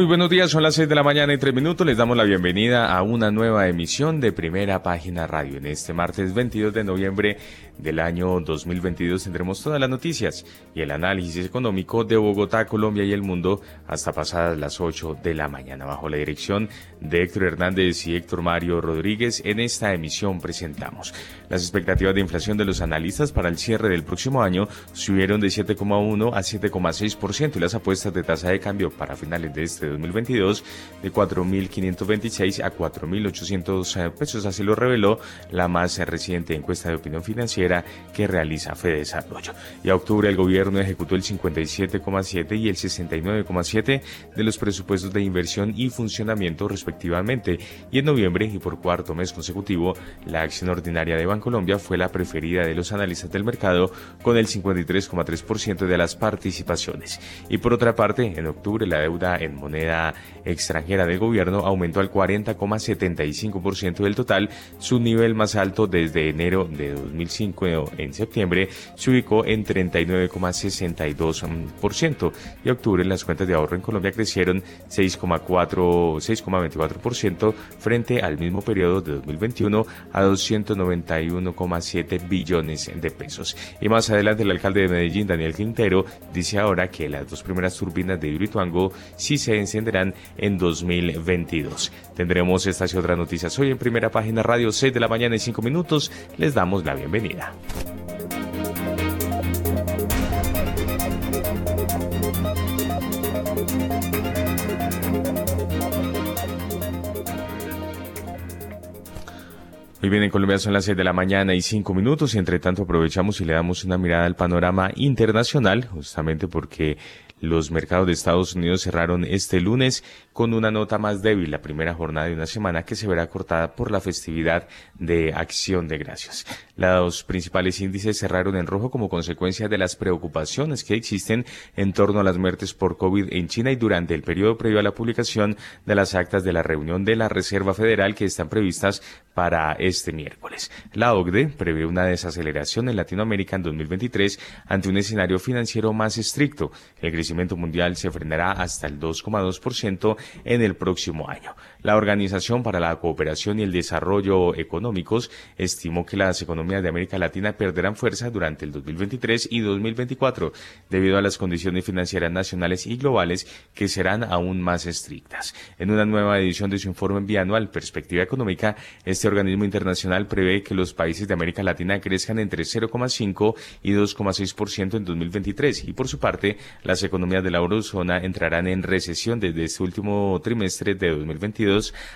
Muy buenos días, son las 6 de la mañana y 3 minutos. Les damos la bienvenida a una nueva emisión de Primera Página Radio. En este martes 22 de noviembre del año 2022 tendremos todas las noticias y el análisis económico de Bogotá, Colombia y el mundo hasta pasadas las 8 de la mañana. Bajo la dirección de Héctor Hernández y Héctor Mario Rodríguez, en esta emisión presentamos las expectativas de inflación de los analistas para el cierre del próximo año subieron de 7,1 a 7,6% y las apuestas de tasa de cambio para finales de este 2022 de 4.526 a 4.800 pesos. Así lo reveló la más reciente encuesta de opinión financiera que realiza Fede Desarrollo. Y a octubre el gobierno ejecutó el 57,7 y el 69,7 de los presupuestos de inversión y funcionamiento respectivamente. Y en noviembre y por cuarto mes consecutivo, la acción ordinaria de Bancolombia fue la preferida de los analistas del mercado con el 53,3% de las participaciones. Y por otra parte, en octubre la deuda en moneda extranjera del gobierno aumentó al 40,75% del total, su nivel más alto desde enero de 2005 en septiembre se ubicó en 39,62% y octubre las cuentas de ahorro en Colombia crecieron 6,24% frente al mismo periodo de 2021 a 291,7 billones de pesos. Y más adelante el alcalde de Medellín, Daniel Quintero, dice ahora que las dos primeras turbinas de Hidroituango sí se encenderán en 2022. Tendremos estas y otras noticias hoy en primera página radio 6 de la mañana y 5 minutos. Les damos la bienvenida. Muy bien, en Colombia son las 6 de la mañana y 5 minutos y entre tanto aprovechamos y le damos una mirada al panorama internacional, justamente porque los mercados de Estados Unidos cerraron este lunes con una nota más débil, la primera jornada de una semana que se verá cortada por la festividad de Acción de Gracias. Los principales índices cerraron en rojo como consecuencia de las preocupaciones que existen en torno a las muertes por COVID en China y durante el periodo previo a la publicación de las actas de la reunión de la Reserva Federal que están previstas para este miércoles. La OCDE prevé una desaceleración en Latinoamérica en 2023 ante un escenario financiero más estricto. El crecimiento mundial se frenará hasta el 2,2% en el próximo año. La Organización para la Cooperación y el Desarrollo Económicos estimó que las economías de América Latina perderán fuerza durante el 2023 y 2024 debido a las condiciones financieras nacionales y globales que serán aún más estrictas. En una nueva edición de su informe bianual Perspectiva Económica, este organismo internacional prevé que los países de América Latina crezcan entre 0,5 y 2,6% en 2023 y por su parte las economías de la eurozona entrarán en recesión desde este último trimestre de 2022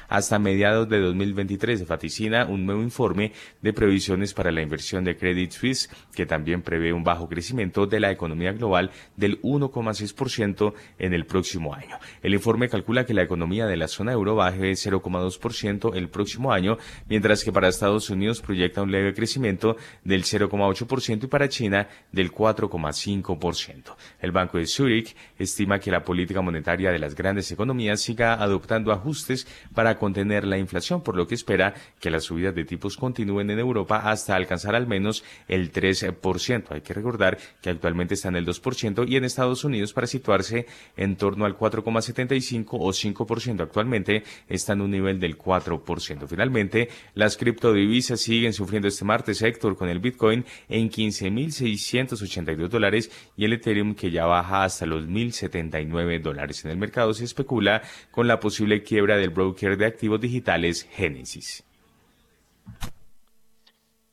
hasta mediados de 2023. Se vaticina un nuevo informe de previsiones para la inversión de Credit Suisse que también prevé un bajo crecimiento de la economía global del 1,6% en el próximo año. El informe calcula que la economía de la zona euro baje 0,2% el próximo año, mientras que para Estados Unidos proyecta un leve crecimiento del 0,8% y para China del 4,5%. El Banco de Zurich estima que la política monetaria de las grandes economías siga adoptando ajustes para contener la inflación, por lo que espera que las subidas de tipos continúen en Europa hasta alcanzar al menos el 3%. Hay que recordar que actualmente está en el 2% y en Estados Unidos para situarse en torno al 4,75 o 5%. Actualmente está en un nivel del 4%. Finalmente, las criptodivisas siguen sufriendo este martes, Héctor, con el Bitcoin en 15.682 dólares y el Ethereum que ya baja hasta los 1.079 dólares. En el mercado se especula con la posible quiebra del broker de activos digitales Génesis.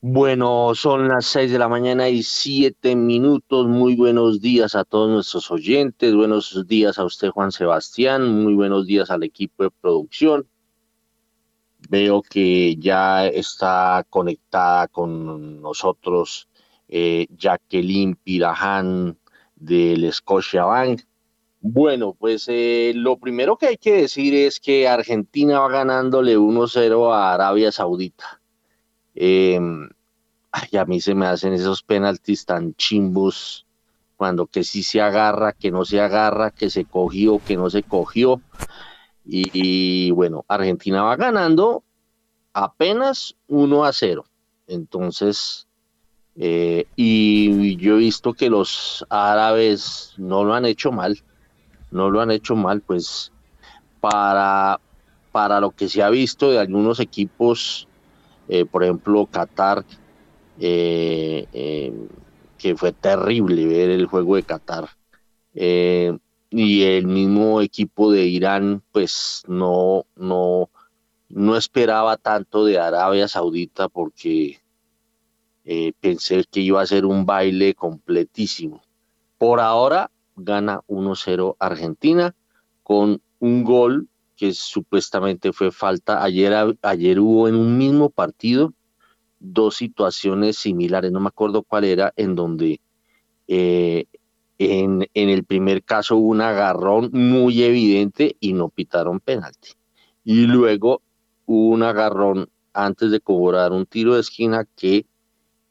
Bueno, son las seis de la mañana y siete minutos. Muy buenos días a todos nuestros oyentes. Buenos días a usted, Juan Sebastián. Muy buenos días al equipo de producción. Veo que ya está conectada con nosotros eh, Jacqueline Piraján del Scotia Bank. Bueno, pues eh, lo primero que hay que decir es que Argentina va ganándole 1-0 a Arabia Saudita. Em, ay, a mí se me hacen esos penaltis tan chimbos cuando que sí se agarra, que no se agarra, que se cogió, que no se cogió. Y, bueno, Argentina va ganando apenas 1 a 0. Entonces, eh, y yo he visto que los árabes no lo han hecho mal, no lo han hecho mal, pues para, para lo que se ha visto de algunos equipos, eh, por ejemplo, Qatar, eh, que fue terrible ver el juego de Qatar. y el mismo equipo de Irán, pues no, no, no esperaba tanto de Arabia Saudita porque eh, pensé que iba a ser un baile completísimo. Por ahora gana 1-0 Argentina con un gol que supuestamente fue falta. Ayer, ayer hubo en un mismo partido dos situaciones similares, no me acuerdo cuál era, en donde eh, en, en, el primer caso hubo un agarrón muy evidente y no pitaron penalti. Y luego hubo un agarrón antes de cobrar un tiro de esquina que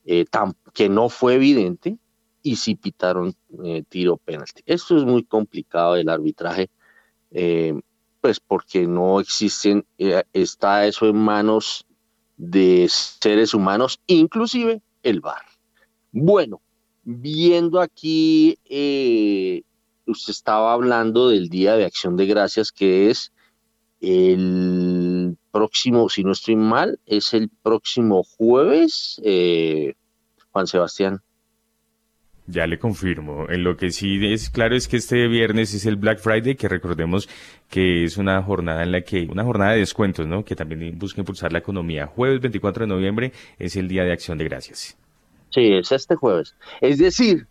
eh, que no fue evidente y sí pitaron eh, tiro penalti. Esto es muy complicado el arbitraje, eh, pues porque no existen, está eso en manos de seres humanos, inclusive el VAR. Bueno, viendo aquí, usted estaba hablando del Día de Acción de Gracias, que es el próximo, si no estoy mal, es el próximo jueves, eh, Juan Sebastián. Ya le confirmo. En lo que sí es claro es que este viernes es el Black Friday, que recordemos que es una jornada en la que, una jornada de descuentos, ¿no? Que también busca impulsar la economía. Jueves 24 de noviembre es el Día de Acción de Gracias. Sí, es este jueves. Es decir,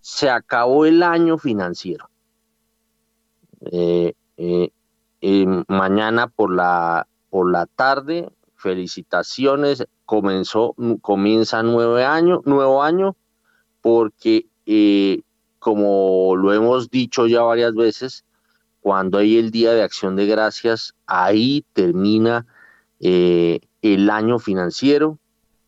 se acabó el año financiero. Eh, eh, mañana por la, por la tarde, felicitaciones, comenzó, comienza nuevo año, nuevo año, porque eh, como lo hemos dicho ya varias veces, cuando hay el Día de Acción de Gracias, ahí termina eh, el año financiero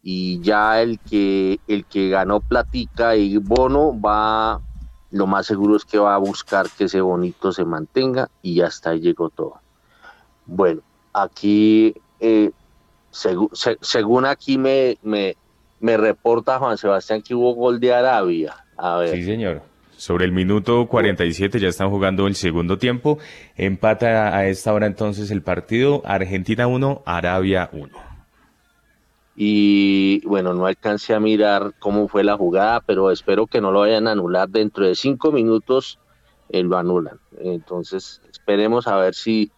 y ya el que, el que ganó platica y bono va, lo más seguro es que va a buscar que ese bonito se mantenga y hasta ahí llegó todo. Bueno, aquí eh, según aquí me, me, me, reporta Juan Sebastián que hubo gol de Arabia. A ver. Sí, señor. Sobre el minuto 47 ya están jugando el segundo tiempo. Empata a esta hora entonces el partido Argentina 1, Arabia 1. Y bueno, no alcancé a mirar cómo fue la jugada, pero espero que no lo vayan a anular. Dentro de cinco minutos eh, lo anulan. Entonces esperemos a ver si,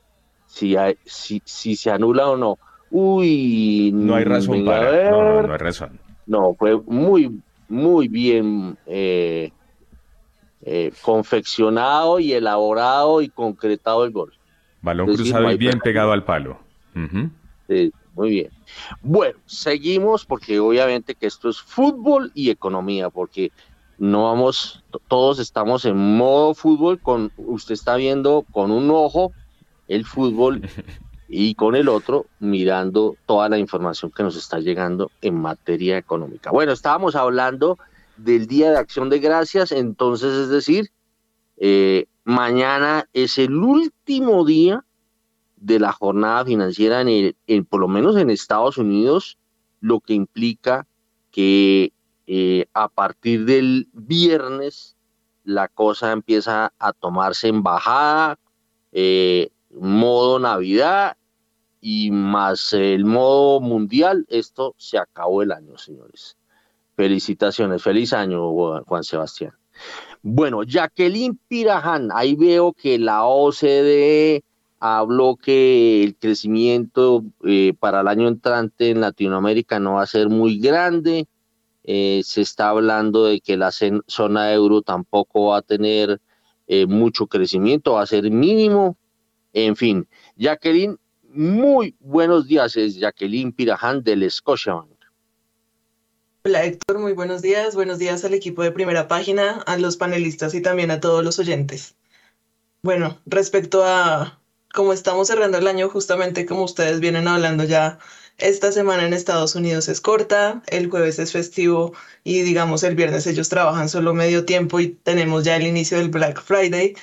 si, hay, si, si se anula o no. Uy, no hay razón para. No, no, hay razón. No, fue muy, muy bien eh, eh, confeccionado y elaborado y concretado el gol. Balón cruzado y bien pegado al palo. sí, muy bien. Bueno, seguimos porque obviamente que esto es fútbol y economía, porque no vamos, todos estamos en modo fútbol, con usted está viendo con un ojo el fútbol y con el otro mirando toda la información que nos está llegando en materia económica. Bueno, estábamos hablando del Día de Acción de Gracias, entonces es decir, eh, mañana es el último día de la jornada financiera, en, el, por lo menos en Estados Unidos, lo que implica que eh, a partir del viernes la cosa empieza a tomarse en bajada, eh, modo Navidad y más el modo mundial, esto se acabó el año, señores. Felicitaciones, feliz año, Juan Sebastián. Bueno, Jacqueline Piraján, ahí veo que la OCDE habló que el crecimiento eh, para el año entrante en Latinoamérica no va a ser muy grande. Eh, se está hablando de que la zona euro tampoco va a tener eh, mucho crecimiento, va a ser mínimo. En fin, Jacqueline, muy buenos días, es Jacqueline Piraján del Scotiabank. Hola Héctor, muy buenos días. Buenos días al equipo de primera página, a los panelistas y también a todos los oyentes. Bueno, respecto a como estamos cerrando el año, justamente como ustedes vienen hablando ya, esta semana en Estados Unidos es corta, el jueves es festivo y digamos el viernes ellos trabajan solo medio tiempo y tenemos ya el inicio del Black Friday.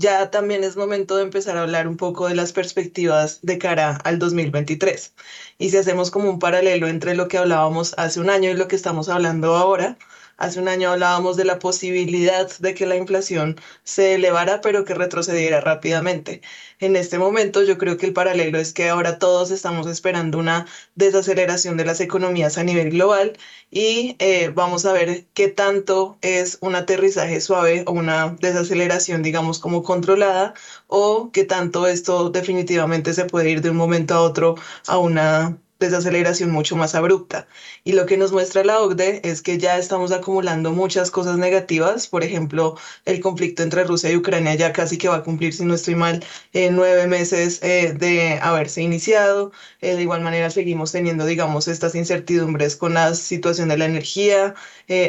Ya también es momento de empezar a hablar un poco de las perspectivas de cara al 2023. Y si hacemos como un paralelo entre lo que hablábamos hace un año y lo que estamos hablando ahora, Hace un año hablábamos de la posibilidad de que la inflación se elevara, pero que retrocediera rápidamente. En este momento yo creo que el paralelo es que ahora todos estamos esperando una desaceleración de las economías a nivel global y eh, vamos a ver qué tanto es un aterrizaje suave o una desaceleración, digamos, como controlada o qué tanto esto definitivamente se puede ir de un momento a otro a una desaceleración mucho más abrupta. Y lo que nos muestra la OCDE es que ya estamos acumulando muchas cosas negativas, por ejemplo, el conflicto entre Rusia y Ucrania ya casi que va a cumplir, si no estoy mal, eh, nueve meses eh, de haberse iniciado. Eh, de igual manera, seguimos teniendo, digamos, estas incertidumbres con la situación de la energía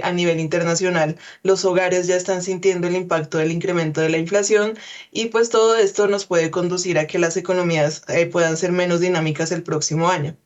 a nivel internacional. Los hogares ya están sintiendo el impacto del incremento de la inflación y pues todo esto nos puede conducir a que las economías puedan ser menos dinámicas el próximo año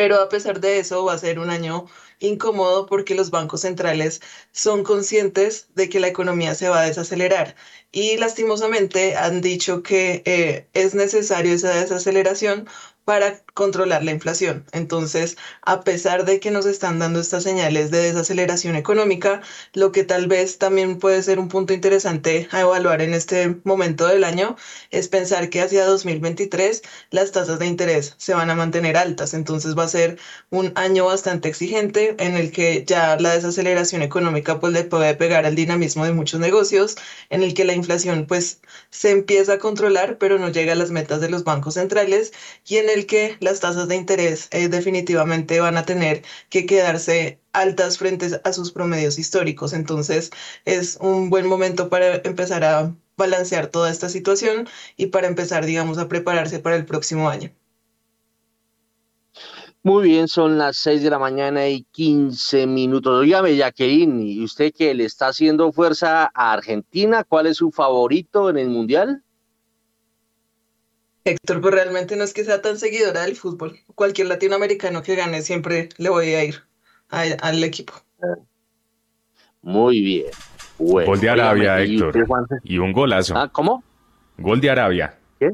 pero a pesar de eso va a ser un año incómodo porque los bancos centrales son conscientes de que la economía se va a desacelerar. Y lastimosamente han dicho que eh, es necesario esa desaceleración para controlar la inflación. Entonces, a pesar de que nos están dando estas señales de desaceleración económica, lo que tal vez también puede ser un punto interesante a evaluar en este momento del año es pensar que hacia 2023 las tasas de interés se van a mantener altas. Entonces va a ser un año bastante exigente en el que ya la desaceleración económica pues le puede pegar al dinamismo de muchos negocios, en el que la inflación pues se empieza a controlar pero no llega a las metas de los bancos centrales y en el que las tasas de interés eh, definitivamente van a tener que quedarse altas frente a sus promedios históricos. Entonces es un buen momento para empezar a balancear toda esta situación y para empezar, digamos, a prepararse para el próximo año. Muy bien, son las 6 de la mañana y 15 minutos. Oígame, Jacqueline, ¿y usted que le está haciendo fuerza a Argentina? ¿Cuál es su favorito en el Mundial? Héctor, pues realmente no es que sea tan seguidora del fútbol. Cualquier latinoamericano que gane siempre le voy a ir al equipo. Muy bien. gol de Arabia, Héctor. Y un golazo. ¿Ah, ¿Cómo? Gol de Arabia. ¿Qué?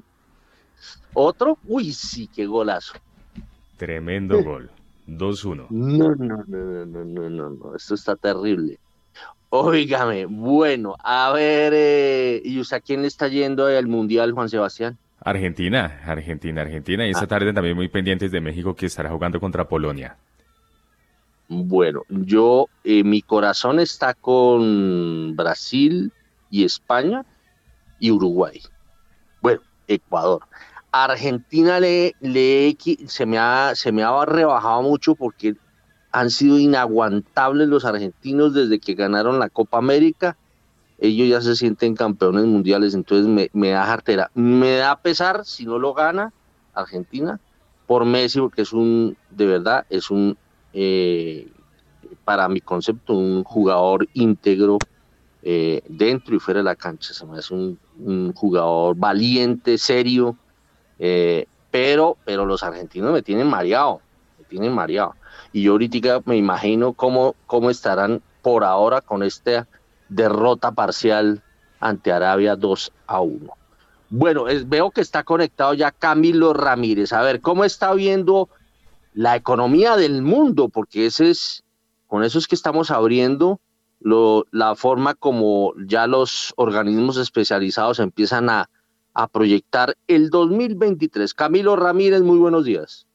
¿Otro? Uy, sí, qué golazo. Tremendo gol. 2-1. No, no, no, no, no, no, no, esto está terrible. Óigame, bueno, a ver, eh, ¿y usted a quién le está yendo al Mundial, Juan Sebastián? Argentina, Argentina, Argentina. Y esta ah. tarde también muy pendientes de México que estará jugando contra Polonia. Bueno, yo, eh, mi corazón está con Brasil y España y Uruguay. Bueno, Ecuador. Argentina le, le, se, me ha, se me ha rebajado mucho porque han sido inaguantables los argentinos desde que ganaron la Copa América ellos ya se sienten campeones mundiales, entonces me, da jartera. Me da pesar si no lo gana Argentina por Messi, porque es un, de verdad, es un, eh, para mi concepto, un jugador íntegro eh, dentro y fuera de la cancha. Se me hace un, jugador valiente, serio, eh, pero, pero los argentinos me tienen mareado, me tienen mareado. Y yo ahorita me imagino cómo, cómo estarán por ahora con este derrota parcial ante Arabia 2 a 1. Bueno, veo que está conectado ya Camilo Ramírez. A ver, ¿cómo está viendo la economía del mundo? Porque ese es, con eso es que estamos abriendo la forma como ya los organismos especializados empiezan a, a proyectar el 2023. Camilo Ramírez, muy buenos días.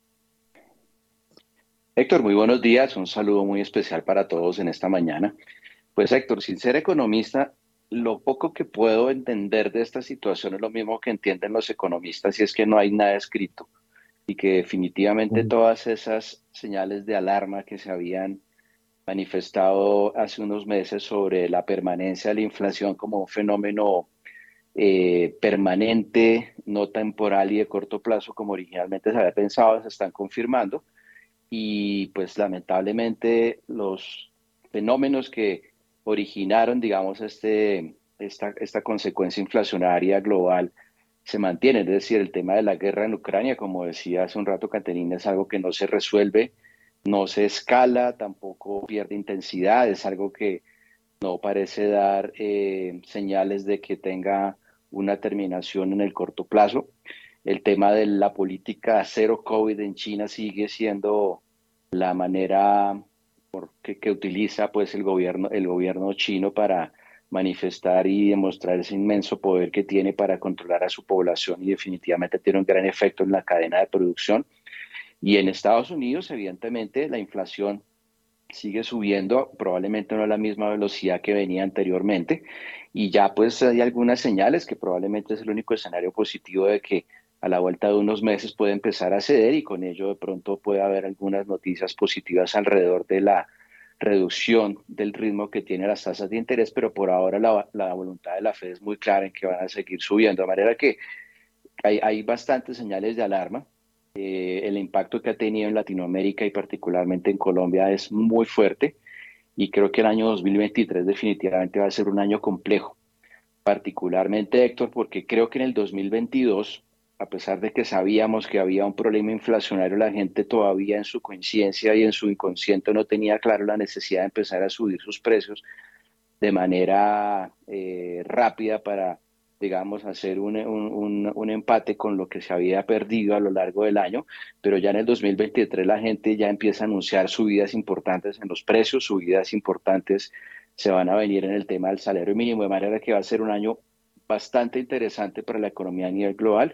Héctor, muy buenos días. Un saludo muy especial para todos en esta mañana. Pues Héctor, sin ser economista, lo poco que puedo entender de esta situación es lo mismo que entienden los economistas y es que no hay nada escrito y que definitivamente todas esas señales de alarma que se habían manifestado hace unos meses sobre la permanencia de la inflación como un fenómeno eh, permanente, no temporal y de corto plazo como originalmente se había pensado, se están confirmando y pues lamentablemente los fenómenos que originaron, digamos, este, esta, esta consecuencia inflacionaria global se mantiene. Es decir, el tema de la guerra en Ucrania, como decía hace un rato Caterina, es algo que no se resuelve, no se escala, tampoco pierde intensidad, es algo que no parece dar eh, señales de que tenga una terminación en el corto plazo. El tema de la política cero COVID en China sigue siendo la manera que, que utiliza pues el gobierno, el gobierno chino para manifestar y demostrar ese inmenso poder que tiene para controlar a su población y definitivamente tiene un gran efecto en la cadena de producción. Y en Estados Unidos, evidentemente, la inflación sigue subiendo, probablemente no a la misma velocidad que venía anteriormente, y ya pues hay algunas señales que probablemente es el único escenario positivo de que a la vuelta de unos meses puede empezar a ceder y con ello de pronto puede haber algunas noticias positivas alrededor de la reducción del ritmo que tiene las tasas de interés, pero por ahora la, voluntad de la Fed es muy clara en que van a seguir subiendo, de manera que hay, hay bastantes señales de alarma. Eh, el impacto que ha tenido en Latinoamérica y particularmente en Colombia es muy fuerte y creo que el año 2023 definitivamente va a ser un año complejo, particularmente Héctor, porque creo que en el 2022 a pesar de que sabíamos que había un problema inflacionario, la gente todavía en su conciencia y en su inconsciente no tenía claro la necesidad de empezar a subir sus precios de manera eh, rápida para, digamos, hacer un, un, un, empate con lo que se había perdido a lo largo del año, pero ya en el 2023 la gente ya empieza a anunciar subidas importantes en los precios, subidas importantes se van a venir en el tema del salario mínimo, de manera que va a ser un año bastante interesante para la economía a nivel global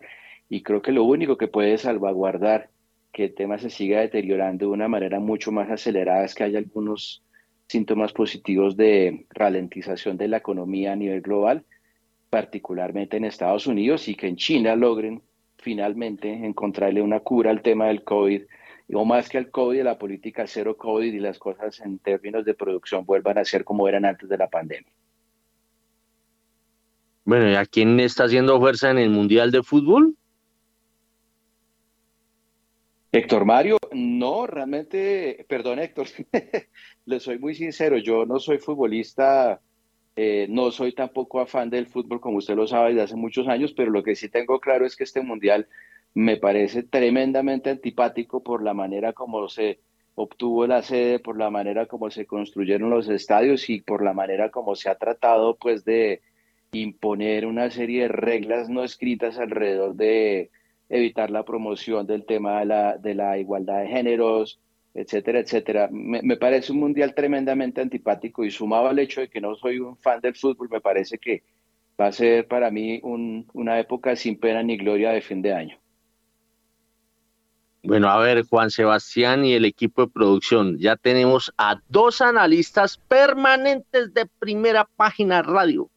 y creo que lo único que puede salvaguardar que el tema se siga deteriorando de una manera mucho más acelerada es que haya algunos síntomas positivos de ralentización de la economía a nivel global, particularmente en Estados Unidos, y que en China logren finalmente encontrarle una cura al tema del COVID, o más que al COVID, la política cero COVID y las cosas en términos de producción vuelvan a ser como eran antes de la pandemia. Bueno, ¿y a quién está haciendo fuerza en el Mundial de Fútbol? Héctor Mario, no, realmente, perdón Héctor, le soy muy sincero, yo no soy futbolista, eh, no soy tampoco afán del fútbol como usted lo sabe desde hace muchos años, pero lo que sí tengo claro es que este mundial me parece tremendamente antipático por la manera como se obtuvo la sede, por la manera como se construyeron los estadios y por la manera como se ha tratado pues de imponer una serie de reglas no escritas alrededor de evitar la promoción del tema de la, de la igualdad de géneros, etcétera, etcétera. Me, parece un mundial tremendamente antipático y sumado al hecho de que no soy un fan del fútbol, me parece que va a ser para mí una época sin pena ni gloria de fin de año. Bueno, a ver, Juan Sebastián y el equipo de producción, ya tenemos a dos analistas permanentes de primera página radio,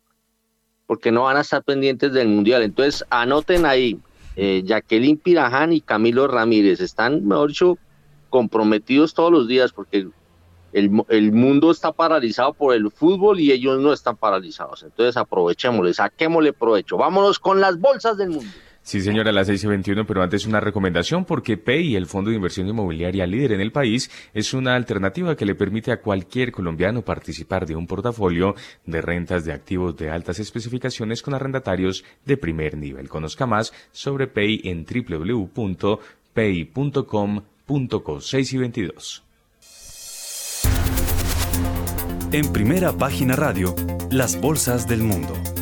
porque no van a estar pendientes del mundial. Entonces, anoten ahí, eh, Jacqueline Piraján y Camilo Ramírez. Están, mejor dicho, comprometidos todos los días porque el, el, mundo está paralizado por el fútbol y ellos no están paralizados. Entonces aprovechémosle, saquémosle provecho. Vámonos con las bolsas del mundo. Sí, señora, a las 6 y 21, pero antes una recomendación porque PEI, el Fondo de Inversión Inmobiliaria líder en el país, es una alternativa que le permite a cualquier colombiano participar de un portafolio de rentas de activos de altas especificaciones con arrendatarios de primer nivel. Conozca más sobre PEI en www.pei.com.co 6 y 22. En primera página radio, las bolsas del mundo.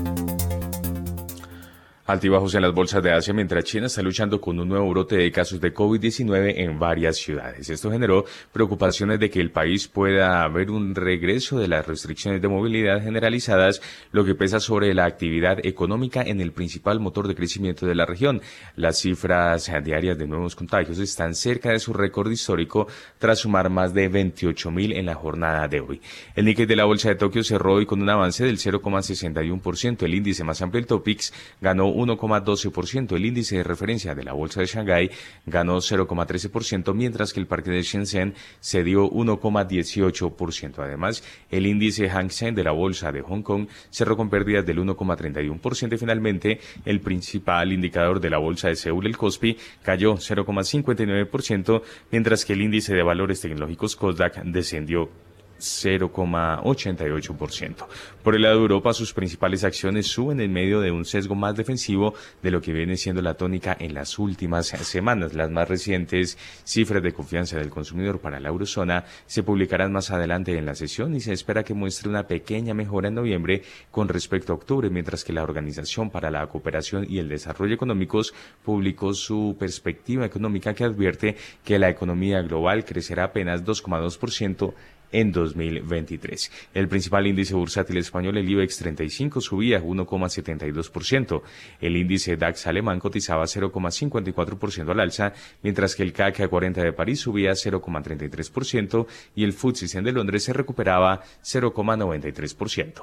Altibajos en las bolsas de Asia mientras China está luchando con un nuevo brote de casos de COVID-19 en varias ciudades. Esto generó preocupaciones de que el país pueda haber un regreso de las restricciones de movilidad generalizadas, lo que pesa sobre la actividad económica en el principal motor de crecimiento de la región. Las cifras diarias de nuevos contagios están cerca de su récord histórico tras sumar más de 28 mil en la jornada de hoy. El Nikkei de la bolsa de Tokio cerró hoy con un avance del 0,61%. El índice más amplio, el Topix, ganó 1,12%. El índice de referencia de la bolsa de Shanghái ganó 0,13%, mientras que el parque de Shenzhen se dio 1,18%. Además, el índice Hang Seng de la bolsa de Hong Kong cerró con pérdidas del 1,31% y finalmente el principal indicador de la bolsa de Seúl, el Kospi, cayó 0,59%, mientras que el índice de valores tecnológicos Kosdaq descendió 0,88%. Por el lado de Europa, sus principales acciones suben en medio de un sesgo más defensivo de lo que viene siendo la tónica en las últimas semanas. Las más recientes cifras de confianza del consumidor para la eurozona se publicarán más adelante en la sesión y se espera que muestre una pequeña mejora en noviembre con respecto a octubre, mientras que la Organización para la Cooperación y el Desarrollo Económicos publicó su perspectiva económica que advierte que la economía global crecerá apenas 2,2% en 2023. El principal índice bursátil español, el IBEX 35, subía 1,72%. El índice DAX alemán cotizaba 0,54% al alza, mientras que el CAC 40 de París subía 0,33% y el FTSE 100 de Londres se recuperaba 0,93%.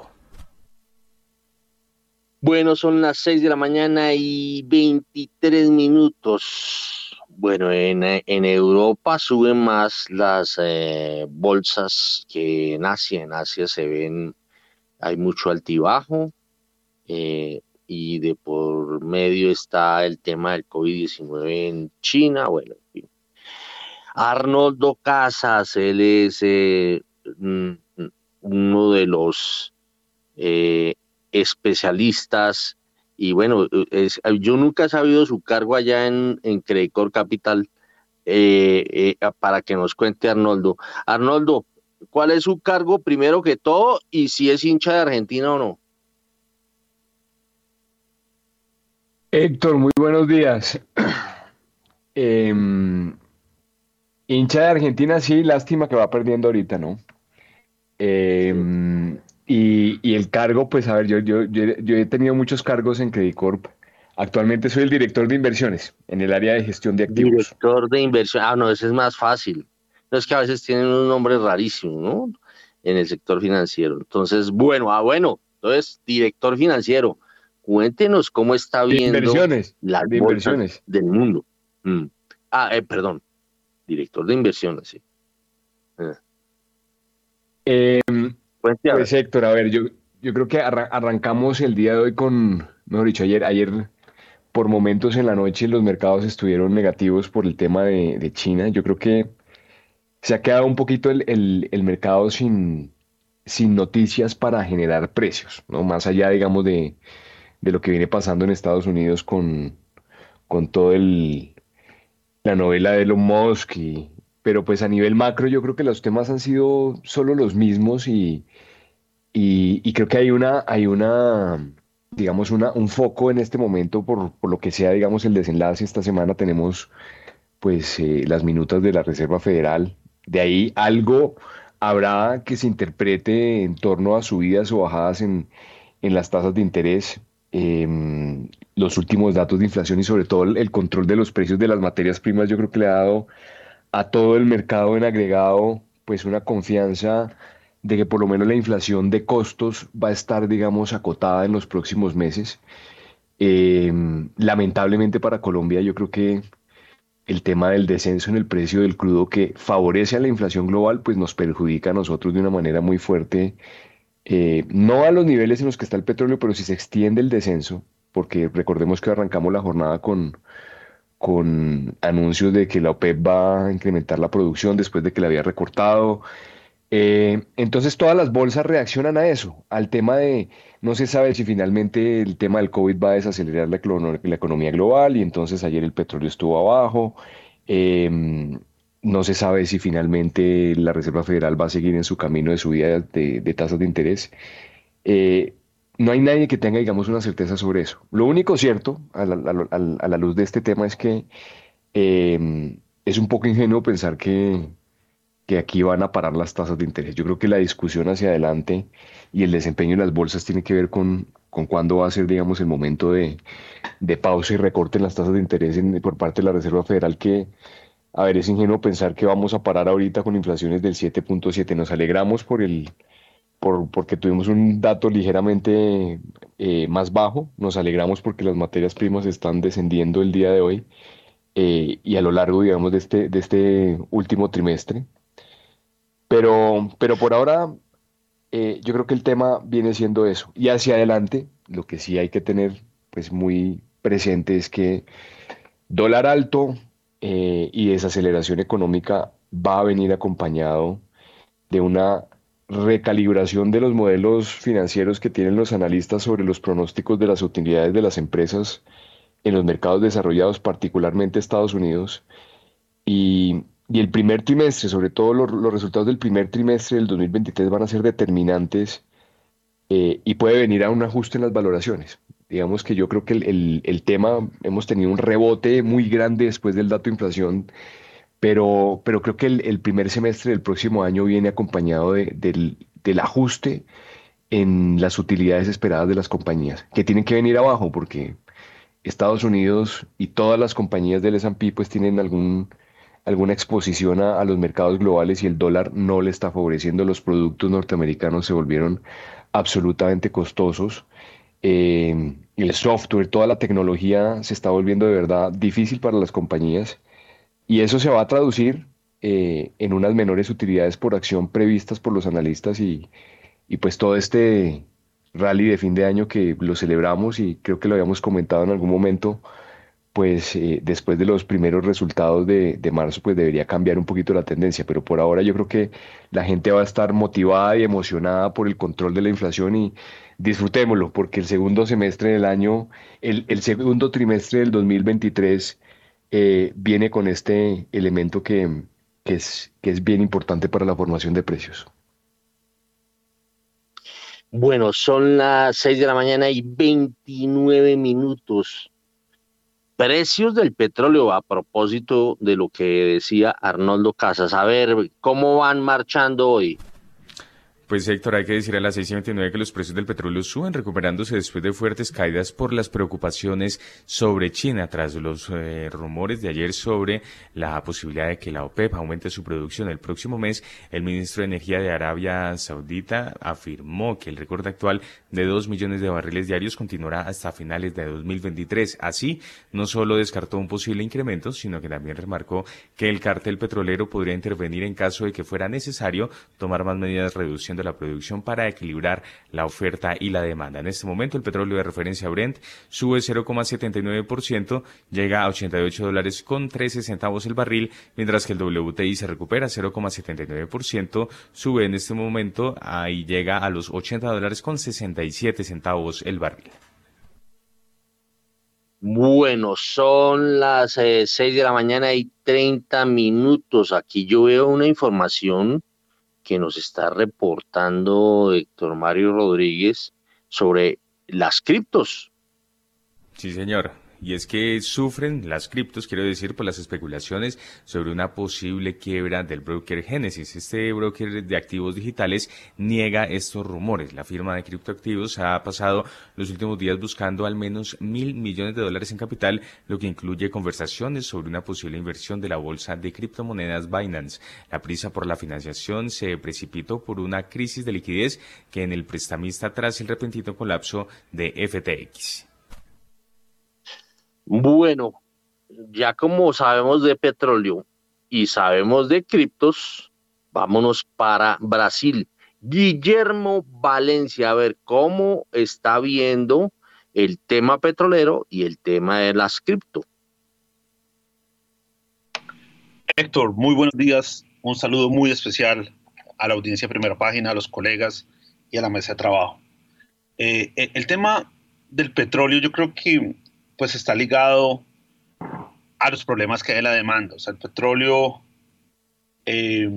Bueno, son las 6 de la mañana y 23 minutos. Bueno, en, Europa suben más las eh, bolsas que en Asia. En Asia se ven, hay mucho altibajo eh, y de por medio está el tema del COVID-19 en China. Bueno, en. Arnoldo Casas, él es eh, uno de los especialistas y bueno, es, yo nunca he sabido su cargo allá en, en Credicor Capital eh, eh, para que nos cuente Arnoldo. Arnoldo, ¿cuál es su cargo primero que todo y si es hincha de Argentina o no? Héctor, muy buenos días. Em, hincha de Argentina, sí, lástima que va perdiendo ahorita, ¿no? Eh, y, el cargo, pues a ver, yo, yo, yo, he tenido muchos cargos en Credit Corp. Actualmente soy el director de inversiones en el área de gestión de activos. Director de inversión. Ah, no, ese es más fácil. No es que a veces tienen un nombre rarísimo, ¿no? En el sector financiero. Entonces, bueno, ah, bueno. Entonces, director financiero, cuéntenos cómo está viendo inversiones, las de inversiones del mundo. Mm. Ah, eh, perdón. Director de inversiones, sí. Eh, pues Héctor, a ver, yo, yo creo que arrancamos el día de hoy con, mejor dicho, ayer, ayer por momentos en la noche los mercados estuvieron negativos por el tema de, China. Yo creo que se ha quedado un poquito el, mercado sin, sin noticias para generar precios, ¿no? Más allá, digamos, de, lo que viene pasando en Estados Unidos con, con todo el, la novela de Elon Musk pero pues a nivel macro yo creo que los temas han sido solo los mismos y, y, creo que hay una, hay una, digamos, una, un foco en este momento por, por, lo que sea, digamos, el desenlace. Esta semana tenemos pues eh, las minutas de la Reserva Federal. De ahí algo habrá que se interprete en torno a subidas o bajadas en, en las tasas de interés. Em, los últimos datos de inflación y sobre todo el control de los precios de las materias primas yo creo que le ha dado a todo el mercado en agregado, pues una confianza de que por lo menos la inflación de costos va a estar, digamos, acotada en los próximos meses. Em, lamentablemente para Colombia, yo creo que el tema del descenso en el precio del crudo que favorece a la inflación global, pues nos perjudica a nosotros de una manera muy fuerte, eh, no a los niveles en los que está el petróleo, pero si se extiende el descenso, porque recordemos que arrancamos la jornada con, con anuncios de que la OPEP va a incrementar la producción después de que la había recortado. Eh, entonces todas las bolsas reaccionan a eso, al tema de, no se sabe si finalmente el tema del COVID va a desacelerar la, economía global y entonces ayer el petróleo estuvo abajo. Em, no se sabe si finalmente la Reserva Federal va a seguir en su camino de subida de, tasas de interés. Eh, no hay nadie que tenga, digamos, una certeza sobre eso. Lo único cierto, a la, luz de este tema, es que em, es un poco ingenuo pensar que, que aquí van a parar las tasas de interés. Yo creo que la discusión hacia adelante y el desempeño de las bolsas tiene que ver con, con cuándo va a ser, digamos, el momento de, de pausa y recorte en las tasas de interés por parte de la Reserva Federal, que, a ver, es ingenuo pensar que vamos a parar ahorita con inflaciones del 7.7. Nos alegramos por el porque tuvimos un dato ligeramente eh, más bajo. Nos alegramos porque las materias primas están descendiendo el día de hoy eh, y a lo largo, digamos, de este, de este último trimestre. Pero, pero por ahora, eh, yo creo que el tema viene siendo eso. Y hacia adelante, lo que sí hay que tener pues, muy presente es que dólar alto y desaceleración económica va a venir acompañado de una recalibración de los modelos financieros que tienen los analistas sobre los pronósticos de las utilidades de las empresas en los mercados desarrollados, particularmente Estados Unidos. Y, el primer trimestre, sobre todo los, resultados del primer trimestre del 2023 van a ser determinantes eh, y puede venir a un ajuste en las valoraciones. Digamos que yo creo que el, tema, hemos tenido un rebote muy grande después del dato de inflación, pero, pero creo que el, primer semestre del próximo año viene acompañado del, del ajuste en las utilidades esperadas de las compañías, que tienen que venir abajo porque Estados Unidos y todas las compañías del S&P pues tienen algún, alguna exposición a, los mercados globales y el dólar no le está favoreciendo. Los productos norteamericanos se volvieron absolutamente costosos. Eh, el software, toda la tecnología se está volviendo de verdad difícil para las compañías y eso se va a traducir eh, en unas menores utilidades por acción previstas por los analistas y, y pues todo este rally de fin de año que lo celebramos y creo que lo habíamos comentado en algún momento, pues eh, después de los primeros resultados de, marzo, pues debería cambiar un poquito la tendencia, pero por ahora yo creo que la gente va a estar motivada y emocionada por el control de la inflación y disfrutémoslo, porque el segundo semestre del año, el, segundo trimestre del 2023 eh, viene con este elemento que, es, que es bien importante para la formación de precios. Bueno, son las 6 de la mañana y 29 minutos. Precios del petróleo, a propósito de lo que decía Arnoldo Casas. A ver, ¿cómo van marchando hoy? Pues Héctor, hay que decir a las 6.29 que los precios del petróleo suben, recuperándose después de fuertes caídas por las preocupaciones sobre China, tras los eh, rumores de ayer sobre la posibilidad de que la OPEP aumente su producción el próximo mes. El ministro de Energía de Arabia Saudita afirmó que el récord actual de 2 millones de barriles diarios continuará hasta finales de 2023. Así, no solo descartó un posible incremento, sino que también remarcó que el cartel petrolero podría intervenir en caso de que fuera necesario tomar más medidas reduciendo de la producción para equilibrar la oferta y la demanda. En este momento el petróleo de referencia Brent sube 0,79%, llega a 88 dólares con 13 centavos el barril, mientras que el WTI se recupera 0,79%, sube en este momento y llega a los 80 dólares con 67 centavos el barril. Bueno, son las 6 eh, de la mañana y 30 minutos. Aquí yo veo una información que nos está reportando Héctor Mario Rodríguez sobre las criptos. Sí, señor y es que sufren las criptos, quiero decir, por las especulaciones sobre una posible quiebra del broker Genesis. Este broker de activos digitales niega estos rumores. La firma de criptoactivos ha pasado los últimos días buscando al menos mil millones de dólares en capital, lo que incluye conversaciones sobre una posible inversión de la bolsa de criptomonedas Binance. La prisa por la financiación se precipitó por una crisis de liquidez que en el prestamista tras el repentino colapso de FTX. Bueno, ya como sabemos de petróleo y sabemos de criptos, vámonos para Brasil. Guillermo Valencia, a ver cómo está viendo el tema petrolero y el tema de las cripto. Héctor, muy buenos días. Un saludo muy especial a la audiencia primera página, a los colegas y a la mesa de trabajo. Eh, el tema del petróleo, yo creo que pues está ligado a los problemas que hay en la demanda. O sea, el petróleo eh,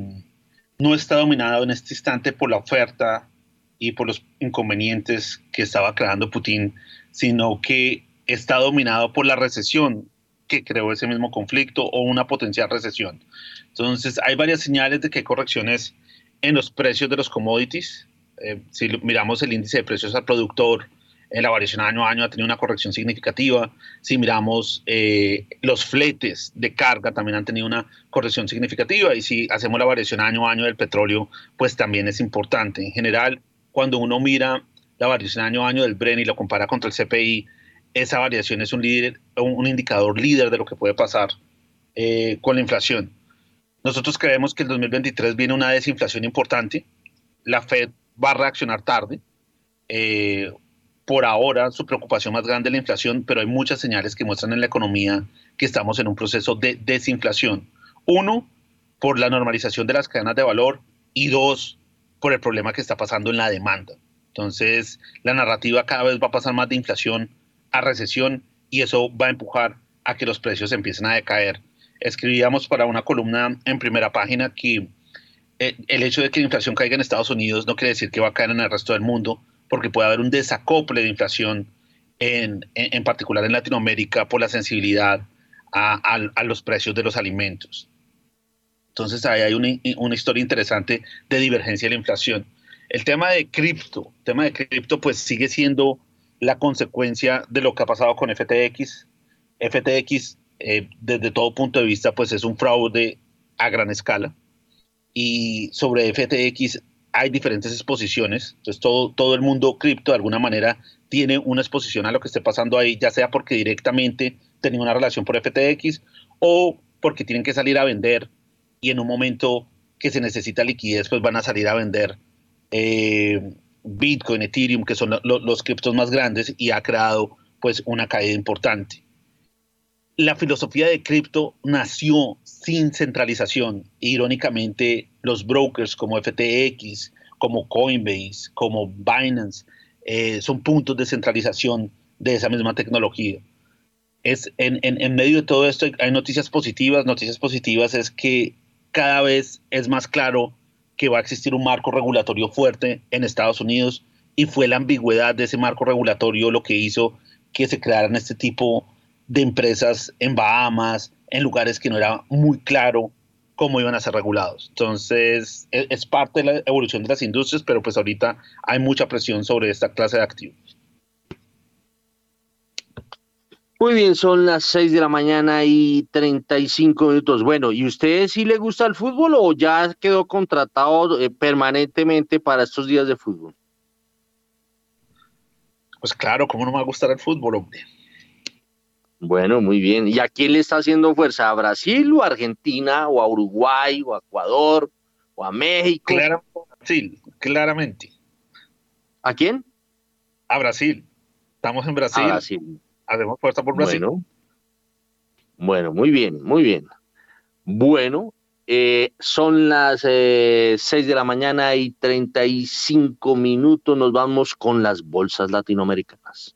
no está dominado en este instante por la oferta y por los inconvenientes que estaba creando Putin, sino que está dominado por la recesión que creó ese mismo conflicto o una potencial recesión. Entonces, hay varias señales de que hay correcciones en los precios de los commodities. Eh, si miramos el índice de precios al productor, la variación año a año ha tenido una corrección significativa. Si miramos eh, los fletes de carga también han tenido una corrección significativa y si hacemos la variación año a año del petróleo, pues también es importante. En general, cuando uno mira la variación año a año del Bren y lo compara contra el CPI, esa variación es un, líder, un indicador líder de lo que puede pasar eh, con la inflación. Nosotros creemos que el 2023 viene una desinflación importante. La Fed va a reaccionar tarde. Eh, por ahora su preocupación más grande es la inflación, pero hay muchas señales que muestran en la economía que estamos en un proceso de desinflación. Uno, por la normalización de las cadenas de valor y dos, por el problema que está pasando en la demanda. Entonces, la narrativa cada vez va a pasar más de inflación a recesión y eso va a empujar a que los precios empiecen a decaer. Escribíamos para una columna en primera página que eh, el hecho de que la inflación caiga en Estados Unidos no quiere decir que va a caer en el resto del mundo, porque puede haber un desacople de inflación, en, en, particular en Latinoamérica, por la sensibilidad a, a, los precios de los alimentos. Entonces ahí hay una, una, historia interesante de divergencia de la inflación. El tema de cripto, tema de cripto pues sigue siendo la consecuencia de lo que ha pasado con FTX. FTX eh, desde todo punto de vista pues es un fraude a gran escala y sobre FTX hay diferentes exposiciones, entonces todo, todo el mundo cripto de alguna manera tiene una exposición a lo que esté pasando ahí, ya sea porque directamente tenía una relación por FTX o porque tienen que salir a vender y en un momento que se necesita liquidez, pues van a salir a vender eh, Bitcoin, Ethereum, que son los criptos más grandes y ha creado pues una caída importante. La filosofía de cripto nació sin centralización. Irónicamente, los brokers como FTX, como Coinbase, como Binance, eh, son puntos de centralización de esa misma tecnología. Es, en, en medio de todo esto hay noticias positivas. Noticias positivas es que cada vez es más claro que va a existir un marco regulatorio fuerte en Estados Unidos y fue la ambigüedad de ese marco regulatorio lo que hizo que se crearan este tipo de empresas en Bahamas, en lugares que no era muy claro cómo iban a ser regulados. Entonces, e-, es, parte de la evolución de las industrias, pero pues ahorita hay mucha presión sobre esta clase de activos. Muy bien, son las 6 de la mañana y 35 minutos. Bueno, ¿y usted sí le gusta el fútbol o ya quedó contratado eh, permanentemente para estos días de fútbol? Pues claro, ¿cómo no me va a gustar el fútbol, hombre? Bueno, muy bien. ¿Y a quién le está haciendo fuerza? ¿A Brasil o a Argentina o a Uruguay o a Ecuador o a México? Brasil, claramente. ¿A quién? A Brasil. Estamos en Brasil. A Brasil hacemos fuerza por Brasil. Bueno, bueno muy bien, muy bien. Bueno, eh, son las eh, 6 de la mañana y 35 minutos. Nos vamos con las bolsas latinoamericanas.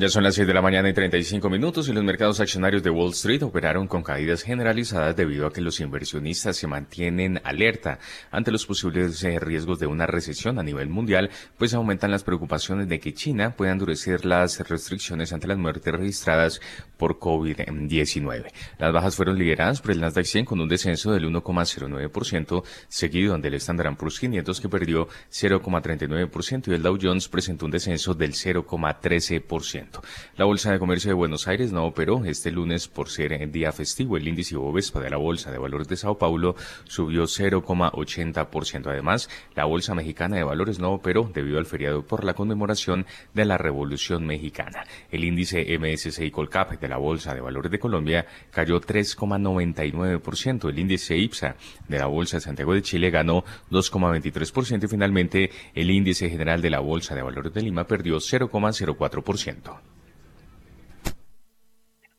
Ya son las 6 de la mañana y 35 minutos y los mercados accionarios de Wall Street operaron con caídas generalizadas debido a que los inversionistas se mantienen alerta ante los posibles eh, riesgos de una recesión a nivel mundial, pues aumentan las preocupaciones de que China pueda endurecer las restricciones ante las muertes registradas por COVID-19. Las bajas fueron lideradas por el Nasdaq 100 con un descenso del 1,09%, seguido del Standard Poor's 500 que perdió 0,39% y el Dow Jones presentó un descenso del 0,13%. La Bolsa de Comercio de Buenos Aires no operó este lunes por ser día festivo. El índice Bovespa de la Bolsa de Valores de Sao Paulo subió 0,80%. Además, la Bolsa Mexicana de Valores no operó debido al feriado por la conmemoración de la Revolución Mexicana. El índice MSCI Colcap de la Bolsa de Valores de Colombia cayó 3,99%. El índice IPSA de la Bolsa de Santiago de Chile ganó 2,23% y finalmente el índice general de la Bolsa de Valores de Lima perdió 0,04%.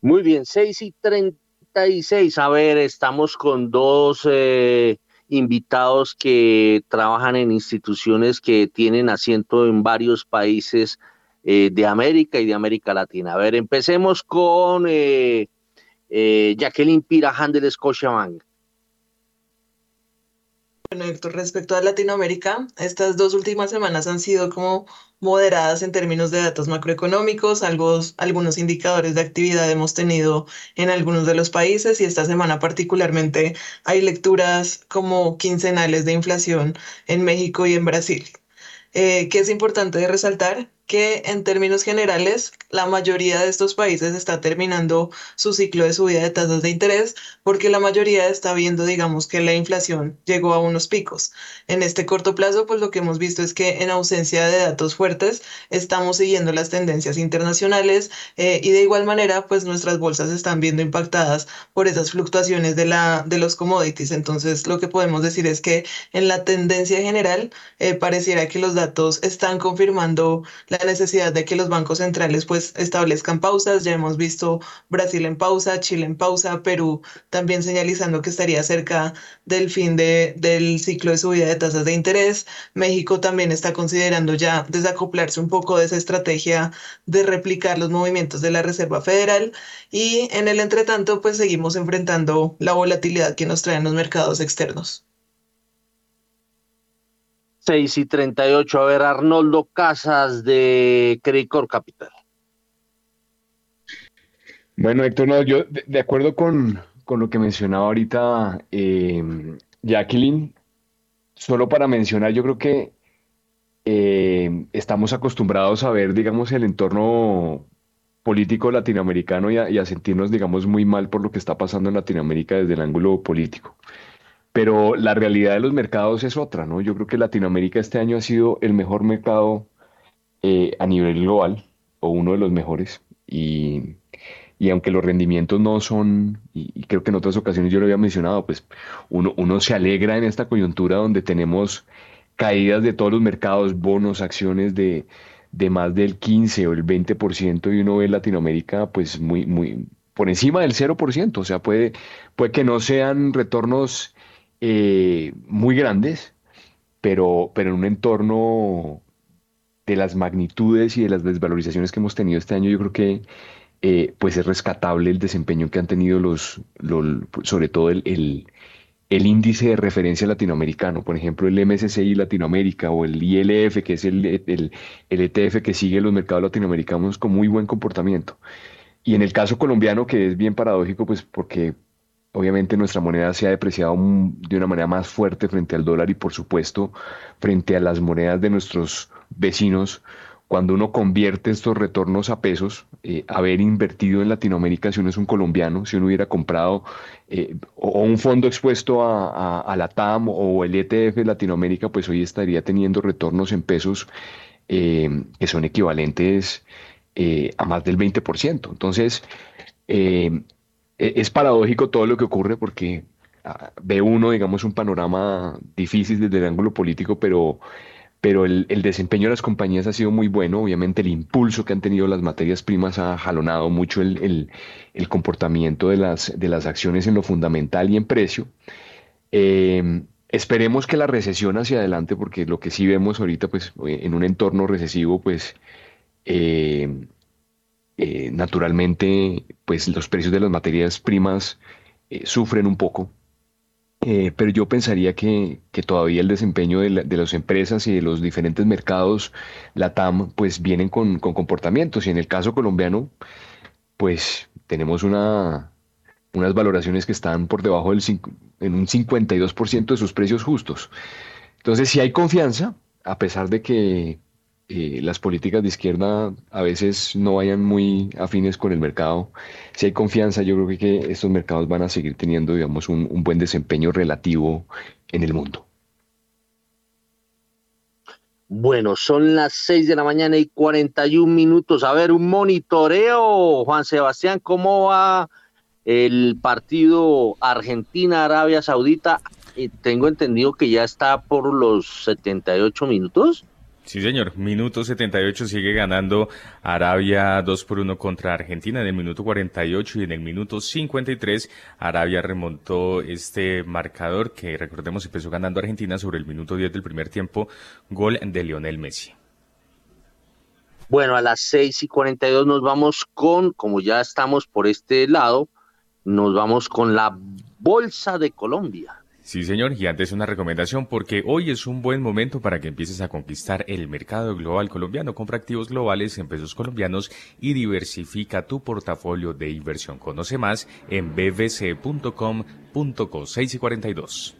Muy bien, 6 y 36. A ver, estamos con dos eh, invitados que trabajan en instituciones que tienen asiento en varios países eh, de América y de América Latina. A ver, empecemos con eh, Jacqueline Pirajan del Scotiabank. Bueno, Héctor, respecto a Latinoamérica, estas dos últimas semanas han sido como moderadas en términos de datos macroeconómicos, algunos indicadores de actividad hemos tenido en algunos de los países y esta semana particularmente hay lecturas como quincenales de inflación en México y en Brasil. Eh, que es importante resaltar que en términos generales la mayoría de estos países está terminando su ciclo de subida de tasas de interés porque la mayoría está viendo, digamos, que la inflación llegó a unos picos. En este corto plazo, pues lo que hemos visto es que en ausencia de datos fuertes estamos siguiendo las tendencias internacionales eh, y de igual manera, pues nuestras bolsas están viendo impactadas por esas fluctuaciones de, la, de los commodities. Entonces, lo que podemos decir es que en la tendencia general eh, pareciera que los datos están confirmando la necesidad de que los bancos centrales pues establezcan pausas. Ya hemos visto Brasil en pausa, Chile en pausa, Perú también señalizando que estaría cerca del fin de, del ciclo de subida de tasas de interés. México también está considerando ya desacoplarse un poco de esa estrategia de replicar los movimientos de la Reserva Federal y en el entretanto pues seguimos enfrentando la volatilidad que nos traen los mercados externos. 6 y 38. A ver, Arnoldo Casas de Credicor Capital. Bueno, Héctor, yo de, acuerdo con, lo que mencionaba ahorita eh, Jacqueline, solo para mencionar, yo creo que eh, estamos acostumbrados a ver, digamos, el entorno político latinoamericano y a, sentirnos, digamos, muy mal por lo que está pasando en Latinoamérica desde el ángulo político. Pero la realidad de los mercados es otra, ¿no? Yo creo que Latinoamérica este año ha sido el mejor mercado eh, a nivel global, o uno de los mejores, y, aunque los rendimientos no son, y, creo que en otras ocasiones yo lo había mencionado, pues uno, uno se alegra en esta coyuntura donde tenemos caídas de todos los mercados, bonos, acciones de, de más del 15 o el 20% y uno ve Latinoamérica pues muy, muy por encima del 0%, o sea, puede, puede que no sean retornos eh, muy grandes, pero, pero en un entorno de las magnitudes y de las desvalorizaciones que hemos tenido este año, yo creo que eh, pues es rescatable el desempeño que han tenido los, sobre todo el, el, índice de referencia latinoamericano, por ejemplo el MSCI Latinoamérica o el ILF, que es el, el, el ETF que sigue los mercados latinoamericanos con muy buen comportamiento. Y en el caso colombiano, que es bien paradójico, pues porque Obviamente nuestra moneda se ha depreciado de una manera más fuerte frente al dólar y por supuesto frente a las monedas de nuestros vecinos. Cuando uno convierte estos retornos a pesos, eh, haber invertido en Latinoamérica, si uno es un colombiano, si uno hubiera comprado eh, o un fondo expuesto a, la TAM o el ETF de Latinoamérica, pues hoy estaría teniendo retornos en pesos eh, que son equivalentes a más del 20%. Entonces, es paradójico todo lo que ocurre porque ah, ve uno, digamos, un panorama difícil desde el ángulo político, pero, pero el, desempeño de las compañías ha sido muy bueno. Obviamente el impulso que han tenido las materias primas ha jalonado mucho el, comportamiento de las, de las acciones en lo fundamental y en precio. Em, esperemos que la recesión hacia adelante, porque lo que sí vemos ahorita, pues en un entorno recesivo, pues... Eh, eh, naturalmente, pues los precios de las materias primas eh, sufren un poco. Eh, pero yo pensaría que, todavía el desempeño de, las empresas y de los diferentes mercados, la TAM, pues vienen con, comportamientos. Y en el caso colombiano, pues tenemos una, unas valoraciones que están por debajo del en un 52% de sus precios justos. Entonces, si hay confianza, a pesar de que eh, las políticas de izquierda a veces no vayan muy afines con el mercado, si hay confianza, yo creo que, estos mercados van a seguir teniendo, digamos, un, buen desempeño relativo en el mundo. Bueno, son las 6 de la mañana y 41 minutos. A ver, un monitoreo, Juan Sebastián, ¿cómo va el partido Argentina-Arabia Saudita? Eh, tengo entendido que ya está por los 78 minutos. Sí, señor. Minuto 78 sigue ganando Arabia 2 por 1 contra Argentina en el minuto 48 y en el minuto 53 Arabia remontó este marcador que recordemos empezó ganando Argentina sobre el minuto 10 del primer tiempo, gol de Lionel Messi. Bueno, a las 6 y 42 nos vamos con, como ya estamos por este lado, nos vamos con la Bolsa de Colombia. Sí, señor, y antes una recomendación porque hoy es un buen momento para que empieces a conquistar el mercado global colombiano. Compra activos globales en pesos colombianos y diversifica tu portafolio de inversión. Conoce más en bbc.com.co 6 y 42.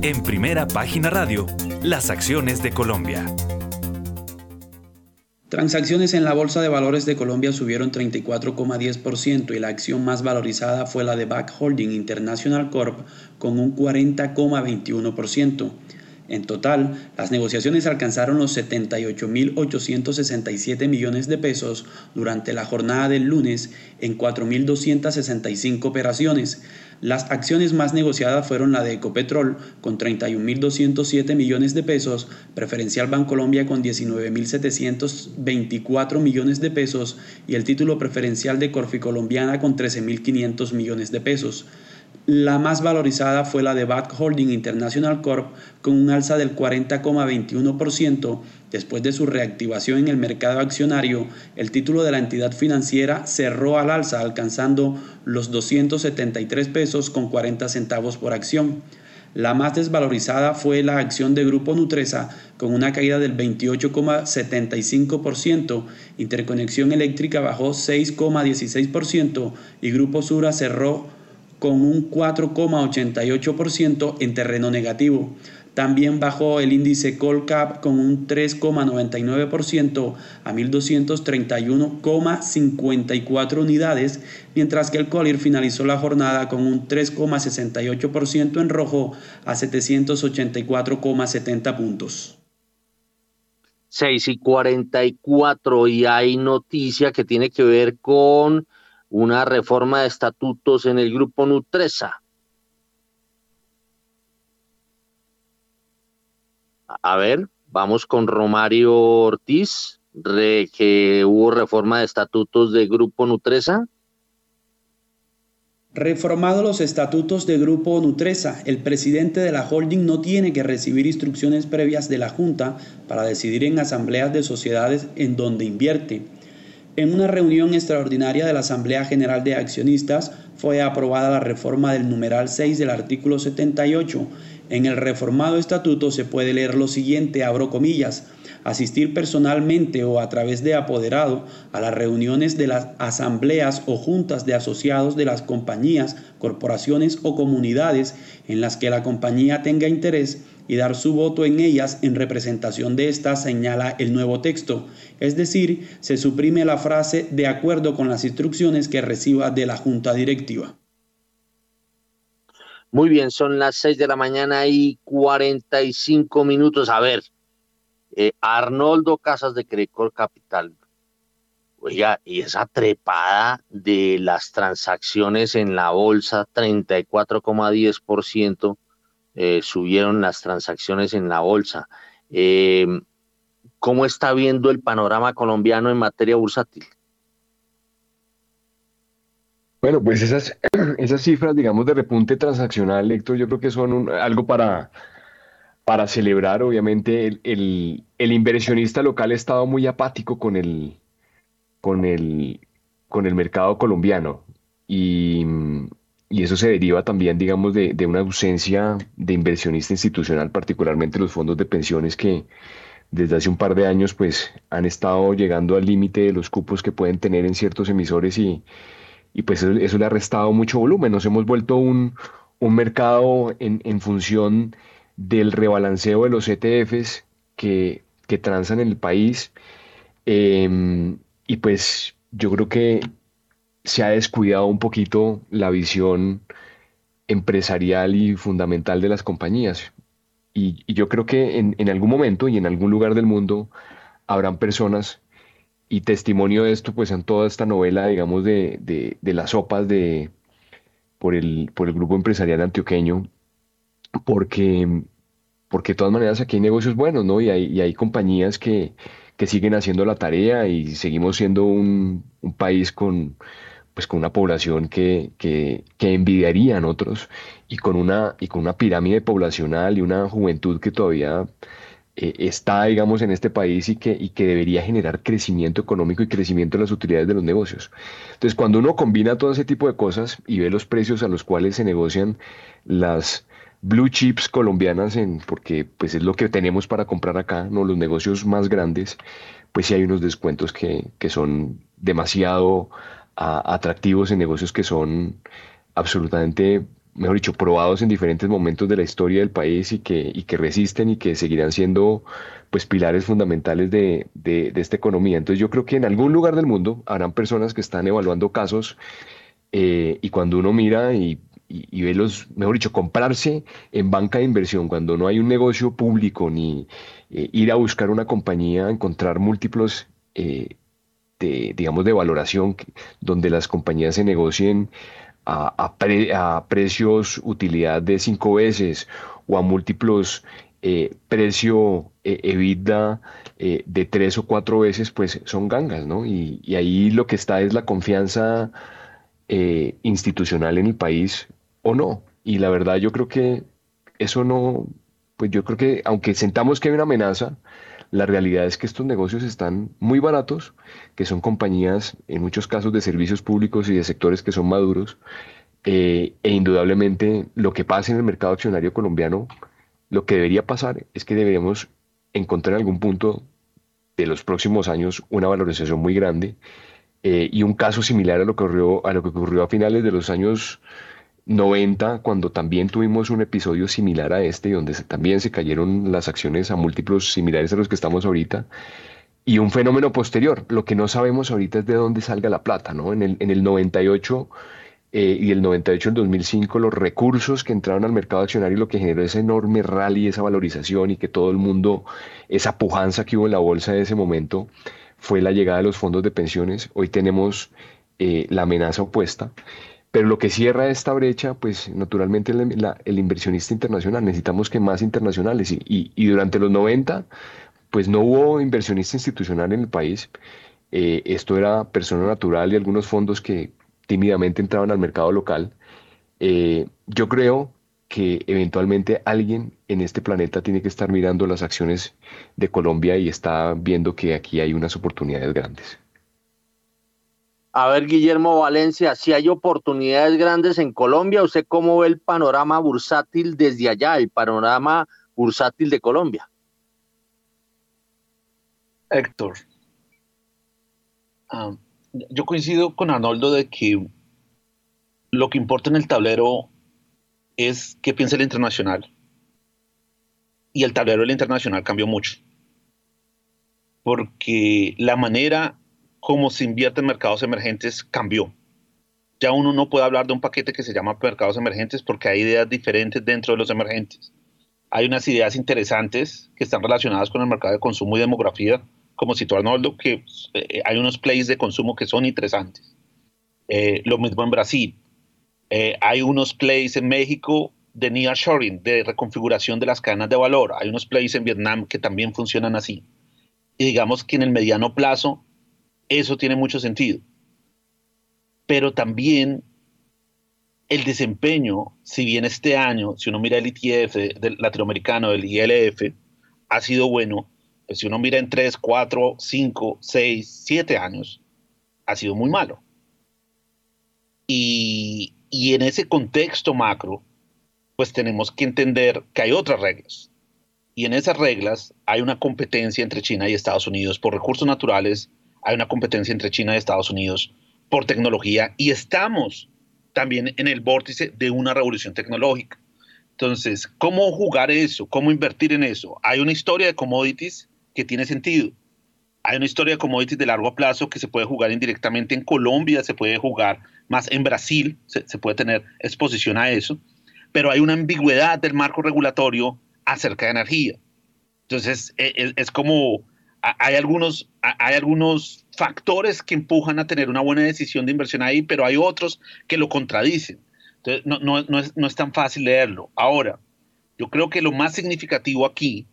En primera página radio, las acciones de Colombia. Transacciones en la Bolsa de Valores de Colombia subieron 34,10% y la acción más valorizada fue la de Back Holding International Corp con un 40,21%. En total, las negociaciones alcanzaron los 78.867 millones de pesos durante la jornada del lunes en 4.265 operaciones. Las acciones más negociadas fueron la de Ecopetrol con 31.207 millones de pesos, Preferencial Bancolombia con 19.724 millones de pesos y el título preferencial de Corficolombiana con 13.500 millones de pesos. La más valorizada fue la de BAT Holding International Corp con un alza del 40,21%. Después de su reactivación en el mercado accionario, el título de la entidad financiera cerró al alza alcanzando los 273 pesos con 40 centavos por acción. La más desvalorizada fue la acción de Grupo Nutresa con una caída del 28,75%, Interconexión Eléctrica bajó 6,16% y Grupo Sura cerró con un 4,88% en terreno negativo. También bajó el índice Colcap con un 3,99% a 1.231,54 unidades, mientras que el Colir finalizó la jornada con un 3,68% en rojo a 784,70 puntos. 6 y 44 y hay noticia que tiene que ver con una reforma de estatutos en el grupo Nutresa. A ver, vamos con Romario Ortiz, que hubo reforma de estatutos de grupo Nutresa. Reformado los estatutos de Grupo Nutresa, el presidente de la holding no tiene que recibir instrucciones previas de la Junta para decidir en asambleas de sociedades en donde invierte. En una reunión extraordinaria de la Asamblea General de Accionistas fue aprobada la reforma del numeral 6 del artículo 78. En el reformado estatuto se puede leer lo siguiente, abro comillas, asistir personalmente o a través de apoderado a las reuniones de las asambleas o juntas de asociados de las compañías, corporaciones o comunidades en las que la compañía tenga interés y dar su voto en ellas en representación de esta, señala el nuevo texto. Es decir, se suprime la frase de acuerdo con las instrucciones que reciba de la Junta Directiva. Muy bien, son las 6 de la mañana y 45 minutos. A ver, eh, Arnoldo Casas de Crecor Capital. Oiga, y esa trepada de las transacciones en la bolsa, 34,10%, eh, subieron las transacciones en la bolsa. Eh, ¿Cómo está viendo el panorama colombiano en materia bursátil? Bueno, pues esas, esas cifras, digamos, de repunte transaccional, Héctor, yo creo que son algo para, para celebrar. Obviamente, el, el, inversionista local ha estado muy apático con el, con el, con el mercado colombiano. Y, y eso se deriva también, digamos, de, una ausencia de inversionista institucional, particularmente los fondos de pensiones que desde hace un par de años pues han estado llegando al límite de los cupos que pueden tener en ciertos emisores y, pues eso, le ha restado mucho volumen. Nos hemos vuelto un, mercado en, función del rebalanceo de los ETFs que, que transan en el país. Em, y pues yo creo que se ha descuidado un poquito la visión empresarial y fundamental de las compañías. Y, yo creo que en, algún momento y en algún lugar del mundo habrán personas, y testimonio de esto, pues en toda esta novela, digamos, de, las sopas de, por, el, por el grupo empresarial antioqueño, porque, porque de todas maneras aquí hay negocios buenos, ¿no? Y hay, y hay compañías que, que siguen haciendo la tarea y seguimos siendo un, un país con pues con una población que, que, que, envidiarían otros y con, una, y con una pirámide poblacional y una juventud que todavía eh, está, digamos, en este país y que, y que debería generar crecimiento económico y crecimiento de las utilidades de los negocios. Entonces, cuando uno combina todo ese tipo de cosas y ve los precios a los cuales se negocian las blue chips colombianas, en, porque pues es lo que tenemos para comprar acá, ¿no? los negocios más grandes, pues sí hay unos descuentos que, que son demasiado atractivos en negocios que son absolutamente, mejor dicho, probados en diferentes momentos de la historia del país y que, y que resisten y que seguirán siendo pues pilares fundamentales de, de, esta economía. Entonces yo creo que en algún lugar del mundo habrán personas que están evaluando casos eh, y cuando uno mira y, y, verlos, mejor dicho, comprarse en banca de inversión cuando no hay un negocio público ni eh, ir a buscar una compañía, encontrar múltiplos eh, de, digamos, de valoración donde las compañías se negocien a, a, precios utilidad de cinco veces o a múltiplos eh, precio EBITDA de tres o cuatro veces, pues son gangas, ¿no? Y, y ahí lo que está es la confianza institucional en el país o no. Y la verdad yo creo que eso no, pues yo creo que aunque sentamos que hay una amenaza, la realidad es que estos negocios están muy baratos, que son compañías en muchos casos de servicios públicos y de sectores que son maduros, eh, e indudablemente lo que pasa en el mercado accionario colombiano, lo que debería pasar es que deberíamos encontrar en algún punto de los próximos años una valorización muy grande eh, y un caso similar a lo que ocurrió a lo que ocurrió a finales de los años 90, cuando también tuvimos un episodio similar a este, donde también se cayeron las acciones a múltiplos similares a los que estamos ahorita, y un fenómeno posterior. Lo que no sabemos ahorita es de dónde salga la plata, ¿no? En el, en el 98 eh, y el 98 el 2005, los recursos que entraron al mercado accionario, lo que generó ese enorme rally, esa valorización y que todo el mundo, esa pujanza que hubo en la bolsa de ese momento, fue la llegada de los fondos de pensiones. Hoy tenemos eh, la amenaza opuesta. Pero lo que cierra esta brecha, pues naturalmente el inversionista internacional. Necesitamos que más internacionales. Y, y, durante los 90, pues no hubo inversionista institucional en el país. Eh, esto era persona natural y algunos fondos que tímidamente entraban al mercado local. Eh, yo creo que eventualmente alguien en este planeta tiene que estar mirando las acciones de Colombia y está viendo que aquí hay unas oportunidades grandes. A ver, Guillermo Valencia, si hay oportunidades grandes en Colombia, ¿usted cómo ve el panorama bursátil desde allá, el panorama bursátil de Colombia? Héctor, ah, yo coincido con Arnoldo de que lo que importa en el tablero es qué piensa el internacional. Y el tablero del internacional cambió mucho. Porque la manera cómo se invierte en mercados emergentes cambió. Ya uno no puede hablar de un paquete que se llama mercados emergentes porque hay ideas diferentes dentro de los emergentes. Hay unas ideas interesantes que están relacionadas con el mercado de consumo y demografía, como citó Arnoldo, que eh, hay unos plays de consumo que son interesantes. Eh, lo mismo en Brasil. Eh, hay unos plays en México de nearshoring, de reconfiguración de las cadenas de valor. Hay unos plays en Vietnam que también funcionan así. Y digamos que en el mediano plazo eso tiene mucho sentido. Pero también el desempeño, si bien este año, si uno mira el ETF del latinoamericano, el ILF, ha sido bueno, pues si uno mira en 3, 4, 5, 6, 7 años, ha sido muy malo. Y, y en ese contexto macro, pues tenemos que entender que hay otras reglas. Y en esas reglas hay una competencia entre China y Estados Unidos por recursos naturales hay una competencia entre China y Estados Unidos por tecnología y estamos también en el vórtice de una revolución tecnológica. Entonces, ¿cómo jugar eso? ¿Cómo invertir en eso? Hay una historia de commodities que tiene sentido. Hay una historia de commodities de largo plazo que se puede jugar indirectamente en Colombia, se puede jugar más en Brasil, se, puede tener exposición a eso, pero hay una ambigüedad del marco regulatorio acerca de energía. Entonces, e, e, es como hay algunos, hay algunos factores que empujan a tener una buena decisión de inversión ahí, pero hay otros que lo contradicen. Entonces, no, no, no, es, no es tan fácil leerlo. Ahora, yo creo que lo más significativo aquí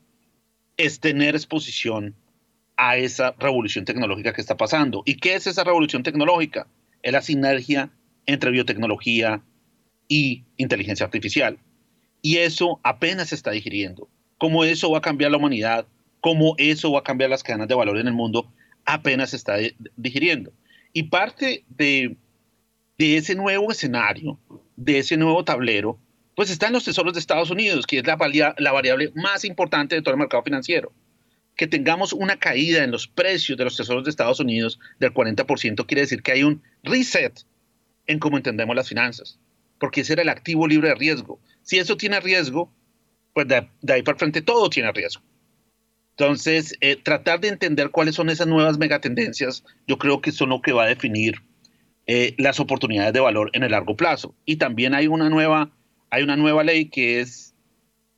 es tener exposición a esa revolución tecnológica que está pasando. ¿Y qué es esa revolución tecnológica? Es la sinergia entre biotecnología y inteligencia artificial. Y eso apenas se está digiriendo. ¿Cómo eso va a cambiar la humanidad? Cómo eso va a cambiar las cadenas de valor en el mundo, apenas se está digiriendo. Y parte de, ese nuevo escenario, de ese nuevo tablero, pues está en los tesoros de Estados Unidos, que es la, la variable más importante de todo el mercado financiero. Que tengamos una caída en los precios de los tesoros de Estados Unidos del 40% quiere decir que hay un reset en cómo entendemos las finanzas, porque ese era el activo libre de riesgo. Si eso tiene riesgo, pues de, de ahí para frente todo tiene riesgo. Entonces, eh, tratar de entender cuáles son esas nuevas megatendencias, yo creo que son lo que va a definir eh, las oportunidades de valor en el largo plazo. Y también hay una nueva, hay una nueva ley que es,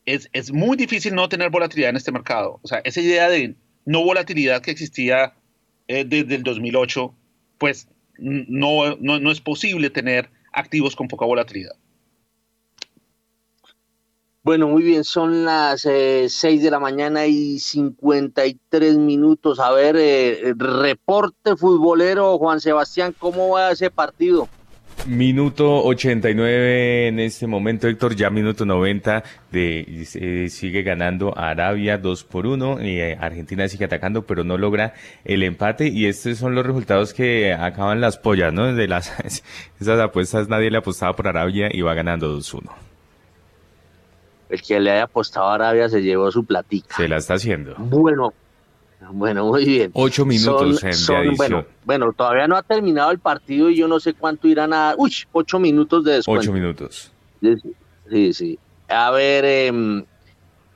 es, es muy difícil no tener volatilidad en este mercado. O sea, esa idea de no volatilidad que existía eh, desde el 2008, pues no, no, no es posible tener activos con poca volatilidad. Bueno, muy bien, son las eh, 6 de la mañana y 53 minutos. A ver, eh, reporte futbolero, Juan Sebastián, ¿cómo va ese partido? Minuto 89 en este momento, Héctor, ya minuto 90 de, eh, sigue ganando Arabia 2 por 1 y eh, Argentina sigue atacando pero no logra el empate y estos son los resultados que acaban las pollas, ¿no? De las esas apuestas nadie le apostaba por Arabia y va ganando 2-1 el que le haya apostado a Arabia se llevó su platica. Se la está haciendo. Bueno, bueno, muy bien. Ocho minutos en bueno, bueno, todavía no ha terminado el partido y yo no sé cuánto irán a... Uy, ocho minutos de descuento. Ocho minutos. Sí, sí. A ver, em,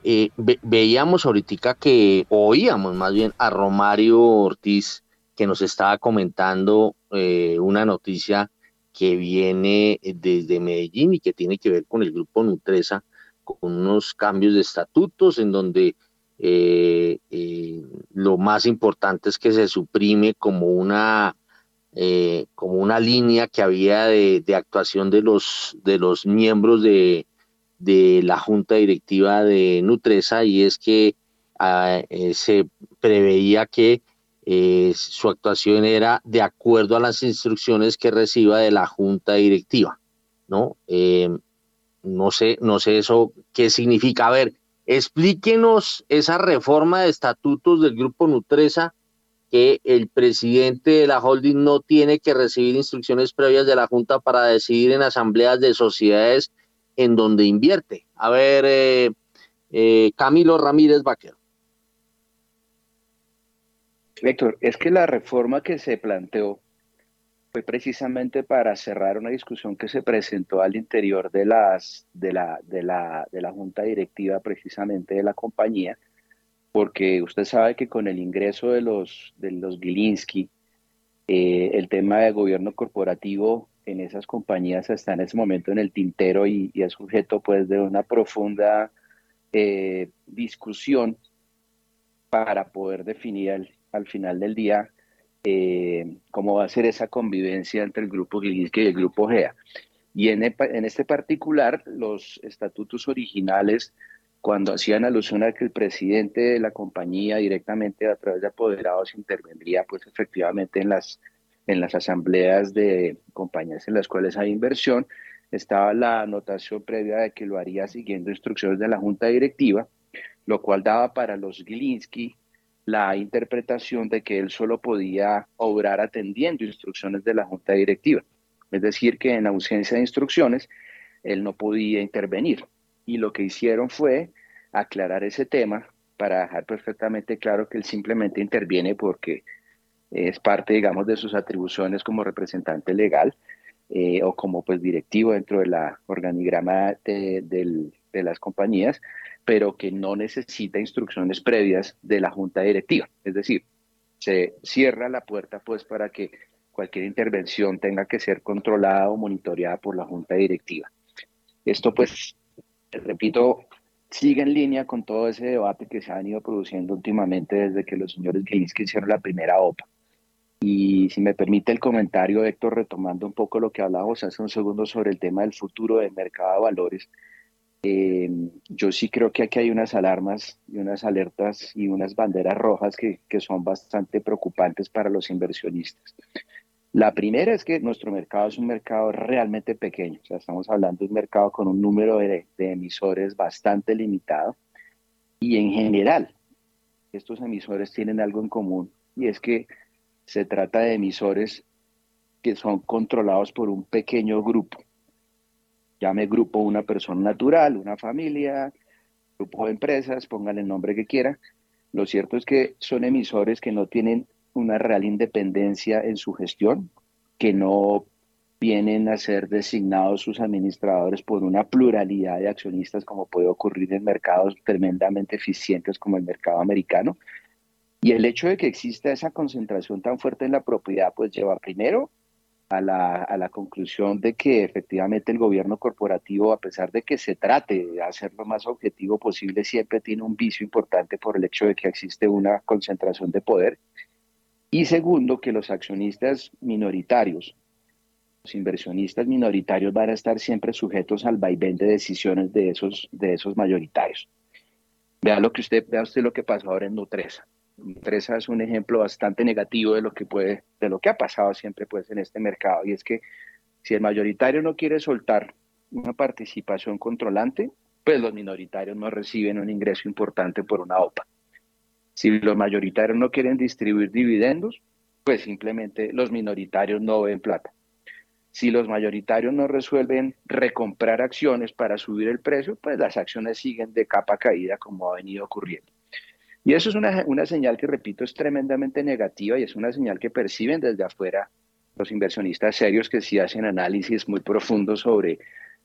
eh, veíamos ahorita que, oíamos más bien a Romario Ortiz que nos estaba comentando eh, una noticia que viene desde Medellín y que tiene que ver con el grupo Nutresa unos cambios de estatutos en donde eh, eh, lo más importante es que se suprime como una eh, como una línea que había de, actuación de los de los miembros de, de, la junta directiva de Nutresa y es que ah, se preveía que su actuación era de acuerdo a las instrucciones que reciba de la junta directiva, ¿no? No sé, no sé eso qué significa. A ver, explíquenos esa reforma de estatutos del Grupo Nutresa que el presidente de la holding no tiene que recibir instrucciones previas de la Junta para decidir en asambleas de sociedades en donde invierte. A ver, eh, eh, Camilo Ramírez Vaquero. Héctor, es que la reforma que se planteó fue precisamente para cerrar una discusión que se presentó al interior de, las, de, la, de, la, de la junta directiva precisamente de la compañía, porque usted sabe que con el ingreso de los, de los Gilinski, eh, el tema de gobierno corporativo en esas compañías está en ese momento en el tintero y, es sujeto pues de una profunda eh, discusión para poder definir al final del día eh, cómo va a ser esa convivencia entre el grupo Gilinski y el grupo GEA. Y en, este particular, los estatutos originales, cuando hacían alusión a que el presidente de la compañía directamente a través de apoderados intervendría, pues efectivamente en las, en las asambleas de compañías en las cuales hay inversión, estaba la anotación previa de que lo haría siguiendo instrucciones de la junta directiva, lo cual daba para los Gilinski la interpretación de que él solo podía obrar atendiendo instrucciones de la junta directiva. Es decir, que en ausencia de instrucciones, él no podía intervenir. Y lo que hicieron fue aclarar ese tema para dejar perfectamente claro que él simplemente interviene porque es parte, digamos, de sus atribuciones como representante legal eh, o como pues directivo dentro de la organigrama de, de las compañías, pero que no necesita instrucciones previas de la junta directiva. Es decir, se cierra la puerta pues para que cualquier intervención tenga que ser controlada o monitoreada por la junta directiva. Esto pues, repito, sigue en línea con todo ese debate que se ha venido produciendo últimamente desde que los señores Gilinski hicieron la primera OPA. Y si me permite el comentario, Héctor, retomando un poco lo que hablábamos hace un segundo sobre el tema del futuro del mercado de valores, eh, yo sí creo que aquí hay unas alarmas y unas alertas y unas banderas rojas que, son bastante preocupantes para los inversionistas. La primera es que nuestro mercado es un mercado realmente pequeño, o sea, estamos hablando de un mercado con un número de emisores bastante limitado y en general estos emisores tienen algo en común y es que se trata de emisores que son controlados por un pequeño grupo llame grupo una persona natural, una familia, grupo de empresas, pongan el nombre que quiera. Lo cierto es que son emisores que no tienen una real independencia en su gestión, que no vienen a ser designados sus administradores por una pluralidad de accionistas como puede ocurrir en mercados tremendamente eficientes como el mercado americano. Y el hecho de que exista esa concentración tan fuerte en la propiedad, pues lleva primero a la, a la, conclusión de que efectivamente el gobierno corporativo, a pesar de que se trate de hacer lo más objetivo posible, siempre tiene un vicio importante por el hecho de que existe una concentración de poder. Y segundo, que los accionistas minoritarios, los inversionistas minoritarios van a estar siempre sujetos al vaivén de decisiones de esos, de esos mayoritarios. Vea lo que usted, vea usted lo que pasó ahora en Nutresa. Nutresa es un ejemplo bastante negativo de lo que puede, de lo que ha pasado siempre pues en este mercado. Y es que si el mayoritario no quiere soltar una participación controlante, pues los minoritarios no reciben un ingreso importante por una OPA. Si los mayoritarios no quieren distribuir dividendos, pues simplemente los minoritarios no ven plata. Si los mayoritarios no resuelven recomprar acciones para subir el precio, pues las acciones siguen de capa caída como ha venido ocurriendo. Y eso es una, una señal que, repito, es tremendamente negativa y es una señal que perciben desde afuera los inversionistas serios que sí hacen análisis muy profundos sobre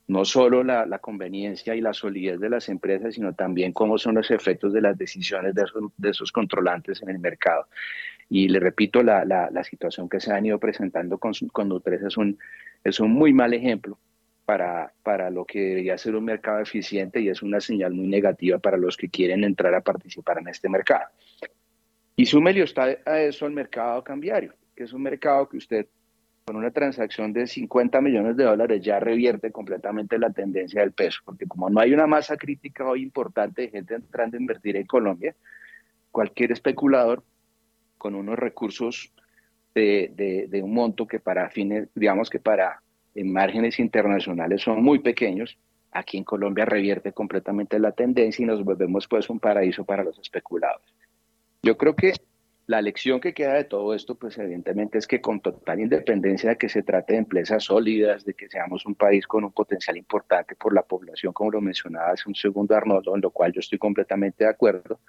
no solo la, conveniencia y la solidez de las empresas, sino también cómo son los efectos de las decisiones de esos, controlantes en el mercado. Y le repito, la, la, situación que se han ido presentando con, con Nutresa es un, es un muy mal ejemplo para, para lo que debería ser un mercado eficiente y es una señal muy negativa para los que quieren entrar a participar en este mercado. Y súmele está a eso el mercado cambiario, que es un mercado que usted con una transacción de 50 millones de dólares ya revierte completamente la tendencia del peso, porque como no hay una masa crítica hoy importante de gente entrando a invertir en Colombia, cualquier especulador con unos recursos de, de, de un monto que para fines, digamos que para en márgenes internacionales son muy pequeños, aquí en Colombia revierte completamente la tendencia y nos volvemos pues un paraíso para los especuladores. Yo creo que la lección que queda de todo esto, pues evidentemente es que con total independencia de que se trate de empresas sólidas, de que seamos un país con un potencial importante por la población, como lo mencionaba hace un segundo Arnoldo, en lo cual yo estoy completamente de acuerdo,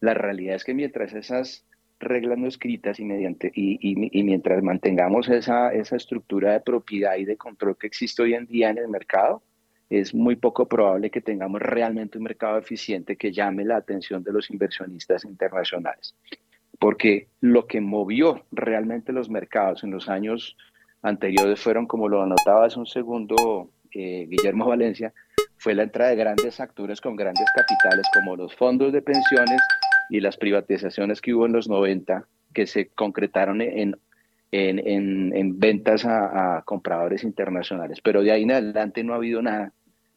la realidad es que mientras esas reglas no escritas y, mediante, y, y, mientras mantengamos esa, esa estructura de propiedad y de control que existe hoy en día en el mercado, es muy poco probable que tengamos realmente un mercado eficiente que llame la atención de los inversionistas internacionales. Porque lo que movió realmente los mercados en los años anteriores fueron, como lo anotaba hace un segundo eh, Guillermo Valencia, fue la entrada de grandes actores con grandes capitales como los fondos de pensiones y las privatizaciones que hubo en los 90 que se concretaron en, en, en, ventas a, compradores internacionales. Pero de ahí en adelante no ha habido nada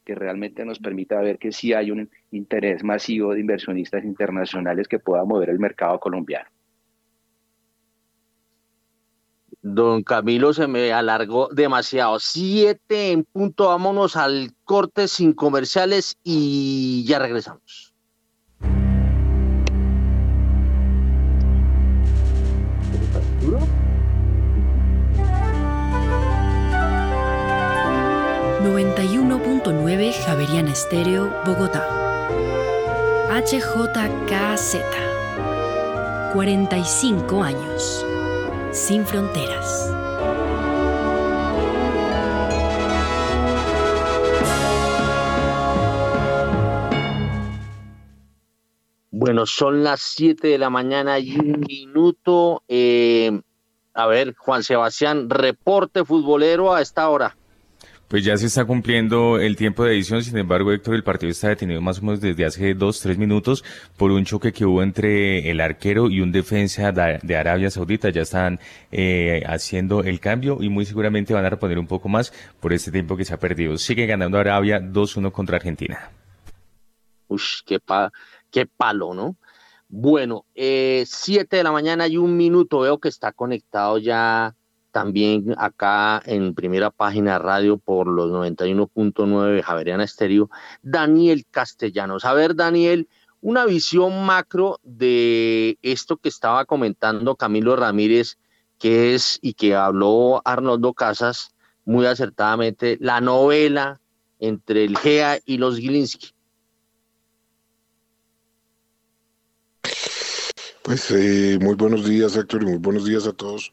que realmente nos permita ver que sí hay un interés masivo de inversionistas internacionales que pueda mover el mercado colombiano. Don Camilo se me alargó demasiado. Siete en punto, vámonos al corte sin comerciales y ya regresamos. 91.9 Javeriana Estéreo, Bogotá. HJKZ. 45 años. Sin fronteras. Bueno, son las 7 de la mañana y un minuto. Eh, a ver, Juan Sebastián, reporte futbolero a esta hora. Pues ya se está cumpliendo el tiempo de edición, sin embargo, Héctor, el partido está detenido más o menos desde hace dos, tres minutos por un choque que hubo entre el arquero y un defensa de Arabia Saudita. Ya están eh, haciendo el cambio y muy seguramente van a reponer un poco más por este tiempo que se ha perdido. Sigue ganando Arabia 2-1 contra Argentina. Uy, qué, pa qué palo, ¿no? Bueno, eh, siete de la mañana y un minuto. Veo que está conectado ya también acá en primera página radio por los 91.9 Javeriana Estéreo, Daniel Castellanos. A ver, Daniel, una visión macro de esto que estaba comentando Camilo Ramírez, que es y que habló Arnoldo Casas muy acertadamente, la novela entre el GEA y los Gilinski. Pues eh, muy buenos días, Héctor, y muy buenos días a todos.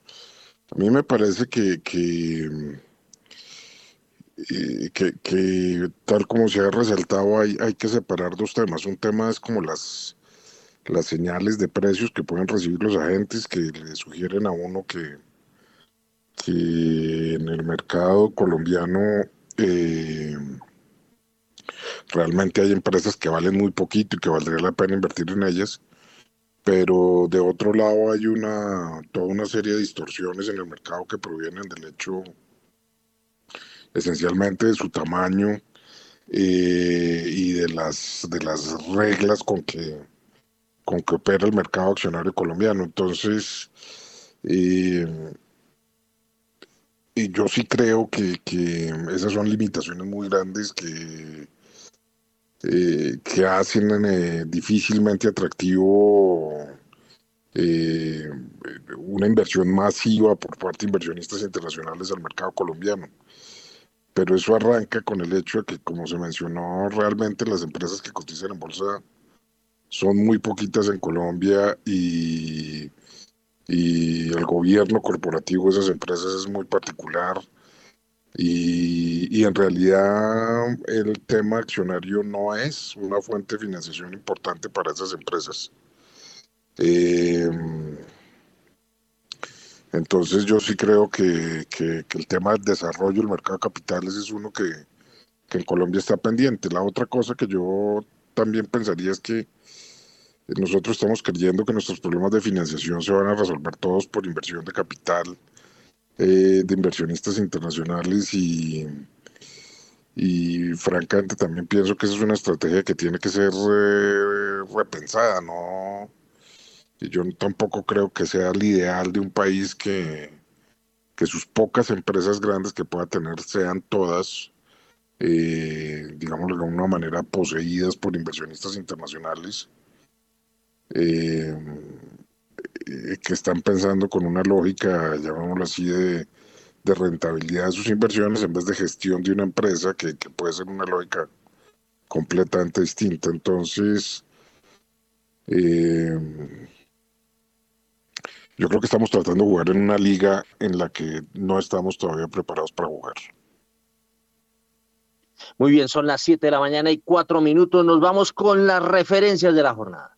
A mí me parece que, eh, que, que, tal como se ha resaltado, hay, hay que separar dos temas. Un tema es como las, las señales de precios que pueden recibir los agentes que le sugieren a uno que, que en el mercado colombiano eh, realmente hay empresas que valen muy poquito y que valdría la pena invertir en ellas, pero de otro lado hay una toda una serie de distorsiones en el mercado que provienen del hecho esencialmente de su tamaño eh, y de las de las reglas con que con que opera el mercado accionario colombiano. Entonces, eh, y yo sí creo que, esas son limitaciones muy grandes que, eh, que hacen eh, difícilmente atractivo eh, una inversión masiva por parte de inversionistas internacionales al mercado colombiano. Pero eso arranca con el hecho de que, como se mencionó, realmente las empresas que cotizan en bolsa son muy poquitas en Colombia y y el gobierno corporativo de esas empresas es muy particular y, en realidad el tema accionario no es una fuente de financiación importante para esas empresas. Eh, entonces yo sí creo que, el tema del desarrollo del mercado de capitales es uno que, que en Colombia está pendiente. La otra cosa que yo también pensaría es que nosotros estamos creyendo que nuestros problemas de financiación se van a resolver todos por inversión de capital eh, de inversionistas internacionales y, francamente también pienso que esa es una estrategia que tiene que ser eh, repensada, ¿no? Yo tampoco creo que sea el ideal de un país que, que sus pocas empresas grandes que pueda tener sean todas, eh, de alguna manera, poseídas por inversionistas internacionales eh, que están pensando con una lógica, llamémoslo así, de, rentabilidad de sus inversiones en vez de gestión de una empresa que, puede ser una lógica completamente distinta. Entonces, eh, yo creo que estamos tratando de jugar en una liga en la que no estamos todavía preparados para jugar. Muy bien, son las 7 de la mañana y 4 minutos. Nos vamos con las referencias de la jornada.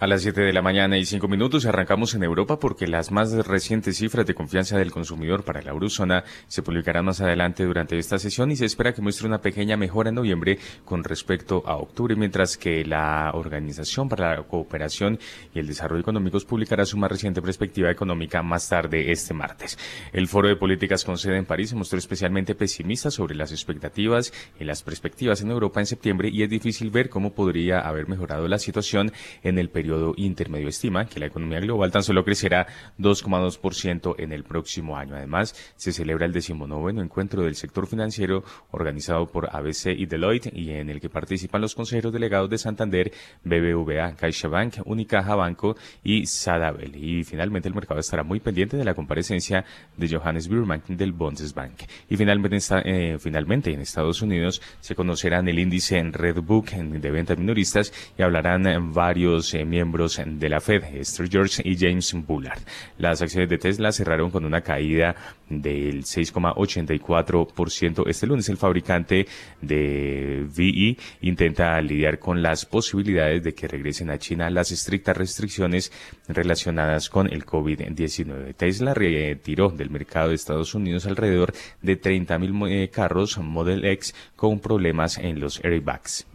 A las 7 de la mañana y 5 minutos arrancamos en Europa porque las más recientes cifras de confianza del consumidor para la eurozona se publicarán más adelante durante esta sesión y se espera que muestre una pequeña mejora en noviembre con respecto a octubre, mientras que la Organización para la Cooperación y el Desarrollo Económicos publicará su más reciente perspectiva económica más tarde este martes. El Foro de Políticas con sede en París se mostró especialmente pesimista sobre las expectativas y las perspectivas en Europa en septiembre y es difícil ver cómo podría haber mejorado la situación en el periodo intermedio estima que la economía global tan solo crecerá 2,2% en el próximo año. Además, se celebra el decimonoveno encuentro del sector financiero organizado por ABC y Deloitte y en el que participan los consejeros delegados de Santander, BBVA, CaixaBank, Unicaja Banco y Sadabel. Y finalmente el mercado estará muy pendiente de la comparecencia de Johannes Burman del Bundesbank. Y finalmente, eh, finalmente en Estados Unidos se conocerán el índice en Redbook de ventas minoristas y hablarán varios eh, de la Fed, Esther George y James Bullard. Las acciones de Tesla cerraron con una caída del 6,84% este lunes. El fabricante de VE intenta lidiar con las posibilidades de que regresen a China las estrictas restricciones relacionadas con el COVID-19. Tesla retiró del mercado de Estados Unidos alrededor de 30.000 eh, carros Model X con problemas en los airbags.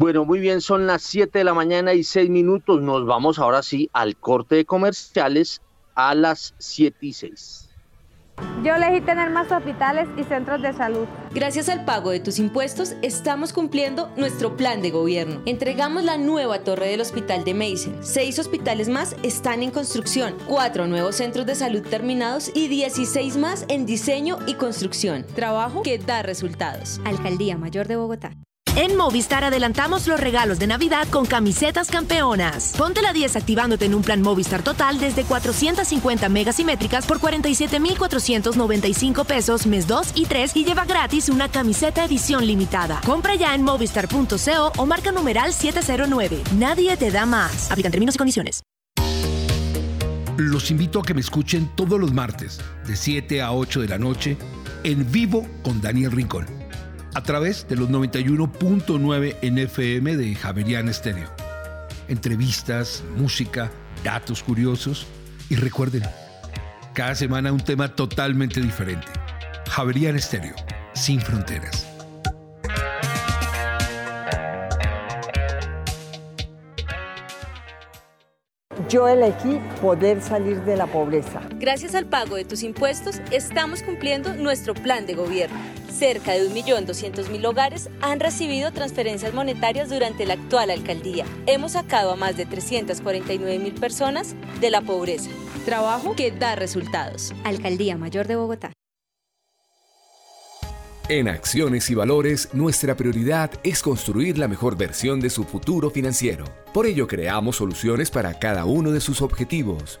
Bueno, muy bien, son las 7 de la mañana y 6 minutos. Nos vamos ahora sí al corte de comerciales a las 7 y 6. Yo elegí tener más hospitales y centros de salud. Gracias al pago de tus impuestos, estamos cumpliendo nuestro plan de gobierno. Entregamos la nueva torre del hospital de Mason. Seis hospitales más están en construcción, cuatro nuevos centros de salud terminados y 16 más en diseño y construcción. Trabajo que da resultados. Alcaldía Mayor de Bogotá. En Movistar adelantamos los regalos de Navidad con camisetas campeonas. Ponte la 10 activándote en un plan Movistar total desde 450 megasimétricas por 47,495 pesos mes 2 y 3 y lleva gratis una camiseta edición limitada. Compra ya en movistar.co o marca numeral 709. Nadie te da más. Aplican términos y condiciones. Los invito a que me escuchen todos los martes de 7 a 8 de la noche en vivo con Daniel Rincón a través de los 91.9 NFM de Javerian Estéreo. Entrevistas, música, datos curiosos y recuerden, cada semana un tema totalmente diferente. Javerian Estéreo, sin fronteras. Yo elegí poder salir de la pobreza. Gracias al pago de tus impuestos, estamos cumpliendo nuestro plan de gobierno. Cerca de 1.200.000 hogares han recibido transferencias monetarias durante la actual alcaldía. Hemos sacado a más de 349.000 personas de la pobreza. Trabajo que da resultados. Alcaldía Mayor de Bogotá. En Acciones y Valores, nuestra prioridad es construir la mejor versión de su futuro financiero. Por ello, creamos soluciones para cada uno de sus objetivos.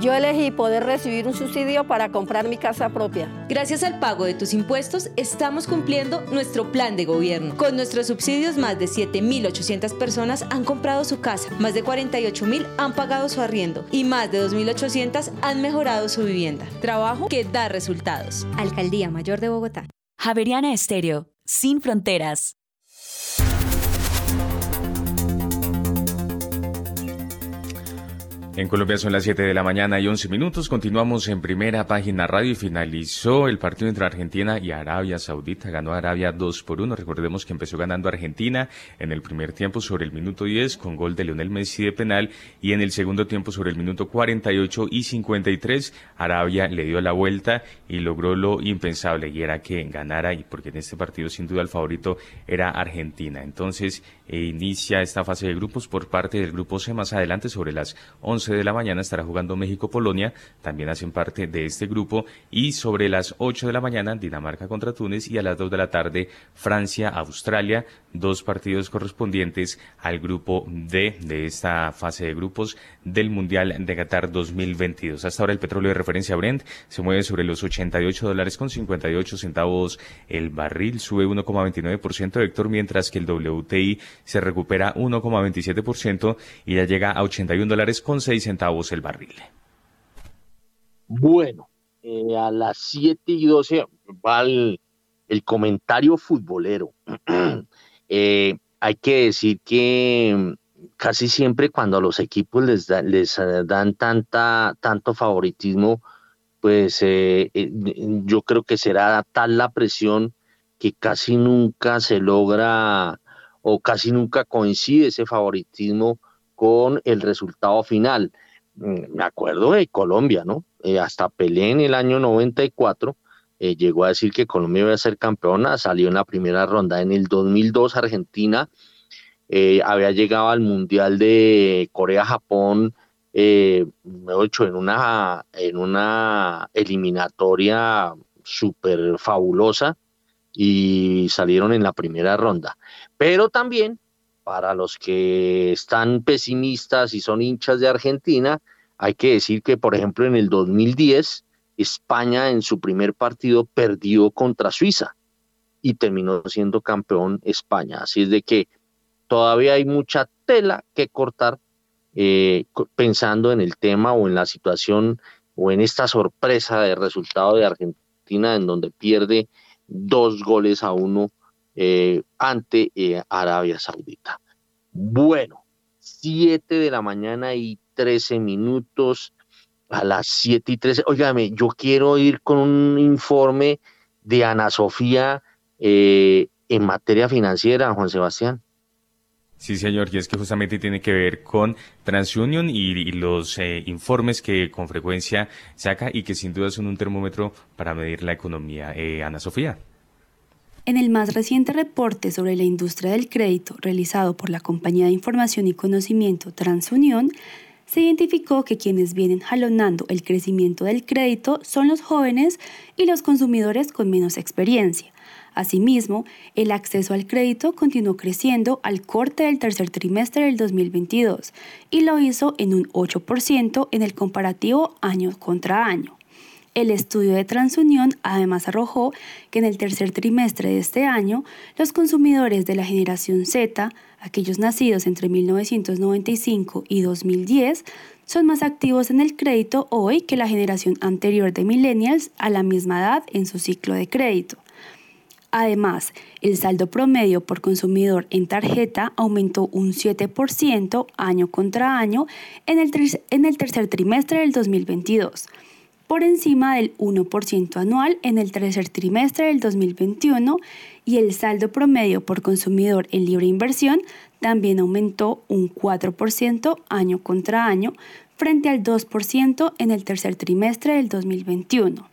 Yo elegí poder recibir un subsidio para comprar mi casa propia. Gracias al pago de tus impuestos, estamos cumpliendo nuestro plan de gobierno. Con nuestros subsidios, más de 7.800 personas han comprado su casa, más de 48.000 han pagado su arriendo y más de 2.800 han mejorado su vivienda. Trabajo que da resultados. Alcaldía Mayor de Bogotá. Javeriana Estéreo, sin fronteras. En Colombia son las 7 de la mañana y 11 minutos. Continuamos en primera página radio y finalizó el partido entre Argentina y Arabia Saudita. Ganó Arabia 2 por 1. Recordemos que empezó ganando Argentina en el primer tiempo sobre el minuto 10 con gol de Leonel Messi de penal y en el segundo tiempo sobre el minuto 48 y 53 Arabia le dio la vuelta y logró lo impensable y era que ganara y porque en este partido sin duda el favorito era Argentina. Entonces eh, inicia esta fase de grupos por parte del grupo C más adelante sobre las 11 de la mañana estará jugando México-Polonia, también hacen parte de este grupo, y sobre las 8 de la mañana Dinamarca contra Túnez y a las 2 de la tarde Francia-Australia, dos partidos correspondientes al grupo D de esta fase de grupos del Mundial de Qatar 2022. Hasta ahora el petróleo de referencia Brent se mueve sobre los 88 dólares con 58 centavos el barril, sube 1,29% Héctor, mientras que el WTI se recupera 1,27% y ya llega a 81 dólares con 6 centavos el barril. Bueno, eh, a las 7 y 12 va el, comentario futbolero. Eh, hay que decir que mm, casi siempre cuando a los equipos les, eh, dan tanta, tanto favoritismo, pues yo creo que será tal la presión que casi nunca se logra o casi nunca coincide ese favoritismo con el resultado final. Mm, me acuerdo de Colombia, ¿no? Eh, hasta Pelé en el año 94 eh, llegó a decir que Colombia iba a ser campeona, salió en la primera ronda. En el 2002 Argentina eh, había llegado al Mundial de Corea-Japón, eh, en una, en una eliminatoria súper fabulosa y salieron en la primera ronda. Pero también, para los que están pesimistas y son hinchas de Argentina, hay que decir que, por ejemplo, en el 2010, España en su primer partido perdió contra Suiza y terminó siendo campeón España. Así es de que todavía hay mucha tela que cortar eh, pensando en el tema o en la situación o en esta sorpresa de resultado de Argentina en donde pierde dos goles a uno eh, ante eh, Arabia Saudita. Bueno, siete de la mañana y trece minutos a las siete y trece. Óigame, yo quiero ir con un informe de Ana Sofía en materia financiera, Juan Sebastián. Sí, señor, y es que justamente tiene que ver con TransUnion y, los eh, informes que con frecuencia saca y que sin duda son un termómetro para medir la economía. Eh, Ana Sofía. En el más reciente reporte sobre la industria del crédito realizado por la compañía de información y conocimiento TransUnion, se identificó que quienes vienen jalonando el crecimiento del crédito son los jóvenes y los consumidores con menos experiencia Asimismo, el acceso al crédito continuó creciendo al corte del tercer trimestre del 2022 y lo hizo en un 8% en el comparativo año contra año. El estudio de Transunión además arrojó que en el tercer trimestre de este año, los consumidores de la generación Z, aquellos nacidos entre 1995 y 2010, son más activos en el crédito hoy que la generación anterior de millennials a la misma edad en su ciclo de crédito. Además, el saldo promedio por consumidor en tarjeta aumentó un 7% año contra año en el, en el tercer trimestre del 2022, por encima del 1% anual en el tercer trimestre del 2021 y el saldo promedio por consumidor en libre inversión también aumentó un 4% año contra año frente al 2% en el tercer trimestre del 2021.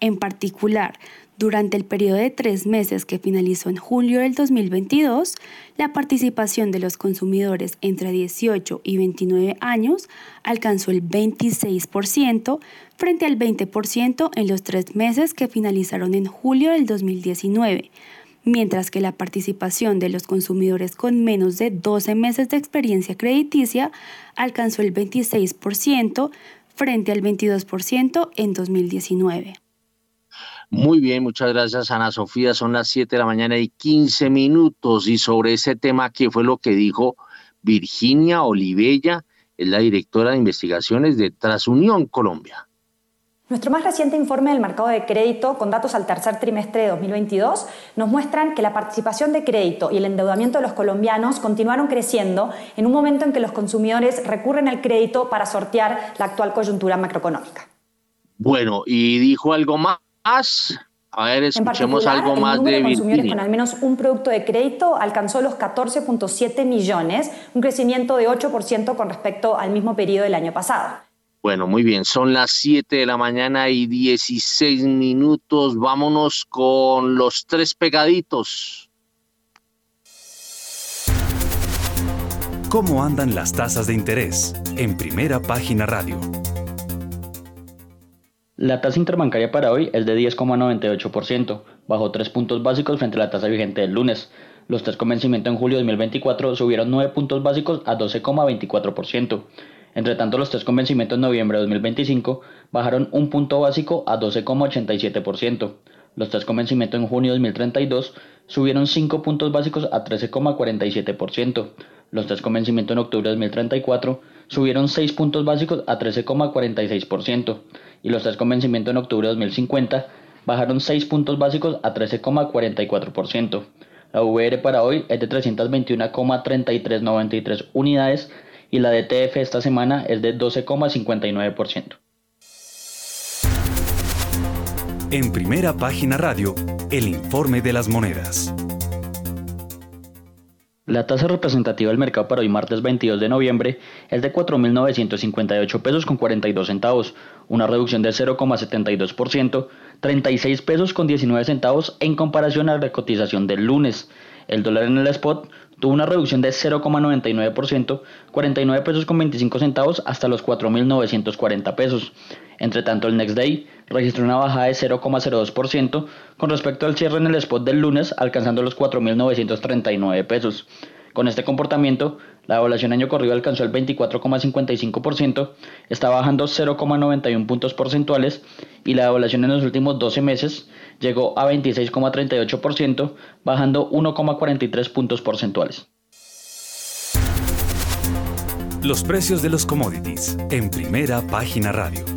En particular, durante el periodo de tres meses que finalizó en julio del 2022, la participación de los consumidores entre 18 y 29 años alcanzó el 26% frente al 20% en los tres meses que finalizaron en julio del 2019, mientras que la participación de los consumidores con menos de 12 meses de experiencia crediticia alcanzó el 26% frente al 22% en 2019. Muy bien, muchas gracias Ana Sofía. Son las 7 de la mañana y 15 minutos y sobre ese tema, ¿qué fue lo que dijo Virginia Olivella? Es la directora de investigaciones de Trasunión Colombia. Nuestro más reciente informe del mercado de crédito, con datos al tercer trimestre de 2022, nos muestran que la participación de crédito y el endeudamiento de los colombianos continuaron creciendo en un momento en que los consumidores recurren al crédito para sortear la actual coyuntura macroeconómica. Bueno, y dijo algo más a ver, escuchemos algo más de, de consumidores con al menos un producto de crédito alcanzó los 14.7 millones, un crecimiento de 8% con respecto al mismo periodo del año pasado. Bueno, muy bien, son las 7 de la mañana y 16 minutos. Vámonos con los tres pegaditos. ¿Cómo andan las tasas de interés? En primera página radio. La tasa interbancaria para hoy es de 10,98%, bajo 3 puntos básicos frente a la tasa vigente del lunes. Los test con vencimiento en julio de 2024 subieron 9 puntos básicos a 12,24%. Entre tanto, los test con vencimiento en noviembre de 2025 bajaron un punto básico a 12,87%. Los test con vencimiento en junio de 2032 subieron 5 puntos básicos a 13,47%. Los test con vencimiento en octubre de 2034 subieron 6 puntos básicos a 13,46% y los test con vencimiento en octubre de 2050 bajaron 6 puntos básicos a 13,44%. La VR para hoy es de 321,3393 unidades y la DTF esta semana es de 12,59%. En primera página radio, el informe de las monedas. La tasa representativa del mercado para hoy martes 22 de noviembre es de 4.958 pesos con 42 centavos, una reducción de 0,72%, 36 pesos con 19 centavos en comparación a la cotización del lunes. El dólar en el spot tuvo una reducción de 0,99%, 49 pesos con 25 centavos hasta los 4.940 pesos. Entre tanto, el Next Day registró una bajada de 0,02% con respecto al cierre en el spot del lunes, alcanzando los 4.939 pesos. Con este comportamiento, la evaluación año corrido alcanzó el 24,55%, está bajando 0,91 puntos porcentuales y la evaluación en los últimos 12 meses llegó a 26,38%, bajando 1,43 puntos porcentuales. Los precios de los commodities en primera página radio.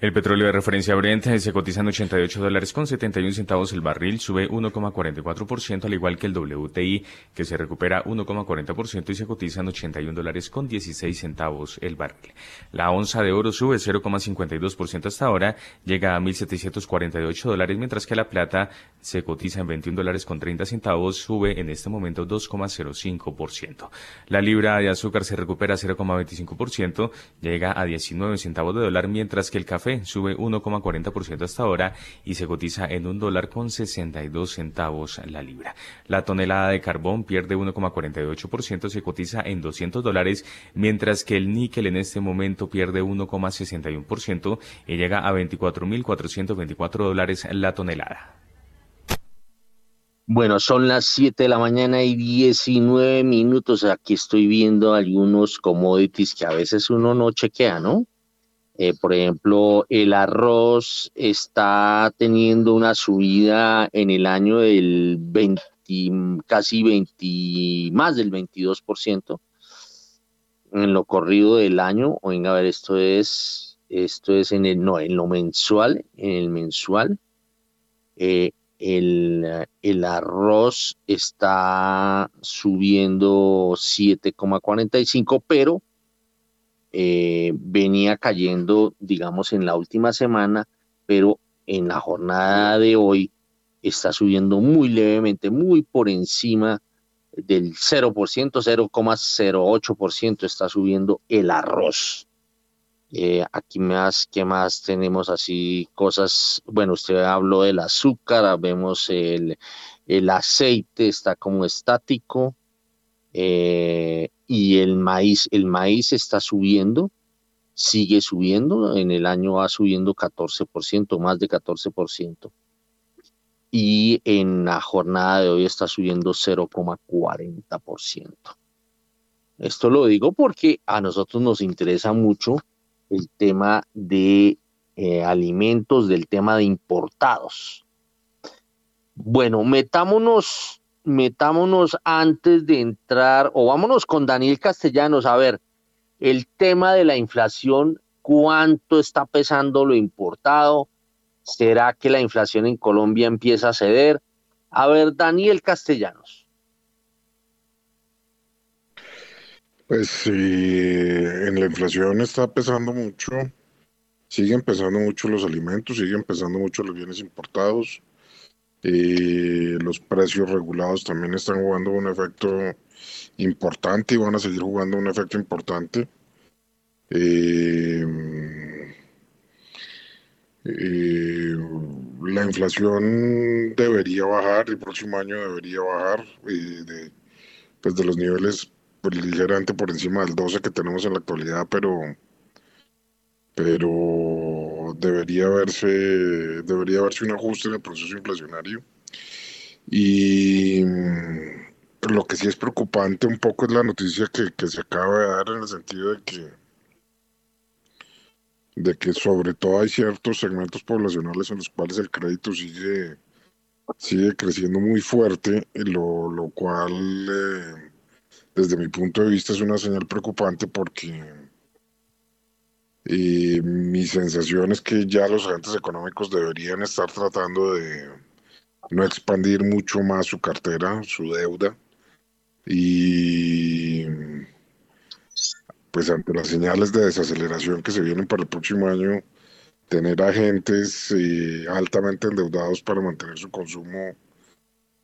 El petróleo de referencia Brent se cotiza en 88 dólares con 71 centavos el barril, sube 1,44%, al igual que el WTI, que se recupera 1,40% y se cotiza en 81 dólares con 16 centavos el barril. La onza de oro sube 0,52% hasta ahora, llega a 1.748 dólares, mientras que la plata se cotiza en 21 dólares con 30 centavos, sube en este momento 2,05%. La libra de azúcar se recupera 0,25%, llega a 19 centavos de dólar, mientras que el café sube 1,40% hasta ahora y se cotiza en un dólar con 62 centavos la libra. La tonelada de carbón pierde 1,48%, se cotiza en 200 dólares, mientras que el níquel en este momento pierde 1,61% y llega a 24.424 dólares la tonelada. Bueno, son las 7 de la mañana y 19 minutos. Aquí estoy viendo algunos commodities que a veces uno no chequea, ¿no? Eh, por ejemplo, el arroz está teniendo una subida en el año del 20, casi 20, más del 22% en lo corrido del año. Venga, a ver, esto es, esto es en el, no, en lo mensual, en el mensual. Eh, el, el, arroz está subiendo 7,45, pero eh, venía cayendo, digamos, en la última semana, pero en la jornada de hoy está subiendo muy levemente, muy por encima del 0%, 0,08% está subiendo el arroz. Eh, aquí más, ¿qué más tenemos así? Cosas, bueno, usted habló del azúcar, vemos el, el aceite está como estático, eh, y el maíz, el maíz está subiendo, sigue subiendo, en el año va subiendo 14%, más de 14%. Y en la jornada de hoy está subiendo 0,40%. Esto lo digo porque a nosotros nos interesa mucho el tema de eh, alimentos, del tema de importados. Bueno, metámonos metámonos antes de entrar, o vámonos con Daniel Castellanos, a ver, el tema de la inflación, ¿cuánto está pesando lo importado? ¿Será que la inflación en Colombia empieza a ceder? A ver, Daniel Castellanos. Pues sí, en la inflación está pesando mucho, siguen pesando mucho los alimentos, siguen pesando mucho los bienes importados. Eh, los precios regulados también están jugando un efecto importante y van a seguir jugando un efecto importante. Eh, eh, la inflación debería bajar, el próximo año debería bajar de, pues de los niveles pues, ligeramente por encima del 12 que tenemos en la actualidad, pero, pero debería verse, debería un ajuste en el proceso inflacionario. Y mm, lo que sí es preocupante un poco es la noticia que, se acaba de dar en el sentido de que de que sobre todo hay ciertos segmentos poblacionales en los cuales el crédito sigue, sigue creciendo muy fuerte, lo, lo cual eh, desde mi punto de vista es una señal preocupante porque y mi sensación es que ya los agentes económicos deberían estar tratando de no expandir mucho más su cartera, su deuda. Y pues ante las señales de desaceleración que se vienen para el próximo año, tener agentes eh, altamente endeudados para mantener su consumo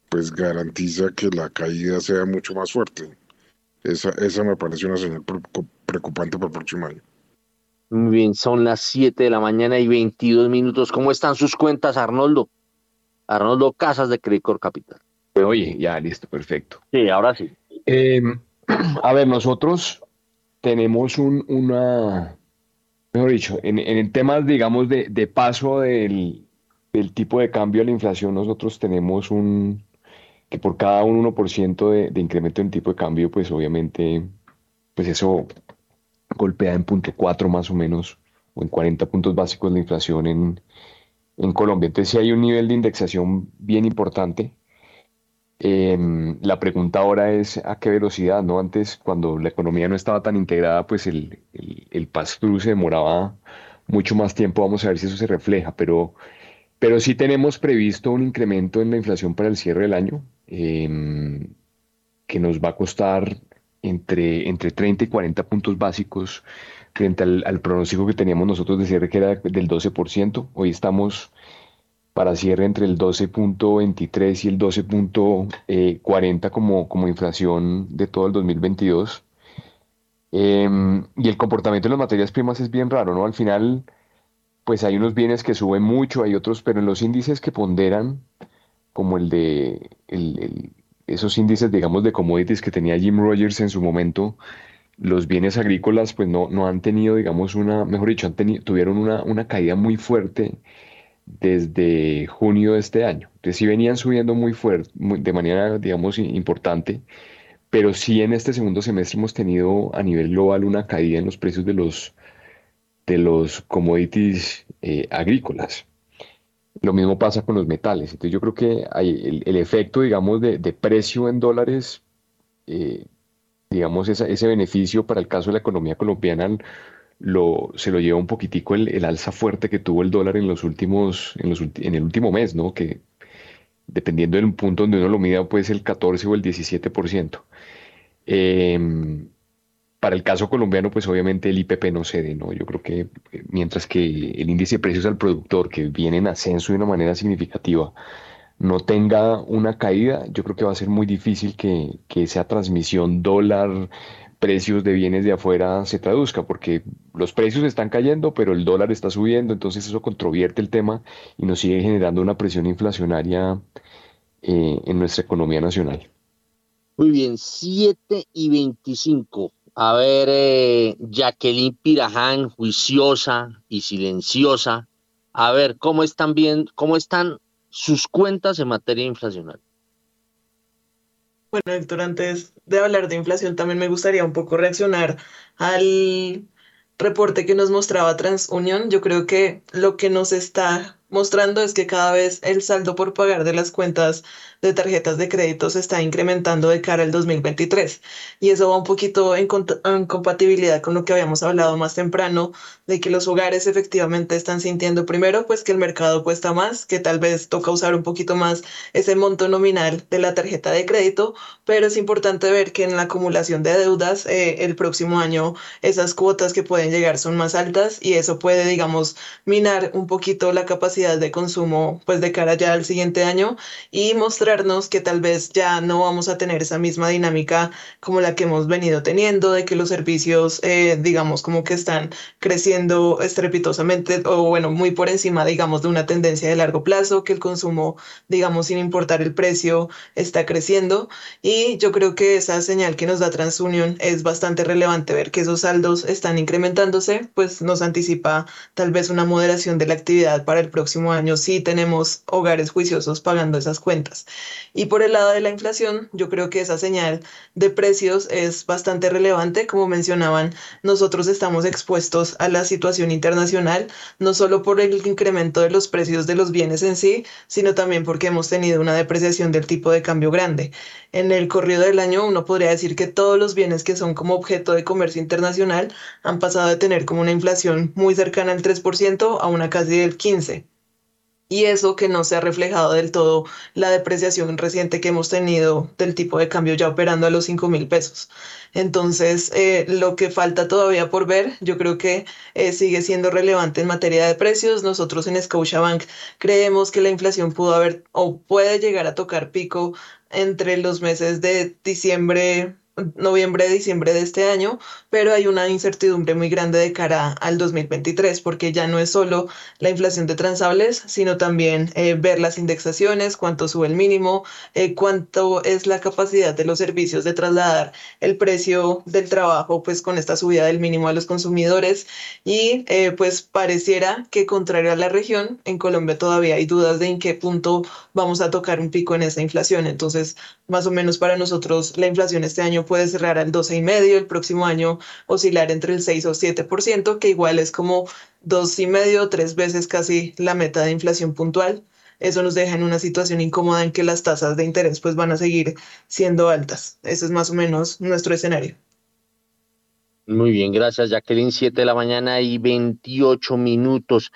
pues garantiza que la caída sea mucho más fuerte. Esa, esa me parece una señal preocupante para el próximo año. Muy bien, son las 7 de la mañana y 22 minutos. ¿Cómo están sus cuentas, Arnoldo? Arnoldo Casas de Credicor Capital. Oye, ya, listo, perfecto. Sí, ahora sí. Em, a ver, nosotros tenemos un, una, mejor dicho, en, en temas, digamos, de, de paso del, del, tipo de cambio a la inflación, nosotros tenemos un, que por cada un 1% de, de incremento en tipo de cambio, pues obviamente, pues eso golpea en punto 4 más o menos, o en 40 puntos básicos la inflación en, en Colombia. Entonces sí hay un nivel de indexación bien importante. Em, la pregunta ahora es a qué velocidad, ¿no? Antes, cuando la economía no estaba tan integrada, pues el, el, el se demoraba mucho más tiempo. Vamos a ver si eso se refleja, pero, pero sí tenemos previsto un incremento en la inflación para el cierre del año, em, que nos va a costar entre, entre 30 y 40 puntos básicos frente al, pronóstico que teníamos nosotros de cierre que era del 12%. Hoy estamos para cierre entre el 12.23 y el 12.40 como, como inflación de todo el 2022. Em, y el comportamiento de las materias primas es bien raro, ¿no? Al final, pues hay unos bienes que suben mucho, hay otros, pero en los índices que ponderan, como el de el, esos índices, digamos, de commodities que tenía Jim Rogers en su momento, los bienes agrícolas pues no, no han tenido, digamos, una, mejor dicho, han tenido, tuvieron una, una caída muy fuerte desde junio de este año. Entonces sí venían subiendo muy fuerte, de manera, digamos, importante, pero sí en este segundo semestre hemos tenido a nivel global una caída en los precios de los, de los commodities eh, agrícolas. Lo mismo pasa con los metales. Entonces yo creo que hay el, efecto, digamos, de, precio en dólares, eh, digamos, ese beneficio para el caso de la economía colombiana lo, se lo lleva un poquitico el, alza fuerte que tuvo el dólar en los últimos, en, los, en el último mes, ¿no? Que dependiendo del punto donde uno lo mida, puede ser el 14 o el 17%. Eh, para el caso colombiano, pues obviamente el IPP no cede, ¿no? Yo creo que eh, mientras que el índice de precios al productor, que viene en ascenso de una manera significativa, no tenga una caída, yo creo que va a ser muy difícil que, que esa transmisión dólar, precios de bienes de afuera se traduzca, porque los precios están cayendo, pero el dólar está subiendo, entonces eso controvierte el tema y nos sigue generando una presión inflacionaria eh, en nuestra economía nacional. Muy bien, 7 y 25. A ver, eh, Jacqueline Piraján, juiciosa y silenciosa. A ver, ¿cómo están bien, cómo están sus cuentas en materia inflacional? Bueno, Héctor, antes de hablar de inflación, también me gustaría un poco reaccionar al reporte que nos mostraba TransUnion. Yo creo que lo que nos está mostrando es que cada vez el saldo por pagar de las cuentas de tarjetas de crédito se está incrementando de cara al 2023. Y eso va un poquito en, compatibilidad con lo que habíamos hablado más temprano, de que los hogares efectivamente están sintiendo primero, pues que el mercado cuesta más, que tal vez toca usar un poquito más ese monto nominal de la tarjeta de crédito, pero es importante ver que en la acumulación de deudas eh, el próximo año esas cuotas que pueden llegar son más altas y eso puede, digamos, minar un poquito la capacidad de consumo pues de cara ya al siguiente año y mostrar que tal vez ya no vamos a tener esa misma dinámica como la que hemos venido teniendo, de que los servicios, eh, digamos, como que están creciendo estrepitosamente o bueno, muy por encima, digamos, de una tendencia de largo plazo, que el consumo, digamos, sin importar el precio, está creciendo. Y yo creo que esa señal que nos da TransUnion es bastante relevante ver que esos saldos están incrementándose, pues nos anticipa tal vez una moderación de la actividad para el próximo año si tenemos hogares juiciosos pagando esas cuentas. Y por el lado de la inflación, yo creo que esa señal de precios es bastante relevante. Como mencionaban, nosotros estamos expuestos a la situación internacional, no solo por el incremento de los precios de los bienes en sí, sino también porque hemos tenido una depreciación del tipo de cambio grande. En el corrido del año, uno podría decir que todos los bienes que son como objeto de comercio internacional han pasado de tener como una inflación muy cercana al 3% a una casi del 15%. Y eso que no se ha reflejado del todo la depreciación reciente que hemos tenido del tipo de cambio ya operando a los 5 mil pesos. Entonces, eh, lo que falta todavía por ver, yo creo que eh, sigue siendo relevante en materia de precios. Nosotros en Scotiabank creemos que la inflación pudo haber o puede llegar a tocar pico entre los meses de diciembre noviembre, diciembre de este año, pero hay una incertidumbre muy grande de cara al 2023, porque ya no es solo la inflación de transables, sino también eh, ver las indexaciones, cuánto sube el mínimo, eh, cuánto es la capacidad de los servicios de trasladar el precio del trabajo, pues con esta subida del mínimo a los consumidores. Y eh, pues pareciera que contrario a la región, en Colombia todavía hay dudas de en qué punto vamos a tocar un pico en esa inflación. Entonces, más o menos para nosotros la inflación este año puede cerrar al 12,5%, el próximo año oscilar entre el 6 o 7%, que igual es como dos y medio, tres veces casi la meta de inflación puntual. Eso nos deja en una situación incómoda en que las tasas de interés pues van a seguir siendo altas. Ese es más o menos nuestro escenario. Muy bien, gracias Jacqueline. 7 de la mañana y 28 minutos.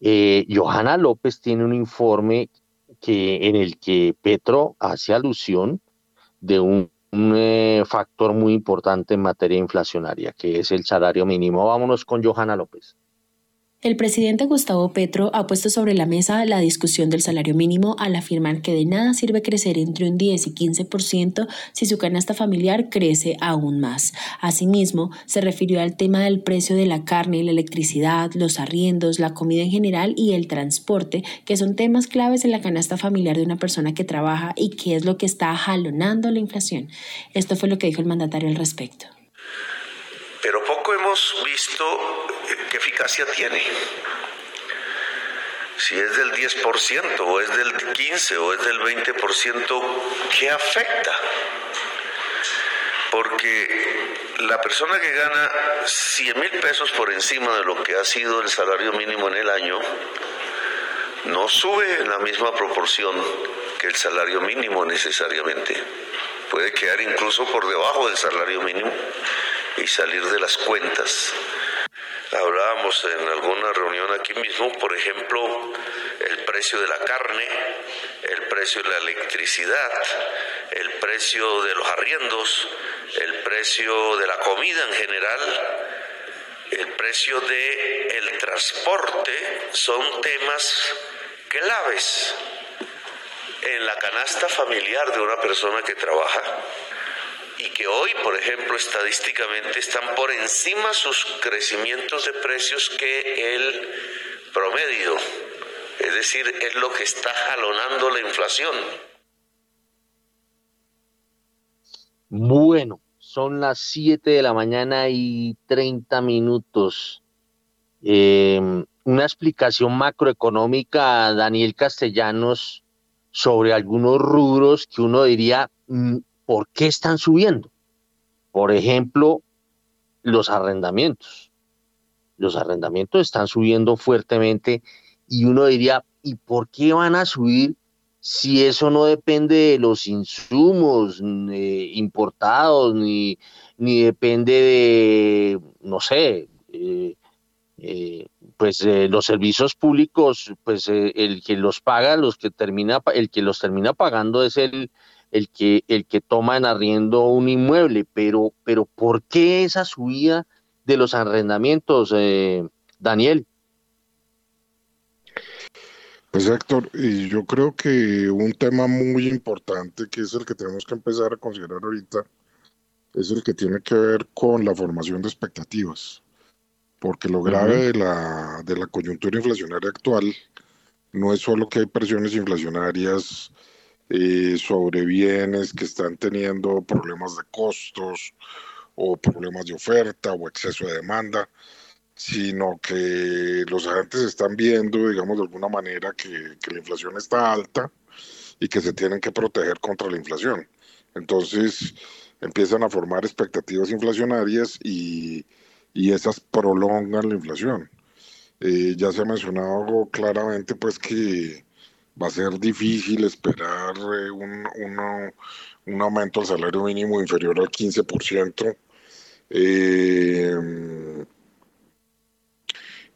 Eh, Johanna López tiene un informe que, en el que Petro hace alusión de un un eh, factor muy importante en materia inflacionaria, que es el salario mínimo. Vámonos con Johanna López. El presidente Gustavo Petro ha puesto sobre la mesa la discusión del salario mínimo al afirmar que de nada sirve crecer entre un 10 y 15% si su canasta familiar crece aún más. Asimismo, se refirió al tema del precio de la carne, la electricidad, los arriendos, la comida en general y el transporte, que son temas claves en la canasta familiar de una persona que trabaja y que es lo que está jalonando la inflación. Esto fue lo que dijo el mandatario al respecto visto eh, qué eficacia tiene. Si es del 10% o es del 15% o es del 20%, ¿qué afecta? Porque la persona que gana 100 mil pesos por encima de lo que ha sido el salario mínimo en el año, no sube en la misma proporción que el salario mínimo necesariamente. Puede quedar incluso por debajo del salario mínimo y salir de las cuentas. Hablábamos en alguna reunión aquí mismo, por ejemplo, el precio de la carne, el precio de la electricidad, el precio de los arriendos, el precio de la comida en general, el precio del el transporte, son temas claves en la canasta familiar de una persona que trabaja y que hoy, por ejemplo, estadísticamente están por encima sus crecimientos de precios que el promedio. Es decir, es lo que está jalonando la inflación. Bueno, son las 7 de la mañana y 30 minutos. Em, una explicación macroeconómica, Daniel Castellanos, sobre algunos rubros que uno diría, mm, ¿Por qué están subiendo? Por ejemplo, los arrendamientos. Los arrendamientos están subiendo fuertemente y uno diría, ¿y por qué van a subir si eso no depende de los insumos eh, importados, ni, ni, depende de, no sé, eh, eh, pues los servicios públicos, pues el que los paga, los que termina, el que los termina pagando es el, el que, el que toma en arriendo un inmueble, pero, pero ¿por qué esa subida de los arrendamientos, eh, Daniel? Pues Héctor, y yo creo que un tema muy importante que es el que tenemos que empezar a considerar ahorita es el que tiene que ver con la formación de expectativas, porque lo grave de, la, de la coyuntura inflacionaria actual no es solo que hay presiones inflacionarias eh, sobre bienes que están teniendo problemas de costos o problemas de oferta o exceso de demanda, sino que los agentes están viendo, digamos, de alguna manera que, la inflación está alta y que se tienen que proteger contra la inflación. Entonces empiezan a formar expectativas inflacionarias y, esas prolongan la inflación. Eh, ya se ha mencionado claramente pues que va a ser difícil esperar eh, un, un, aumento del salario mínimo inferior al 15%. Eh,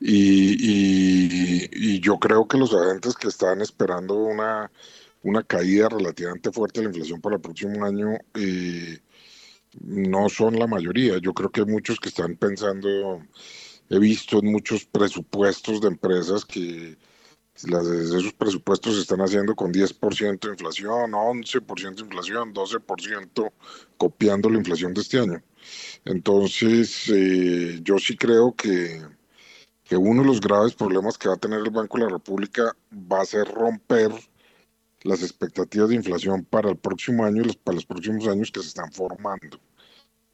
Y, yo creo que los agentes que están esperando una, una caída relativamente fuerte de la inflación para el próximo año eh, no son la mayoría. Yo creo que hay muchos que están pensando, he visto en muchos presupuestos de empresas que las, esos presupuestos se están haciendo con 10% de inflación, 11% de inflación, 12% copiando la inflación de este año. Entonces, eh, yo sí creo que, que uno de los graves problemas que va a tener el Banco de la República va a ser romper las expectativas de inflación para el próximo año y para los próximos años que se están formando.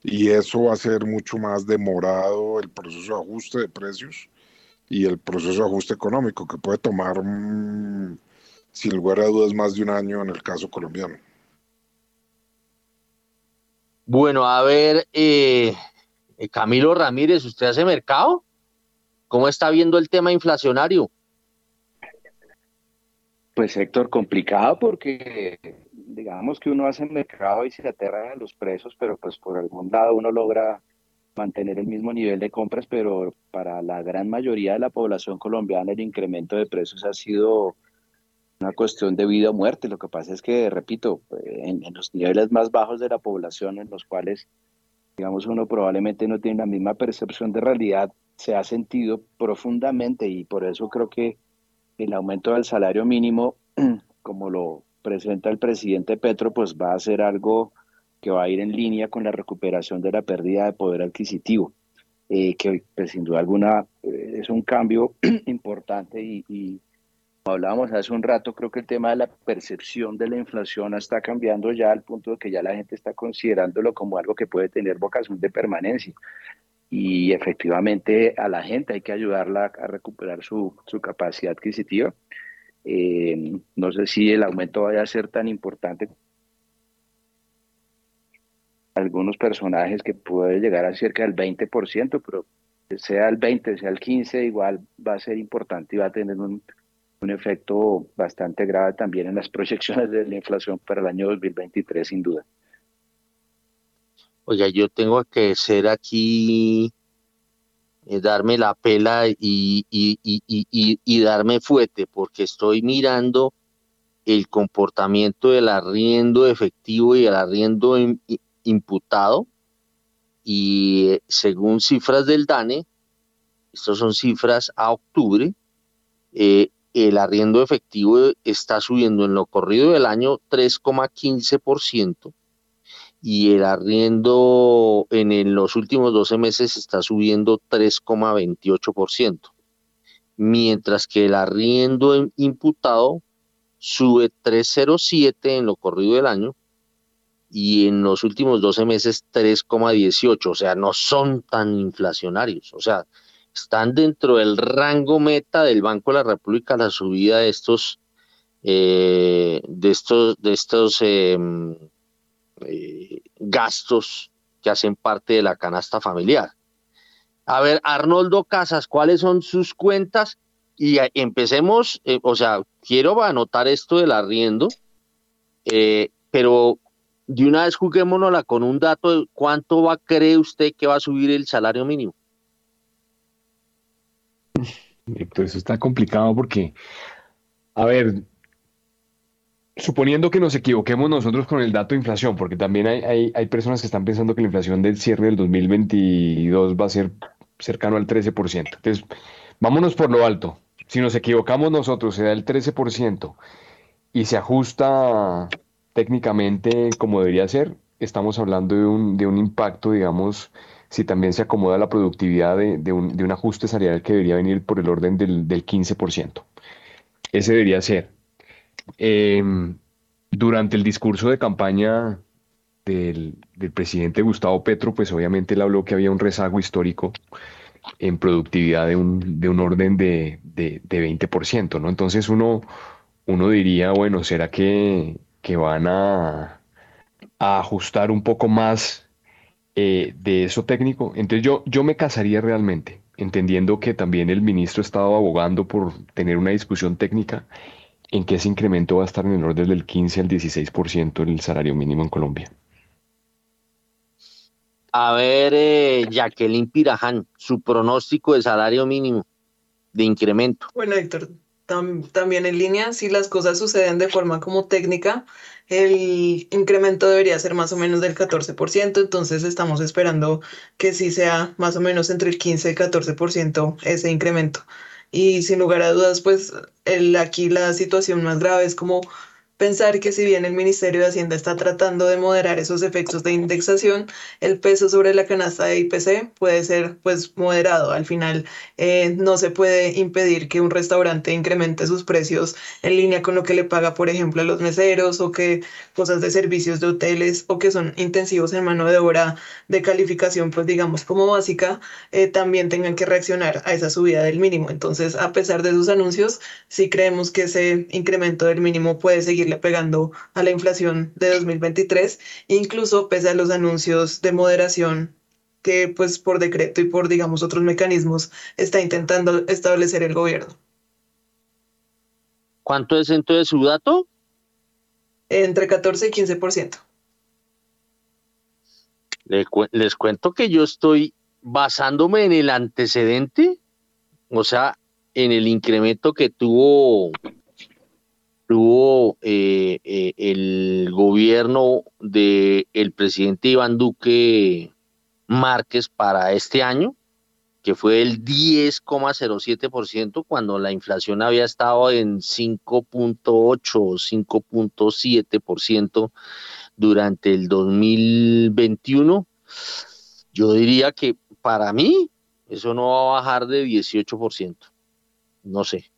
Y eso va a ser mucho más demorado el proceso de ajuste de precios y el proceso de ajuste económico que puede tomar, mm, sin lugar a dudas, más de un año en el caso colombiano. Bueno, a ver, eh, eh, Camilo Ramírez, ¿usted hace mercado? ¿Cómo está viendo el tema inflacionario? Pues Héctor, complicado porque digamos que uno hace mercado y se aterra a los precios, pero pues por algún lado uno logra mantener el mismo nivel de compras, pero para la gran mayoría de la población colombiana el incremento de precios ha sido una cuestión de vida o muerte. Lo que pasa es que, repito, en, los niveles más bajos de la población, en los cuales, digamos, uno probablemente no tiene la misma percepción de realidad, se ha sentido profundamente y por eso creo que el aumento del salario mínimo, como lo presenta el presidente Petro, pues va a ser algo que va a ir en línea con la recuperación de la pérdida de poder adquisitivo, eh, que pues, sin duda alguna eh, es un cambio importante y, y, como hablábamos hace un rato, creo que el tema de la percepción de la inflación está cambiando ya al punto de que ya la gente está considerándolo como algo que puede tener vocación de permanencia. Y efectivamente a la gente hay que ayudarla a recuperar su, su capacidad adquisitiva. Eh, no sé si el aumento vaya a ser tan importante algunos personajes que puede llegar a cerca del 20%, pero sea el 20, sea el 15, igual va a ser importante y va a tener un, un efecto bastante grave también en las proyecciones de la inflación para el año 2023, sin duda. Oiga, yo tengo que ser aquí, eh, darme la pela y, y, y, y, darme fuerte, porque estoy mirando el comportamiento del arriendo efectivo y el arriendo imputado. Y eh, según cifras del DANE, estas son cifras a octubre, eh, el arriendo efectivo está subiendo en lo corrido del año 3,15% y el arriendo en, los últimos 12 meses está subiendo 3,28%, mientras que el arriendo imputado sube 3,07 en lo corrido del año y en los últimos 12 meses 3,18, o sea, no son tan inflacionarios, o sea, están dentro del rango meta del Banco de la República la subida de estos eh, de estos de estos em, eh, gastos que hacen parte de la canasta familiar. A ver, Arnoldo Casas, ¿cuáles son sus cuentas? Y empecemos, eh, o sea, quiero anotar esto del arriendo, pero de una vez juguémonosla con un dato cuánto va, cree usted que va a subir el salario mínimo. Héctor, eso está complicado porque, a ver, suponiendo que nos equivoquemos nosotros con el dato de inflación, porque también hay, hay, personas que están pensando que la inflación del cierre del 2022 va a ser cercano al 13%. Entonces, vámonos por lo alto. Si nos equivocamos nosotros, se da el 13% y se ajusta técnicamente como debería ser, estamos hablando de un, de un impacto, digamos, si también se acomoda la productividad de, un, de un, ajuste salarial que debería venir por el orden del, del 15%. Ese debería ser. Em, durante el discurso de campaña del, del, presidente Gustavo Petro, pues obviamente él habló que había un rezago histórico en productividad de un, de un orden de, de, de 20%, ¿no? Entonces uno, uno diría, bueno, ¿será que que van a, ajustar un poco más eh, de eso técnico. Entonces yo, yo me casaría realmente, entendiendo que también el ministro estaba abogando por tener una discusión técnica en que ese incremento va a estar en el orden del 15 al 16% del salario mínimo en Colombia. A ver, eh, Jacqueline Piraján, su pronóstico de salario mínimo. incremento. Bueno, Héctor, también en línea, si las cosas suceden de forma como técnica, el incremento debería ser más o menos del 14%, entonces estamos esperando que sí sea más o menos entre el 15 y el 14% ese incremento. Y sin lugar a dudas, pues el, aquí la situación más grave es como pensar que si bien el Ministerio de Hacienda está tratando de moderar esos efectos de indexación, el peso sobre la canasta de IPC puede ser pues moderado. Al final eh, no se puede impedir que un restaurante incremente sus precios en línea con lo que le paga, por ejemplo, a los meseros o que cosas de servicios de hoteles o que son intensivos en mano de obra de calificación, pues digamos como básica, eh, también tengan que reaccionar a esa subida del mínimo. Entonces, a pesar de sus anuncios, sí creemos que ese incremento del mínimo puede seguir pegando a la inflación de 2023, incluso pese a los anuncios de moderación que pues por decreto y por digamos otros mecanismos está intentando establecer el gobierno. ¿Cuánto es entonces su dato? Entre 14 y 15%. Les cuento que yo estoy basándome en el antecedente, o sea, en el incremento que tuvo tuvo eh, eh, el gobierno del el presidente Iván Duque Márquez para este año, que fue el 10,07% cuando la inflación había estado en 5.8 o 5.7% durante el 2021. Yo diría que para mí eso no va a bajar de 18%. No sé.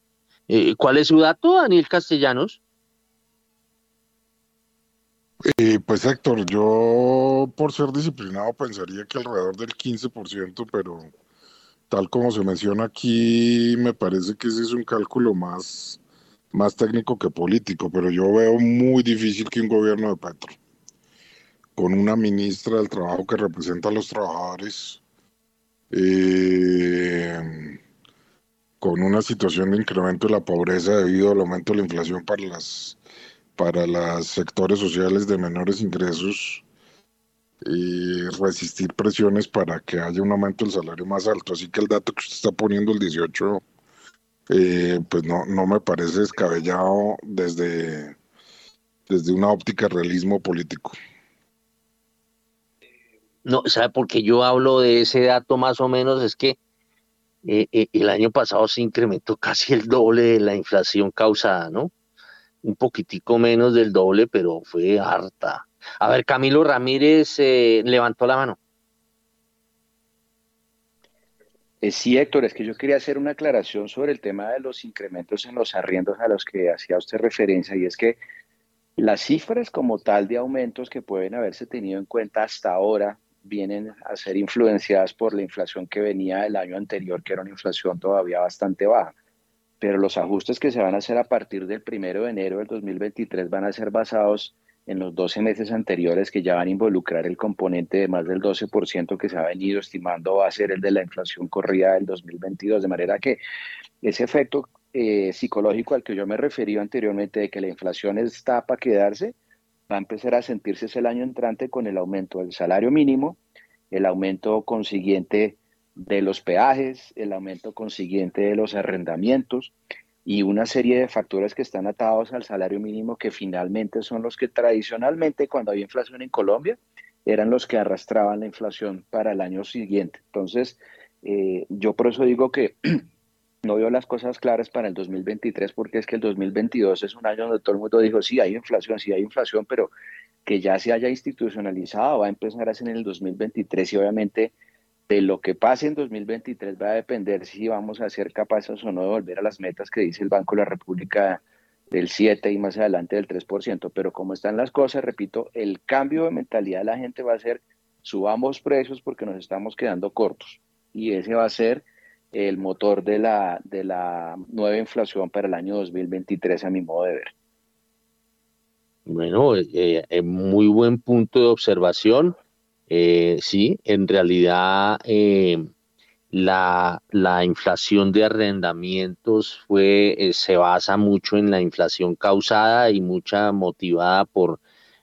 Eh, ¿Cuál es su dato, Daniel Castellanos? Eh, pues Héctor, yo por ser disciplinado pensaría que alrededor del 15%, pero tal como se menciona aquí, me parece que ese es un cálculo más, más técnico que político, pero yo veo muy difícil que un gobierno de Petro, con una ministra del Trabajo que representa a los trabajadores, eh, con una situación de incremento de la pobreza debido al aumento de la inflación para las para los sectores sociales de menores ingresos y resistir presiones para que haya un aumento del salario más alto. Así que el dato que usted está poniendo, el 18, eh, pues no, no me parece descabellado desde, desde una óptica realismo político. No, ¿sabe por qué yo hablo de ese dato más o menos? Es que eh, eh, el año pasado se incrementó casi el doble de la inflación causada, ¿no? Un poquitico menos del doble, pero fue harta. A ver, Camilo Ramírez eh, levantó la mano. sí, Héctor, es que yo quería hacer una aclaración sobre el tema de los incrementos en los arriendos a los que hacía usted referencia, y es que las cifras como tal de aumentos que pueden haberse tenido en cuenta hasta ahora vienen a ser influenciadas por la inflación que venía del año anterior, que era una inflación todavía bastante baja. Pero los ajustes que se van a hacer a partir del primero de enero del 2023 van a ser basados en los 12 meses anteriores que ya van a involucrar el componente de más del 12% que se ha venido estimando va a ser el de la inflación corrida del 2022. De manera que ese efecto eh, psicológico al que yo me referí anteriormente de que la inflación está para quedarse, va a empezar a sentirse el año entrante con el aumento del salario mínimo, el aumento consiguiente de los peajes, el aumento consiguiente de los arrendamientos y una serie de factores que están atados al salario mínimo que finalmente son los que tradicionalmente cuando había inflación en Colombia eran los que arrastraban la inflación para el año siguiente. Entonces, eh, yo por eso digo que no veo las cosas claras para el 2023 porque es que el 2022 es un año donde todo el mundo dijo, sí, hay inflación, sí hay inflación, pero que ya se haya institucionalizado va a empezar a ser en el 2023 y obviamente de lo que pase en 2023 va a depender si vamos a ser capaces o no de volver a las metas que dice el Banco de la República del 7 y más adelante del 3%. Pero como están las cosas, repito, el cambio de mentalidad de la gente va a ser subamos precios porque nos estamos quedando cortos. Y ese va a ser el motor de la, de la nueva inflación para el año 2023, a mi modo de ver. Bueno, eh, eh, muy buen punto de observación. Eh, sí, en realidad la, la, inflación de arrendamientos fue, se basa mucho en la inflación causada y mucha motivada por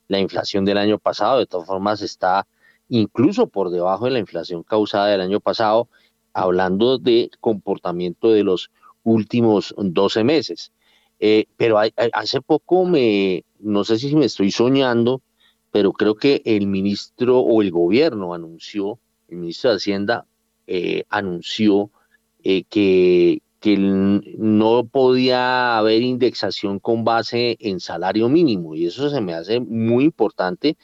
la inflación del año pasado. De todas formas, está incluso por debajo de la inflación causada del año pasado hablando de comportamiento de los últimos 12 meses. Eh, pero hace poco me, no sé si me estoy soñando, pero creo que el ministro o el gobierno anunció, el ministro de Hacienda eh, anunció eh, que, que no podía haber indexación con base en salario mínimo y eso se me hace muy importante,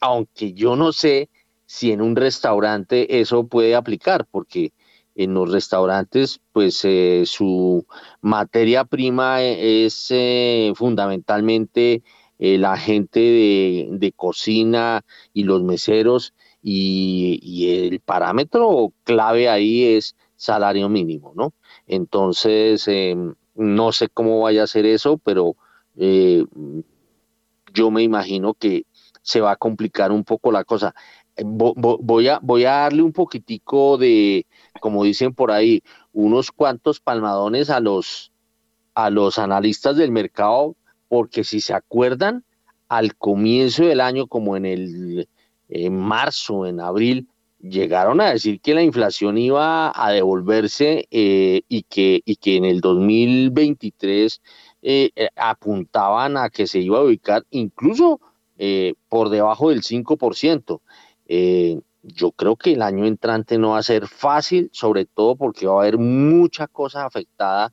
aunque yo no sé si en un restaurante eso puede aplicar, porque en los restaurantes, pues eh, su materia prima es eh, fundamentalmente eh, la gente de, cocina y los meseros y, el parámetro clave ahí es salario mínimo, ¿no? Entonces, no sé cómo vaya a ser eso, pero yo me imagino que se va a complicar un poco la cosa. Voy a, voy a darle un poquitico de, como dicen por ahí, unos cuantos palmadones a los, a los analistas del mercado, porque si se acuerdan, al comienzo del año, como en el en marzo, en abril, llegaron a decir que la inflación iba a devolverse eh, y, que, y que en el 2023 eh, eh, apuntaban a que se iba a ubicar incluso por debajo del 5%. Eh, yo creo que el año entrante no va a ser fácil, sobre todo porque va a haber mucha cosa afectada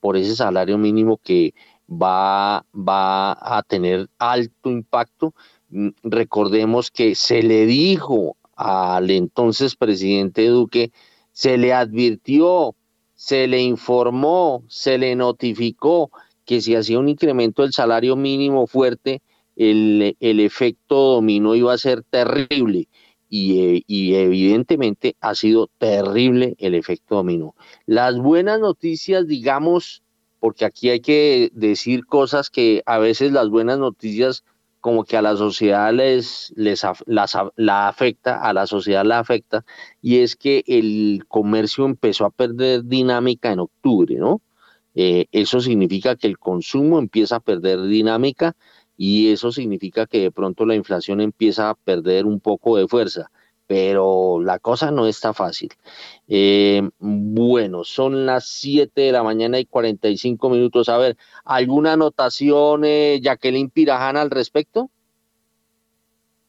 por ese salario mínimo que va, va a tener alto impacto. Mm, recordemos que se le dijo al entonces presidente Duque, se le advirtió, se le informó, se le notificó que si hacía un incremento del salario mínimo fuerte, el, el efecto dominó iba a ser terrible. Y, y, evidentemente ha sido terrible el efecto dominó. Las buenas noticias, digamos, porque aquí hay que decir cosas que a veces las buenas noticias como que a la sociedad les, les la afecta, a la sociedad la afecta, y es que el comercio empezó a perder dinámica en octubre, ¿no? Eh, eso significa que el consumo empieza a perder dinámica y eso significa que de pronto la inflación empieza a perder un poco de fuerza, pero la cosa no está fácil. Eh, bueno, son las 7 de la mañana y 45 minutos. A ver, ¿alguna anotación, eh, Jacqueline Pirajana, al respecto?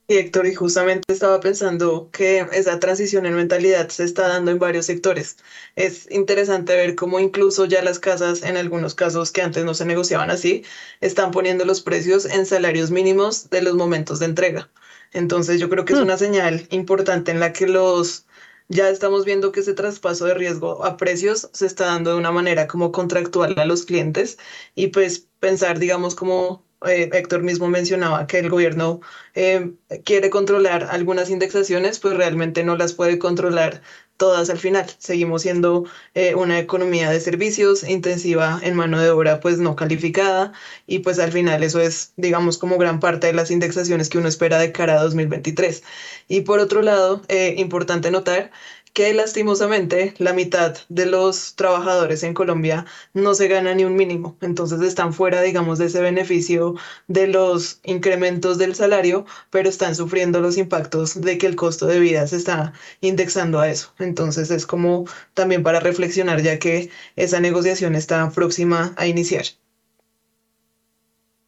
Héctor, y justamente estaba pensando que esa transición en mentalidad se está dando en varios sectores. Es interesante ver cómo incluso ya las casas, en algunos casos que antes no se negociaban así, están poniendo los precios en salarios mínimos de los momentos de entrega. Entonces yo creo que es hmm. una señal importante en la que los ya estamos viendo que ese traspaso de riesgo a precios se está dando de una manera como contractual a los clientes y pues pensar, digamos, como eh, Héctor mismo mencionaba que el gobierno eh, quiere controlar algunas indexaciones, pues realmente no las puede controlar todas al final. Seguimos siendo eh, una economía de servicios intensiva en mano de obra pues no calificada y pues al final eso es digamos como gran parte de las indexaciones que uno espera de cara a 2023. Y por otro lado, importante notar que lastimosamente la mitad de los trabajadores en Colombia no se gana ni un mínimo, entonces están fuera, digamos, de ese beneficio de los incrementos del salario, pero están sufriendo los impactos de que el costo de vida se está indexando a eso. Entonces es como también para reflexionar ya que esa negociación está próxima a iniciar.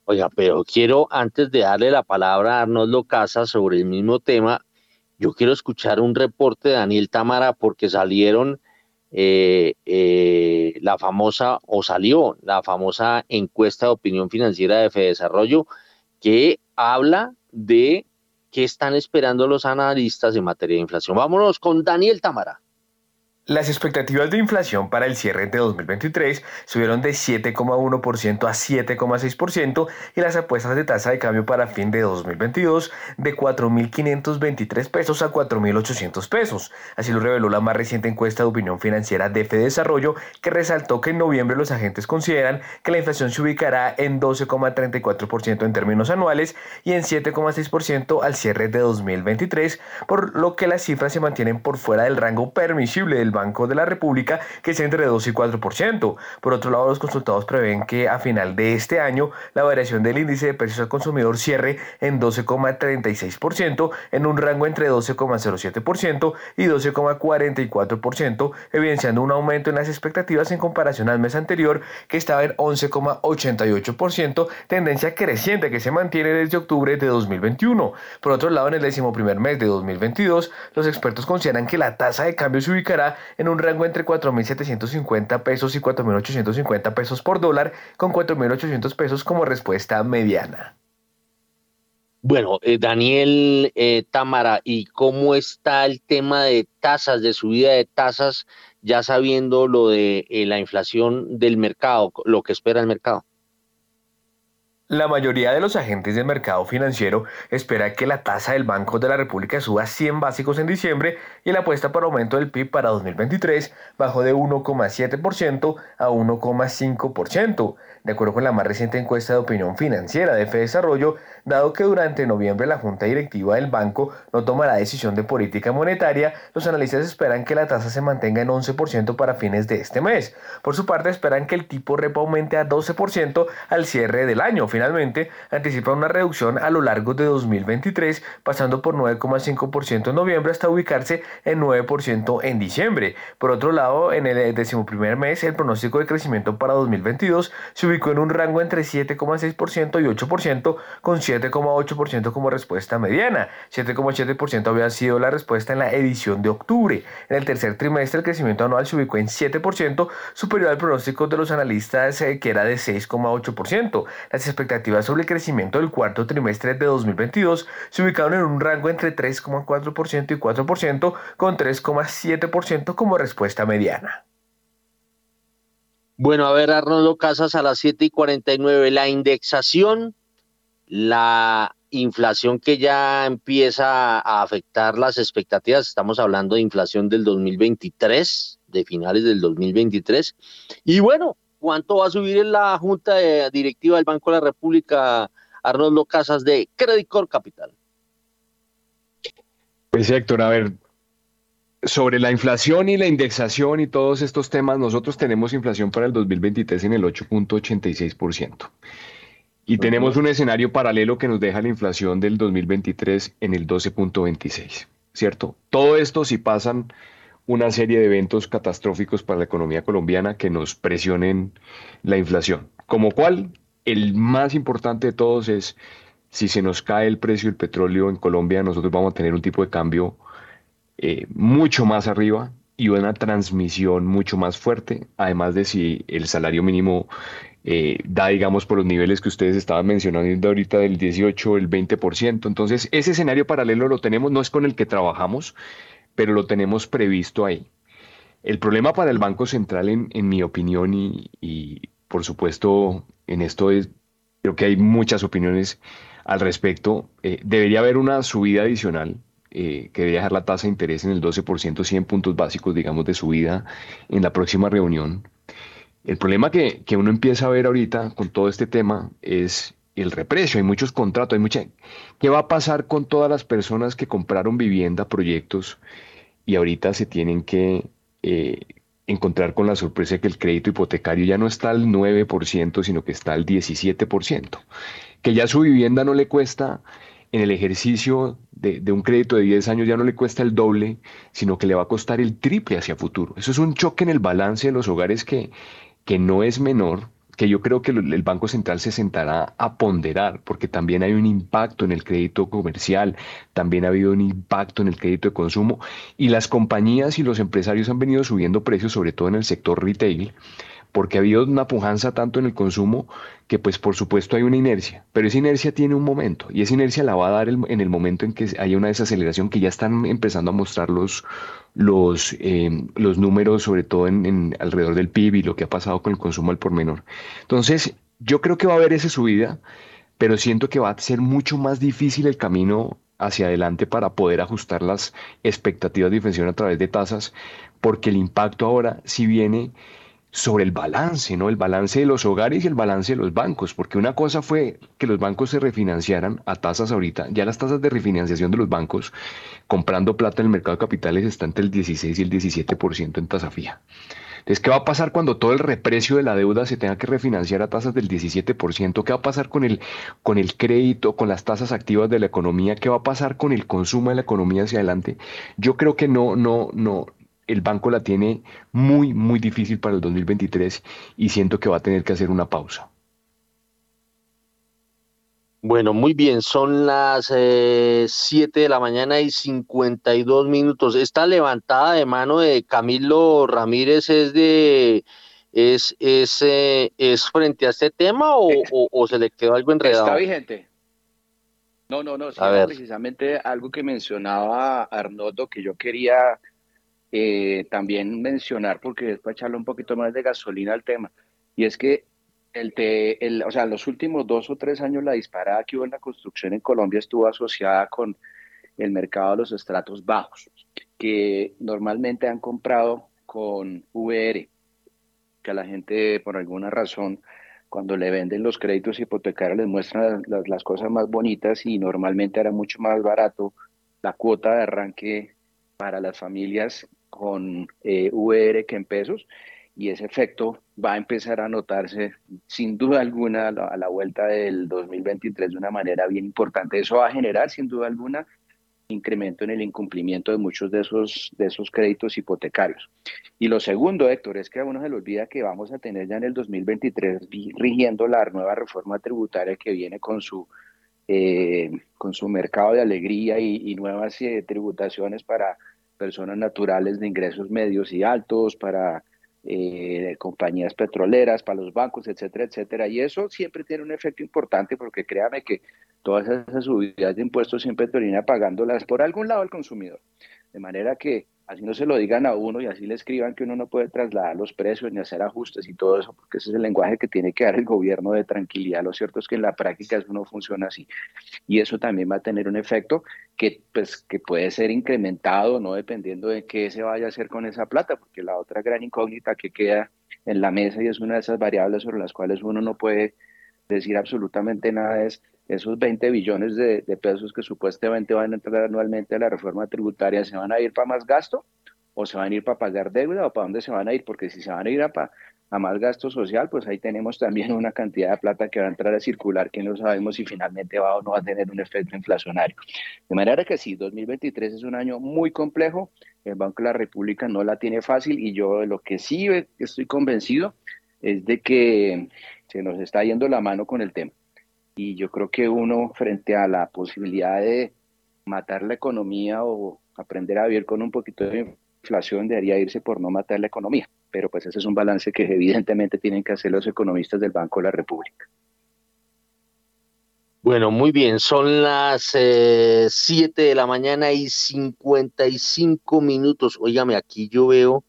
Oiga, pero quiero antes de darle la palabra a Arnoldo Casa sobre el mismo tema, yo quiero escuchar un reporte de Daniel Tamara porque salieron eh, eh, la famosa, o salió la famosa encuesta de opinión financiera de Fedesarrollo que habla de qué están esperando los analistas en materia de inflación. Vámonos con Daniel Tamara. Las expectativas de inflación para el cierre de 2023 subieron de 7,1% a 7,6% y las apuestas de tasa de cambio para fin de 2022 de 4.523 pesos a 4.800 pesos. Así lo reveló la más reciente encuesta de opinión financiera de Desarrollo, que resaltó que en noviembre los agentes consideran que la inflación se ubicará en 12,34% en términos anuales y en 7,6% al cierre de 2023, por lo que las cifras se mantienen por fuera del rango permisible del Banco de la República, que es entre 2 y 4%. Por otro lado, los consultados prevén que a final de este año la variación del índice de precios al consumidor cierre en 12,36%, en un rango entre 12,07% y 12,44%, evidenciando un aumento en las expectativas en comparación al mes anterior, que estaba en 11,88%, tendencia creciente que se mantiene desde octubre de 2021. Por otro lado, en el décimo primer mes de 2022, los expertos consideran que la tasa de cambio se ubicará en un rango entre 4.750 pesos y 4.850 pesos por dólar, con 4.800 pesos como respuesta mediana. Bueno, eh, Daniel eh, Támara, ¿y cómo está el tema de tasas, de subida de tasas, ya sabiendo lo de eh, la inflación del mercado, lo que espera el mercado? La mayoría de los agentes del mercado financiero espera que la tasa del Banco de la República suba 100 básicos en diciembre y la apuesta por aumento del PIB para 2023 bajó de 1,7% a 1,5% de acuerdo con la más reciente encuesta de opinión financiera de Desarrollo, dado que durante noviembre la Junta Directiva del banco no tomará decisión de política monetaria, los analistas esperan que la tasa se mantenga en 11% para fines de este mes. Por su parte, esperan que el tipo repo aumente a 12% al cierre del año. Finalmente, anticipa una reducción a lo largo de 2023, pasando por 9,5% en noviembre hasta ubicarse en 9% en diciembre. Por otro lado, en el decimoprimer mes, el pronóstico de crecimiento para 2022 se ubicó en un rango entre 7,6% y 8%, con 7,8% como respuesta mediana. 7,7% había sido la respuesta en la edición de octubre. En el tercer trimestre el crecimiento anual se ubicó en 7%, superior al pronóstico de los analistas eh, que era de 6,8%. Las expectativas sobre el crecimiento del cuarto trimestre de 2022 se ubicaron en un rango entre 3,4% y 4%, con 3,7% como respuesta mediana. Bueno, a ver, Arnoldo Casas a las 7 y 49. La indexación, la inflación que ya empieza a afectar las expectativas, estamos hablando de inflación del 2023, de finales del 2023. Y bueno, ¿cuánto va a subir en la Junta Directiva del Banco de la República, Arnoldo Casas, de Credit Corp Capital? Pues Héctor, a ver, sobre la inflación y la indexación y todos estos temas, nosotros tenemos inflación para el 2023 en el 8.86%. Y tenemos un escenario paralelo que nos deja la inflación del 2023 en el 12.26, ¿cierto? Todo esto si pasan una serie de eventos catastróficos para la economía colombiana que nos presionen la inflación. Como cual, el más importante de todos es si se nos cae el precio del petróleo en Colombia, nosotros vamos a tener un tipo de cambio eh, mucho más arriba y una transmisión mucho más fuerte, además de si el salario mínimo eh, da, digamos, por los niveles que ustedes estaban mencionando ahorita del 18, el 20%. Entonces, ese escenario paralelo lo tenemos, no es con el que trabajamos, pero lo tenemos previsto ahí. El problema para el Banco Central, en, mi opinión, y, por supuesto en esto es, creo que hay muchas opiniones al respecto, eh, debería haber una subida adicional eh, que debe dejar la tasa de interés en el 12%, 100 puntos básicos, digamos, de subida en la próxima reunión. El problema que, que uno empieza a ver ahorita con todo este tema es el reprecio, hay muchos contratos, hay mucha... ¿Qué va a pasar con todas las personas que compraron vivienda, proyectos, y ahorita se tienen que eh, encontrar con la sorpresa que el crédito hipotecario ya no está al 9%, sino que está al 17%? Que ya su vivienda no le cuesta en el ejercicio de, un crédito de 10 años ya no le cuesta el doble, sino que le va a costar el triple hacia futuro. Eso es un choque en el balance de los hogares que, que no es menor, que yo creo que el Banco Central se sentará a ponderar, porque también hay un impacto en el crédito comercial, también ha habido un impacto en el crédito de consumo, y las compañías y los empresarios han venido subiendo precios, sobre todo en el sector retail, porque ha habido una pujanza tanto en el consumo que pues por supuesto hay una inercia, pero esa inercia tiene un momento y esa inercia la va a dar en el momento en que haya una desaceleración que ya están empezando a mostrar los, los, em, los números, sobre todo en, alrededor del PIB y lo que ha pasado con el consumo al por menor. Entonces, yo creo que va a haber esa subida, pero siento que va a ser mucho más difícil el camino hacia adelante para poder ajustar las expectativas de inflación a través de tasas, porque el impacto ahora sí viene sobre el balance, ¿no? El balance de los hogares y el balance de los bancos, porque una cosa fue que los bancos se refinanciaran a tasas ahorita, ya las tasas de refinanciación de los bancos comprando plata en el mercado de capitales están entre el 16 y el 17% en tasa fija. Entonces, ¿qué va a pasar cuando todo el reprecio de la deuda se tenga que refinanciar a tasas del 17%? ¿Qué va a pasar con el, con el crédito, con las tasas activas de la economía? ¿Qué va a pasar con el consumo de la economía hacia adelante? Yo creo que no, no, no, el banco la tiene muy, muy difícil para el 2023 y siento que va a tener que hacer una pausa. Bueno, muy bien, son las 7 eh, de la mañana y 52 minutos. Esta levantada de mano de Camilo Ramírez es de es es, eh, es frente a este tema o, se le quedó algo enredado. Está vigente. No, no, no, sí, precisamente algo que mencionaba Arnoldo que yo quería eh, también mencionar, porque es para echarle un poquito más de gasolina al tema, y es que el, el, o sea, los últimos dos o tres años la disparada que hubo en la construcción en Colombia estuvo asociada con el mercado de los estratos bajos, que normalmente han comprado con VR, que a la gente por alguna razón cuando le venden los créditos hipotecarios les muestran las, cosas más bonitas y normalmente era mucho más barato la cuota de arranque para las familias con eh, VR que en pesos y ese efecto va a empezar a notarse sin duda alguna a la, vuelta del 2023 de una manera bien importante. Eso va a generar sin duda alguna incremento en el incumplimiento de muchos de esos, de esos créditos hipotecarios. Y lo segundo, Héctor, es que a uno se le olvida que vamos a tener ya en el 2023 rigiendo la nueva reforma tributaria que viene con su, eh, con su mercado de alegría y, nuevas eh, tributaciones para personas naturales de ingresos medios y altos, para eh, compañías petroleras, para los bancos, etcétera, etcétera. Y eso siempre tiene un efecto importante porque créame que todas esas subidas de impuestos siempre termina pagándolas por algún lado al consumidor. De manera que así no se lo digan a uno y así le escriban que uno no puede trasladar los precios ni hacer ajustes y todo eso, porque ese es el lenguaje que tiene que dar el gobierno de tranquilidad. Lo cierto es que en la práctica eso no funciona así. Y eso también va a tener un efecto que, pues, que puede ser incrementado, no dependiendo de qué se vaya a hacer con esa plata, porque la otra gran incógnita que queda en la mesa y es una de esas variables sobre las cuales uno no puede decir absolutamente nada es esos 20 billones de, pesos que supuestamente van a entrar anualmente a la reforma tributaria, ¿se van a ir para más gasto? ¿O se van a ir para pagar deuda? ¿O para dónde se van a ir? Porque si se van a ir a, a más gasto social, pues ahí tenemos también una cantidad de plata que va a entrar a circular que no sabemos si finalmente va o no va a tener un efecto inflacionario. De manera que sí, 2023 es un año muy complejo, el Banco de la República no la tiene fácil y yo lo que sí estoy convencido es de que se nos está yendo la mano con el tema y yo creo que uno frente a la posibilidad de matar la economía o aprender a vivir con un poquito de inflación debería irse por no matar la economía. Pero pues ese es un balance que evidentemente tienen que hacer los economistas del Banco de la República. Bueno, muy bien, son las 7 eh, de la mañana y 55 minutos. Óigame, aquí yo veo,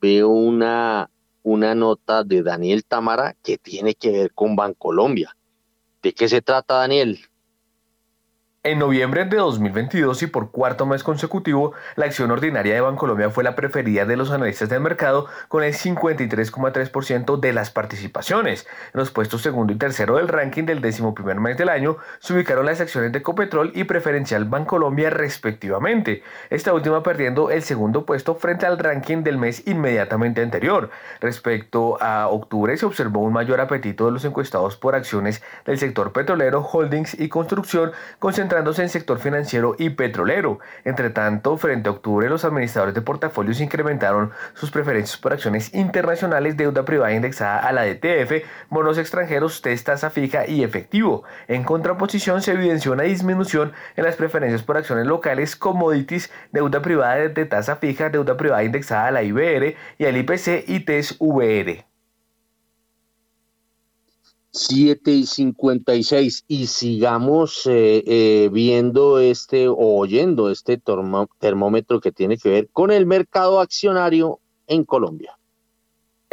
veo una, una nota de Daniel Tamara que tiene que ver con Bancolombia. ¿De qué se trata, Daniel? En noviembre de 2022 y por cuarto mes consecutivo, la acción ordinaria de Bancolombia fue la preferida de los analistas del mercado con el 53,3% de las participaciones. En los puestos segundo y tercero del ranking del décimo primer mes del año se ubicaron las acciones de Copetrol y Preferencial Bancolombia respectivamente, esta última perdiendo el segundo puesto frente al ranking del mes inmediatamente anterior. Respecto a octubre se observó un mayor apetito de los encuestados por acciones del sector petrolero, holdings y construcción, concentrado en sector financiero y petrolero. Entre tanto, frente a octubre, los administradores de portafolios incrementaron sus preferencias por acciones internacionales, deuda privada indexada a la DTF, bonos extranjeros, test tasa fija y efectivo. En contraposición, se evidenció una disminución en las preferencias por acciones locales, commodities, deuda privada de tasa fija, deuda privada indexada a la IBR y al IPC y TES VR. 7 y 56 y sigamos eh, eh, viendo este o oyendo este termómetro que tiene que ver con el mercado accionario en Colombia.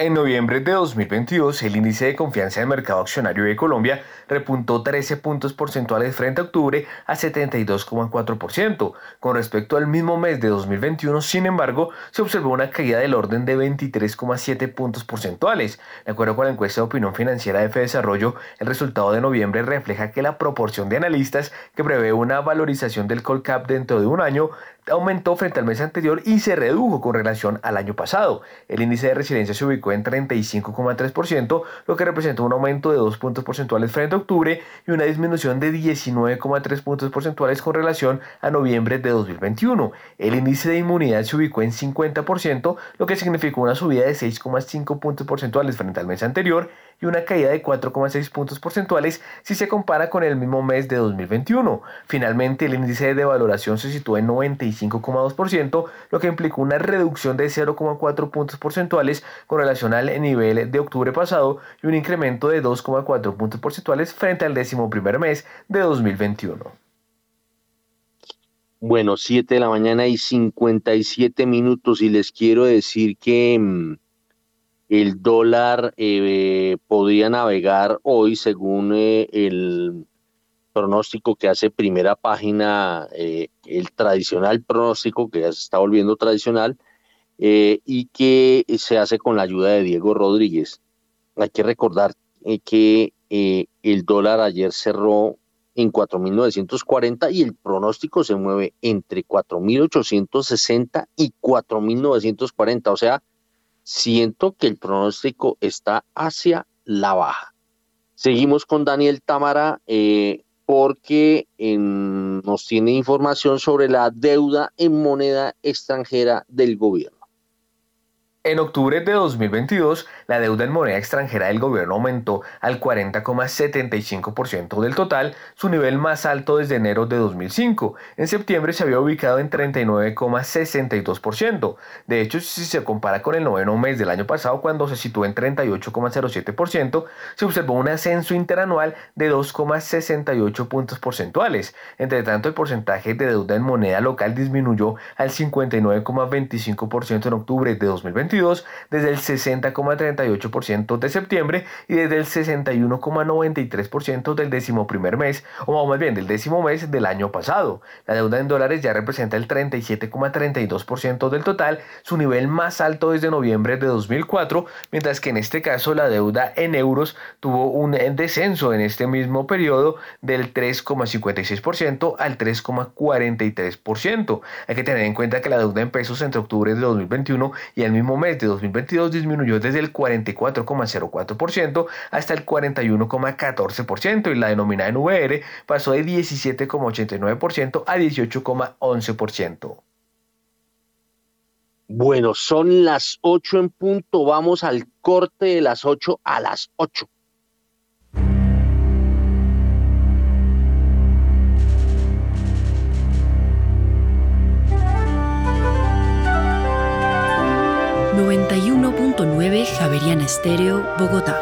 En noviembre de 2022, el índice de confianza del mercado accionario de Colombia repuntó 13 puntos porcentuales frente a octubre a 72,4%. Con respecto al mismo mes de 2021, sin embargo, se observó una caída del orden de 23,7 puntos porcentuales. De acuerdo con la encuesta de opinión financiera de Desarrollo, el resultado de noviembre refleja que la proporción de analistas que prevé una valorización del Colcap dentro de un año aumentó frente al mes anterior y se redujo con relación al año pasado. El índice de resiliencia se ubicó en 35,3%, lo que representa un aumento de 2 puntos porcentuales frente a octubre y una disminución de 19,3 puntos porcentuales con relación a noviembre de 2021. El índice de inmunidad se ubicó en 50%, lo que significó una subida de 6,5 puntos porcentuales frente al mes anterior y una caída de 4,6 puntos porcentuales si se compara con el mismo mes de 2021. Finalmente, el índice de valoración se situó en 95,2%, lo que implicó una reducción de 0,4 puntos porcentuales con relación al nivel de octubre pasado y un incremento de 2,4 puntos porcentuales frente al décimo primer mes de 2021. Bueno, 7 de la mañana y 57 minutos y les quiero decir que mm, el dólar eh, podría navegar hoy según eh, el pronóstico que hace primera página, eh, el tradicional pronóstico que ya se está volviendo tradicional y que se hace con la ayuda de Diego Rodríguez. Hay que recordar que el dólar ayer cerró en 4.940 y el pronóstico se mueve entre 4.860 y 4.940, o sea, siento que el pronóstico está hacia la baja. Seguimos con Daniel Támara eh, porque nos tiene información sobre la deuda en moneda extranjera del gobierno. En octubre de 2022, la deuda en moneda extranjera del gobierno aumentó al 40,75% del total, su nivel más alto desde enero de 2005. En septiembre se había ubicado en 39,62%. De hecho, si se compara con el noveno mes del año pasado, cuando se situó en 38,07%, se observó un ascenso interanual de 2,68 puntos porcentuales. Entre tanto, el porcentaje de deuda en moneda local disminuyó al 59,25% en octubre de 2022 desde el 60,38% de septiembre y desde el 61,93% del décimo primer mes, o más bien del décimo mes del año pasado. La deuda en dólares ya representa el 37,32% del total, su nivel más alto desde noviembre de 2004, mientras que en este caso la deuda en euros tuvo un descenso en este mismo periodo del 3,56% al 3,43%. Hay que tener en cuenta que la deuda en pesos entre octubre de 2021 y el mismo mes de 2022 disminuyó desde el 44,04% hasta el 41,14% y la denominada en VR pasó de 17,89% a 18,11%. Bueno, son las 8 en punto, vamos al corte de las 8 a las 8. 91.9 Javeriana Estéreo, Bogotá.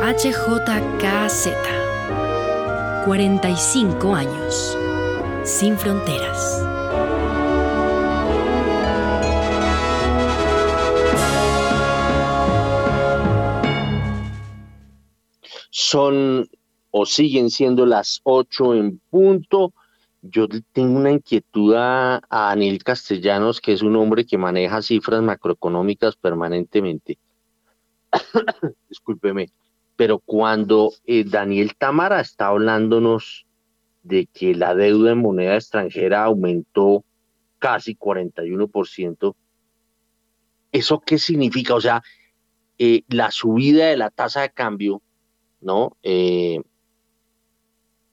HJKZ. 45 años. Sin fronteras. Son o siguen siendo las 8 en punto yo tengo una inquietud a, Daniel Castellanos, que es un hombre que maneja cifras macroeconómicas permanentemente. Discúlpeme, pero cuando eh, Daniel Tamara está hablándonos de que la deuda en moneda extranjera aumentó casi 41%, ¿eso qué significa? O sea, eh, la subida de la tasa de cambio, ¿no? Eh,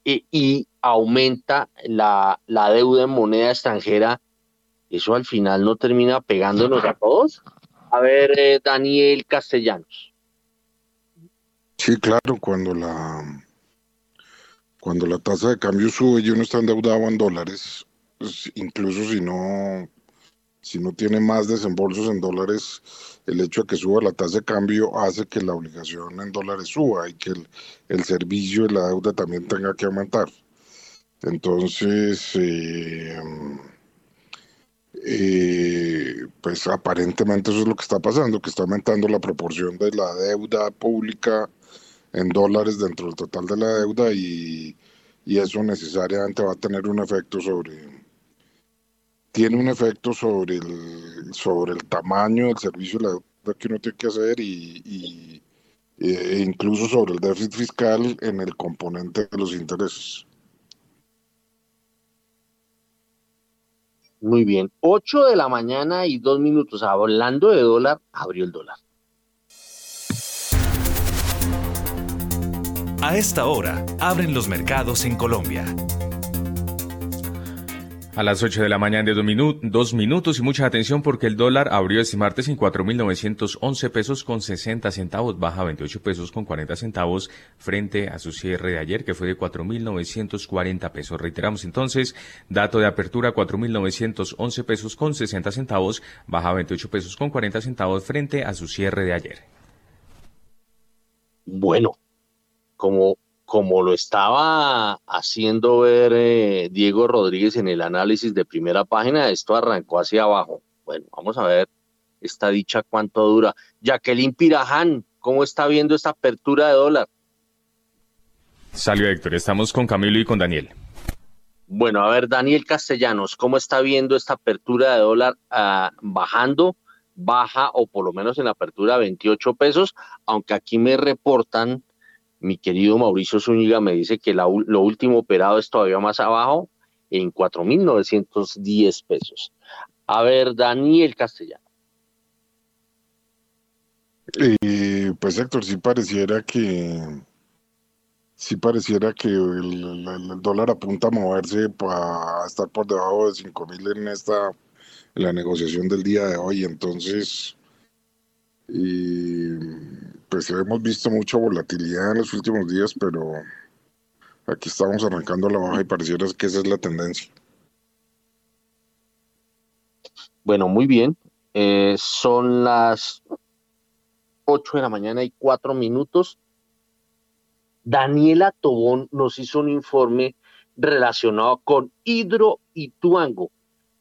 y aumenta la, deuda en moneda extranjera, eso al final no termina pegándonos a todos. A ver, eh, Daniel Castellanos. Sí, claro, cuando la cuando la tasa de cambio sube y uno está endeudado en dólares, pues, incluso si no si no tiene más desembolsos en dólares, el hecho de que suba la tasa de cambio hace que la obligación en dólares suba y que el, el servicio y la deuda también tenga que aumentar. Entonces, eh, eh, pues aparentemente eso es lo que está pasando, que está aumentando la proporción de la deuda pública en dólares dentro del total de la deuda y, y eso necesariamente va a tener un efecto sobre tiene un efecto sobre el sobre el tamaño del servicio la deuda que uno tiene que hacer y, e incluso sobre el déficit fiscal en el componente de los intereses. Muy bien, 8 de la mañana y dos minutos. Hablando de dólar, abrió el dólar. A esta hora, abren los mercados en Colombia. A las 8 de la mañana de dos, minutos y mucha atención porque el dólar abrió este martes en 4.911 pesos con 60 centavos, baja 28 pesos con 40 centavos frente a su cierre de ayer que fue de 4.940 pesos. Reiteramos entonces, dato de apertura 4.911 pesos con 60 centavos, baja 28 pesos con 40 centavos frente a su cierre de ayer. Bueno, como como lo estaba haciendo ver eh, Diego Rodríguez en el análisis de primera página, esto arrancó hacia abajo. Bueno, vamos a ver esta dicha cuánto dura. Jacqueline Piraján, ¿cómo está viendo esta apertura de dólar? Salió Héctor, estamos con Camilo y con Daniel. Bueno, a ver, Daniel Castellanos, ¿cómo está viendo esta apertura de dólar ah, bajando? Baja o por lo menos en la apertura 28 pesos, aunque aquí me reportan mi querido Mauricio Zúñiga me dice que lo último operado es todavía más abajo, en 4.910 pesos. A ver, Daniel Castellano. Eh, pues Héctor, sí pareciera que sí pareciera que el, dólar apunta a moverse para estar por debajo de 5.000 en esta la negociación del día de hoy. Entonces, y pues hemos visto mucha volatilidad en los últimos días, pero aquí estamos arrancando la baja y pareciera que esa es la tendencia. Bueno, muy bien. Eh, son las 8 de la mañana y 4 minutos. Daniela Tobón nos hizo un informe relacionado con Hidro y Tuango,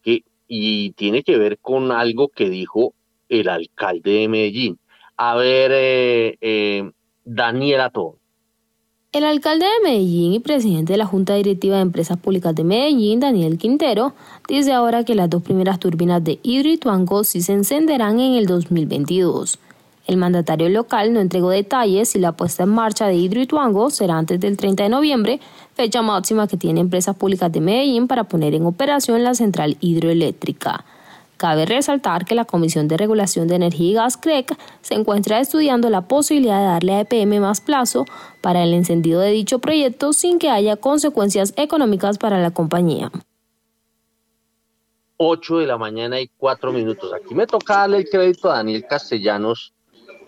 que, y tiene que ver con algo que dijo el alcalde de Medellín. A ver, eh, eh. El alcalde de Medellín y presidente de la Junta Directiva de Empresas Públicas de Medellín, Daniel Quintero, dice ahora que las dos primeras turbinas de Hidroituango sí se encenderán en el 2022. El mandatario local no entregó detalles si la puesta en marcha de Hidroituango será antes del 30 de noviembre, fecha máxima que tiene Empresas Públicas de Medellín para poner en operación la central hidroeléctrica. Cabe resaltar que la Comisión de Regulación de Energía y Gas CREC se encuentra estudiando la posibilidad de darle a EPM más plazo para el encendido de dicho proyecto sin que haya consecuencias económicas para la compañía. 8 de la mañana y 4 minutos. Aquí me toca darle el crédito a Daniel Castellanos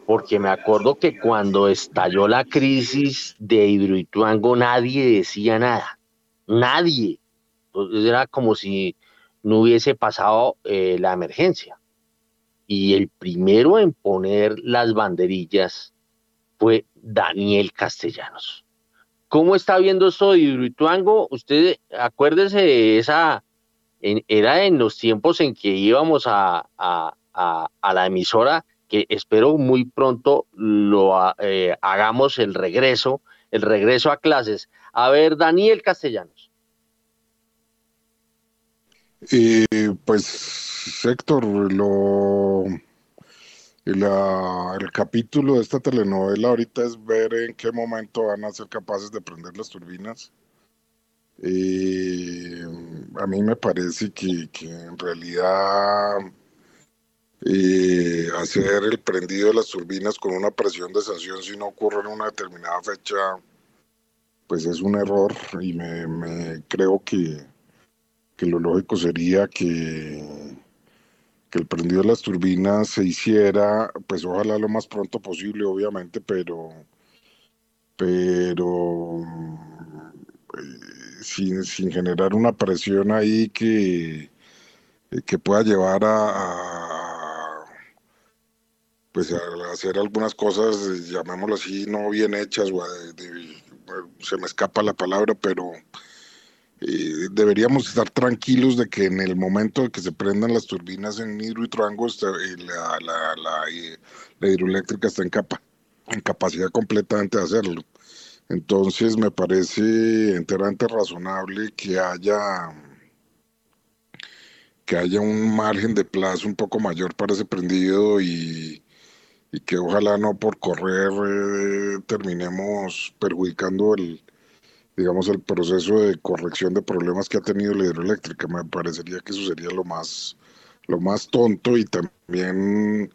porque me acuerdo que cuando estalló la crisis de Hidroituango nadie decía nada. Nadie. era como si no hubiese pasado eh, la emergencia. Y el primero en poner las banderillas fue Daniel Castellanos. ¿Cómo está viendo esto de Hidroituango? Usted acuérdese de esa, era en los tiempos en que íbamos a, la emisora, que espero muy pronto lo eh, hagamos el regreso, el regreso a clases. A ver, Daniel Castellanos. Y pues, Héctor, lo, el capítulo de esta telenovela ahorita es ver en qué momento van a ser capaces de prender las turbinas. Y a mí me parece que, en realidad hacer el prendido de las turbinas con una presión de sanción si no ocurre en una determinada fecha, pues es un error y me creo que que lo lógico sería que, que el prendido de las turbinas se hiciera, pues ojalá lo más pronto posible, obviamente, pero, pero eh, sin, generar una presión ahí que, que pueda llevar a, pues a hacer algunas cosas, llamémoslo así, no bien hechas, o se me escapa la palabra, pero eh, deberíamos estar tranquilos de que en el momento de que se prendan las turbinas en Hidroituango, eh, la, la, la, hidroeléctrica está en capa, en capacidad completamente de hacerlo. Entonces me parece enteramente razonable que haya que haya un margen de plazo un poco mayor para ese prendido y, y que ojalá no por correr eh, terminemos perjudicando el, digamos, el proceso de corrección de problemas que ha tenido la hidroeléctrica. Me parecería que eso sería lo más, lo más tonto y también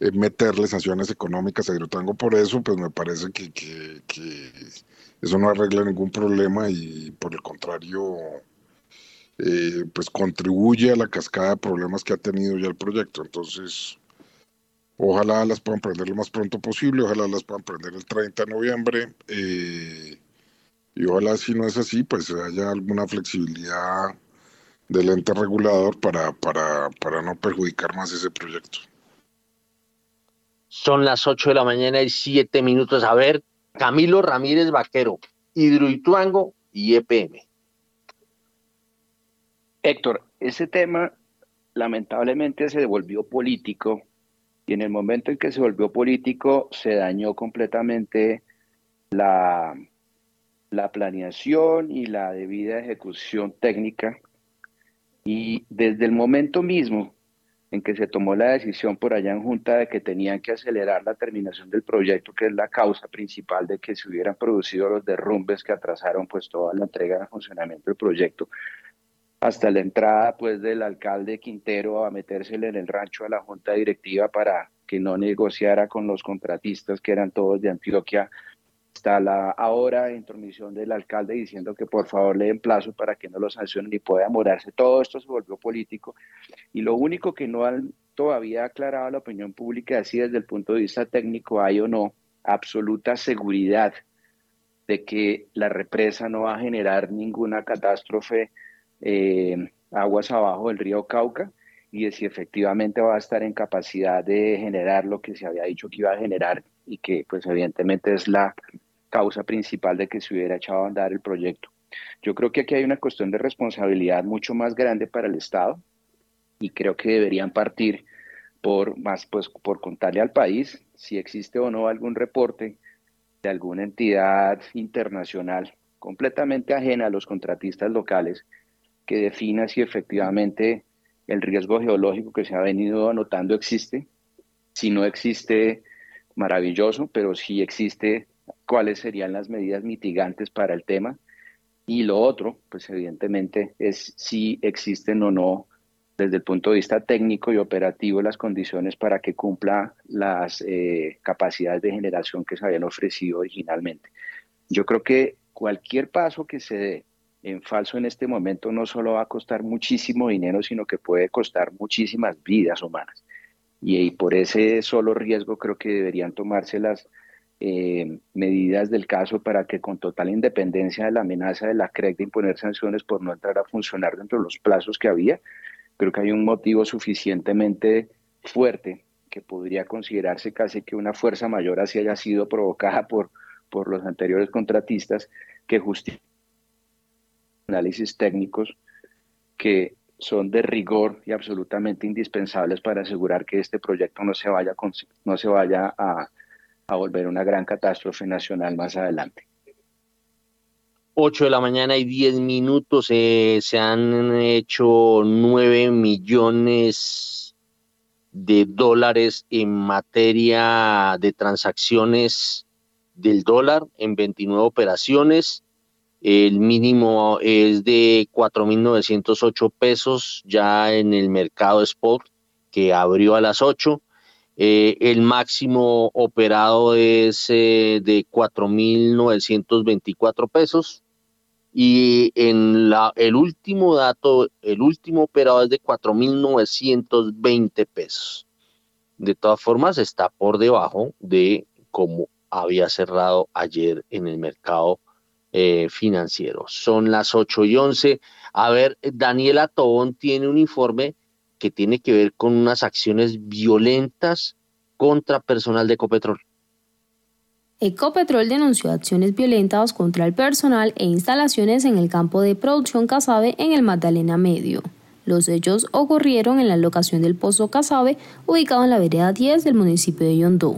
eh, meterle sanciones económicas a Hidrotango por eso, pues me parece que, que, eso no arregla ningún problema y por el contrario, eh, pues contribuye a la cascada de problemas que ha tenido ya el proyecto. Entonces, ojalá las puedan prender lo más pronto posible, ojalá las puedan prender el 30 de noviembre. Eh, y ojalá si no es así, pues haya alguna flexibilidad del ente regulador para, para, para no perjudicar más ese proyecto. Son las 8 de la mañana y 7 minutos. A ver, Camilo Ramírez Vaquero, Hidroituango y EPM. Héctor, ese tema lamentablemente se volvió político y en el momento en que se volvió político se dañó completamente la, la planeación y la debida ejecución técnica. Y desde el momento mismo en que se tomó la decisión por allá en Junta de que tenían que acelerar la terminación del proyecto, que es la causa principal de que se hubieran producido los derrumbes que atrasaron pues toda la entrega de funcionamiento del proyecto, hasta la entrada pues del alcalde Quintero a metérsele en el rancho a la Junta Directiva para que no negociara con los contratistas que eran todos de Antioquia está la ahora intromisión del alcalde diciendo que por favor le den plazo para que no lo sancionen y pueda morarse. Todo esto se volvió político y lo único que no han todavía aclarado la opinión pública es si desde el punto de vista técnico hay o no absoluta seguridad de que la represa no va a generar ninguna catástrofe eh, aguas abajo del río Cauca y de si efectivamente va a estar en capacidad de generar lo que se había dicho que iba a generar y que pues evidentemente es la causa principal de que se hubiera echado a andar el proyecto. Yo creo que aquí hay una cuestión de responsabilidad mucho más grande para el Estado y creo que deberían partir por más pues por contarle al país si existe o no algún reporte de alguna entidad internacional completamente ajena a los contratistas locales que defina si efectivamente el riesgo geológico que se ha venido anotando existe. Si no existe, maravilloso, pero si existe cuáles serían las medidas mitigantes para el tema. Y lo otro, pues evidentemente, es si existen o no, desde el punto de vista técnico y operativo, las condiciones para que cumpla las eh, capacidades de generación que se habían ofrecido originalmente. Yo creo que cualquier paso que se dé en falso en este momento no solo va a costar muchísimo dinero, sino que puede costar muchísimas vidas humanas. Y, y por ese solo riesgo creo que deberían tomarse las eh, medidas del caso para que con total independencia de la amenaza de la CREC de imponer sanciones por no entrar a funcionar dentro de los plazos que había, creo que hay un motivo suficientemente fuerte que podría considerarse casi que una fuerza mayor así haya sido provocada por, por los anteriores contratistas que justifica análisis técnicos que son de rigor y absolutamente indispensables para asegurar que este proyecto no se vaya, no se vaya a, a volver una gran catástrofe nacional más adelante. 8 de la mañana y 10 minutos eh, se han hecho 9 millones de dólares en materia de transacciones del dólar en 29 operaciones. El mínimo es de 4.908 pesos ya en el mercado spot que abrió a las 8 eh, el máximo operado es eh, de 4.924 pesos y en la, el último dato, el último operado es de 4.920 pesos. De todas formas, está por debajo de cómo había cerrado ayer en el mercado eh, financiero. Son las 8 y 11. A ver, Daniela Tobón tiene un informe que tiene que ver con unas acciones violentas contra personal de Ecopetrol. Ecopetrol denunció acciones violentas contra el personal e instalaciones en el campo de producción Casabe en el Magdalena Medio. Los hechos ocurrieron en la locación del Pozo Casabe, ubicado en la vereda 10 del municipio de Yondó.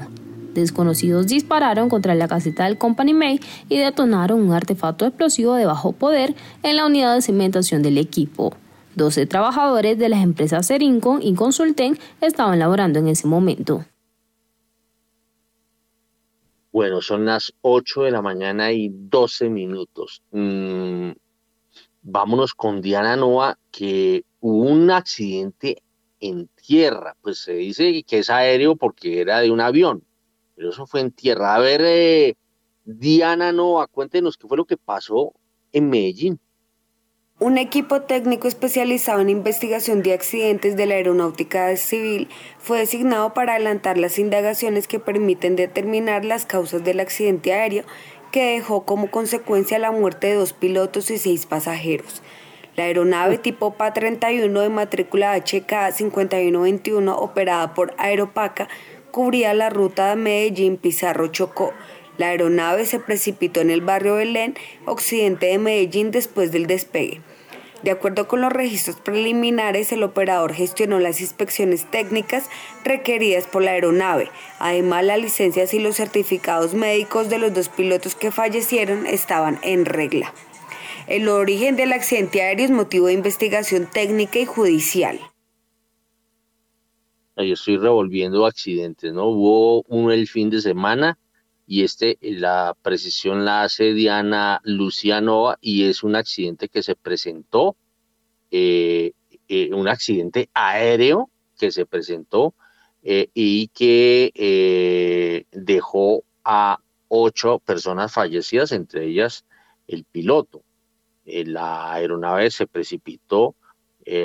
Desconocidos dispararon contra la caseta del Company May y detonaron un artefacto explosivo de bajo poder en la unidad de cimentación del equipo. 12 trabajadores de las empresas Serincon y Consulten estaban laborando en ese momento. Bueno, son las 8 de la mañana y 12 minutos. Mm, vámonos con Diana Noa, que hubo un accidente en tierra. Pues se dice que es aéreo porque era de un avión, pero eso fue en tierra. A ver, eh, Diana Noa, cuéntenos qué fue lo que pasó en Medellín. Un equipo técnico especializado en investigación de accidentes de la aeronáutica civil fue designado para adelantar las indagaciones que permiten determinar las causas del accidente aéreo que dejó como consecuencia la muerte de dos pilotos y seis pasajeros. La aeronave tipo PA-31 de matrícula HK 5121 operada por Aeropaca cubría la ruta de Medellín-Pizarro-Chocó. La aeronave se precipitó en el barrio Belén, occidente de Medellín, después del despegue. De acuerdo con los registros preliminares, el operador gestionó las inspecciones técnicas requeridas por la aeronave. Además, las licencias y los certificados médicos de los dos pilotos que fallecieron estaban en regla. El origen del accidente aéreo es motivo de investigación técnica y judicial. Yo estoy revolviendo accidentes, ¿no? Hubo uno el fin de semana y este, la precisión la hace Diana Lucianova y es un accidente que se presentó, eh, eh, un accidente aéreo que se presentó eh, y que dejó a ocho personas fallecidas, entre ellas el piloto. la aeronave se precipitó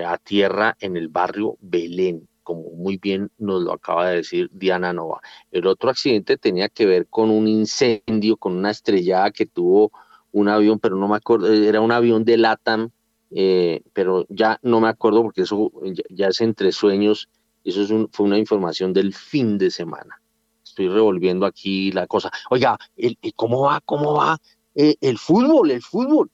a tierra en el barrio Belén como muy bien nos lo acaba de decir Diana Nova. El otro accidente tenía que ver con un incendio, con una estrellada que tuvo un avión, pero no me acuerdo, era un avión de LATAM, eh, pero ya no me acuerdo porque eso ya, es entre sueños, eso es fue una información del fin de semana. Estoy revolviendo aquí la cosa. Oiga, ¿cómo va? ¿Cómo va? Eh, el fútbol, el fútbol.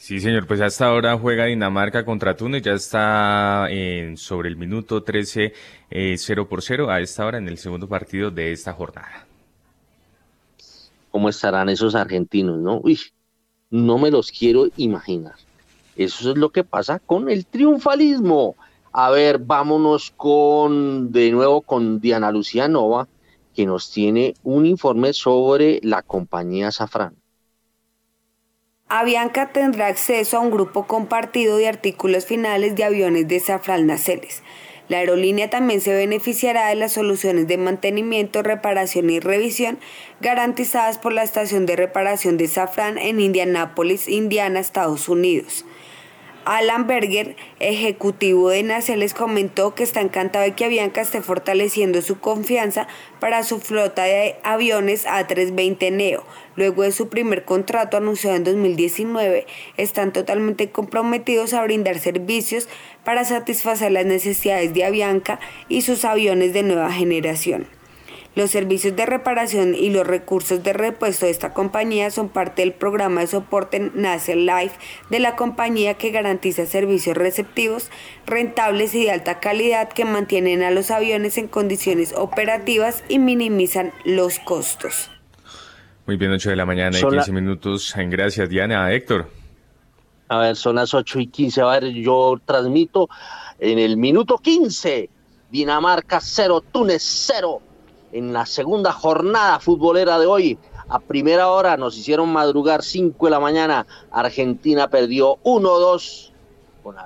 Sí, señor, pues hasta ahora juega Dinamarca contra Túnez, ya está en, sobre el minuto 13, 0 eh, por 0, a esta hora en el segundo partido de esta jornada. ¿Cómo estarán esos argentinos, no? Uy, no me los quiero imaginar. Eso es lo que pasa con el triunfalismo. A ver, vámonos con, de nuevo con Diana Lucía Nova, que nos tiene un informe sobre la compañía Safran. Avianca tendrá acceso a un grupo compartido de artículos finales de aviones de Safran Naceles. La aerolínea también se beneficiará de las soluciones de mantenimiento, reparación y revisión garantizadas por la estación de reparación de Safran en Indianápolis, Indiana, Estados Unidos. Alan Berger, ejecutivo de les comentó que está encantado de que Avianca esté fortaleciendo su confianza para su flota de aviones A320 Neo. Luego de su primer contrato anunciado en 2019, están totalmente comprometidos a brindar servicios para satisfacer las necesidades de Avianca y sus aviones de nueva generación. Los servicios de reparación y los recursos de repuesto de esta compañía son parte del programa de soporte Nacer Life de la compañía que garantiza servicios receptivos, rentables y de alta calidad que mantienen a los aviones en condiciones operativas y minimizan los costos. Muy bien, 8 de la mañana y 15 minutos. Gracias, Diana. Héctor. A ver, son las 8 y 15. A ver, yo transmito en el minuto 15. Dinamarca 0, Túnez 0 en la segunda jornada futbolera de hoy. A primera hora nos hicieron madrugar 5 de la mañana. Argentina perdió 1-2 con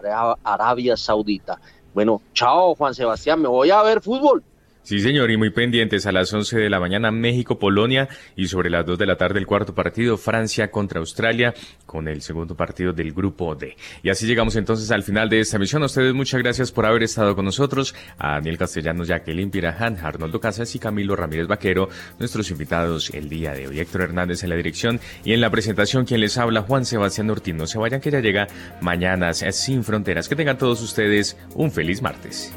Arabia Saudita. Bueno, chao Juan Sebastián, me voy a ver fútbol. Sí, señor, y muy pendientes a las 11 de la mañana México-Polonia y sobre las 2 de la tarde el cuarto partido Francia contra Australia con el segundo partido del grupo D. Y así llegamos entonces al final de esta misión. A ustedes muchas gracias por haber estado con nosotros. A Daniel Castellanos, Jacqueline Pirajan, Arnoldo Casas y Camilo Ramírez Vaquero, nuestros invitados el día de hoy. Héctor Hernández en la dirección y en la presentación quien les habla Juan Sebastián Ortiz. No se vayan que ya llega Mañanas sin Fronteras. Que tengan todos ustedes un feliz martes.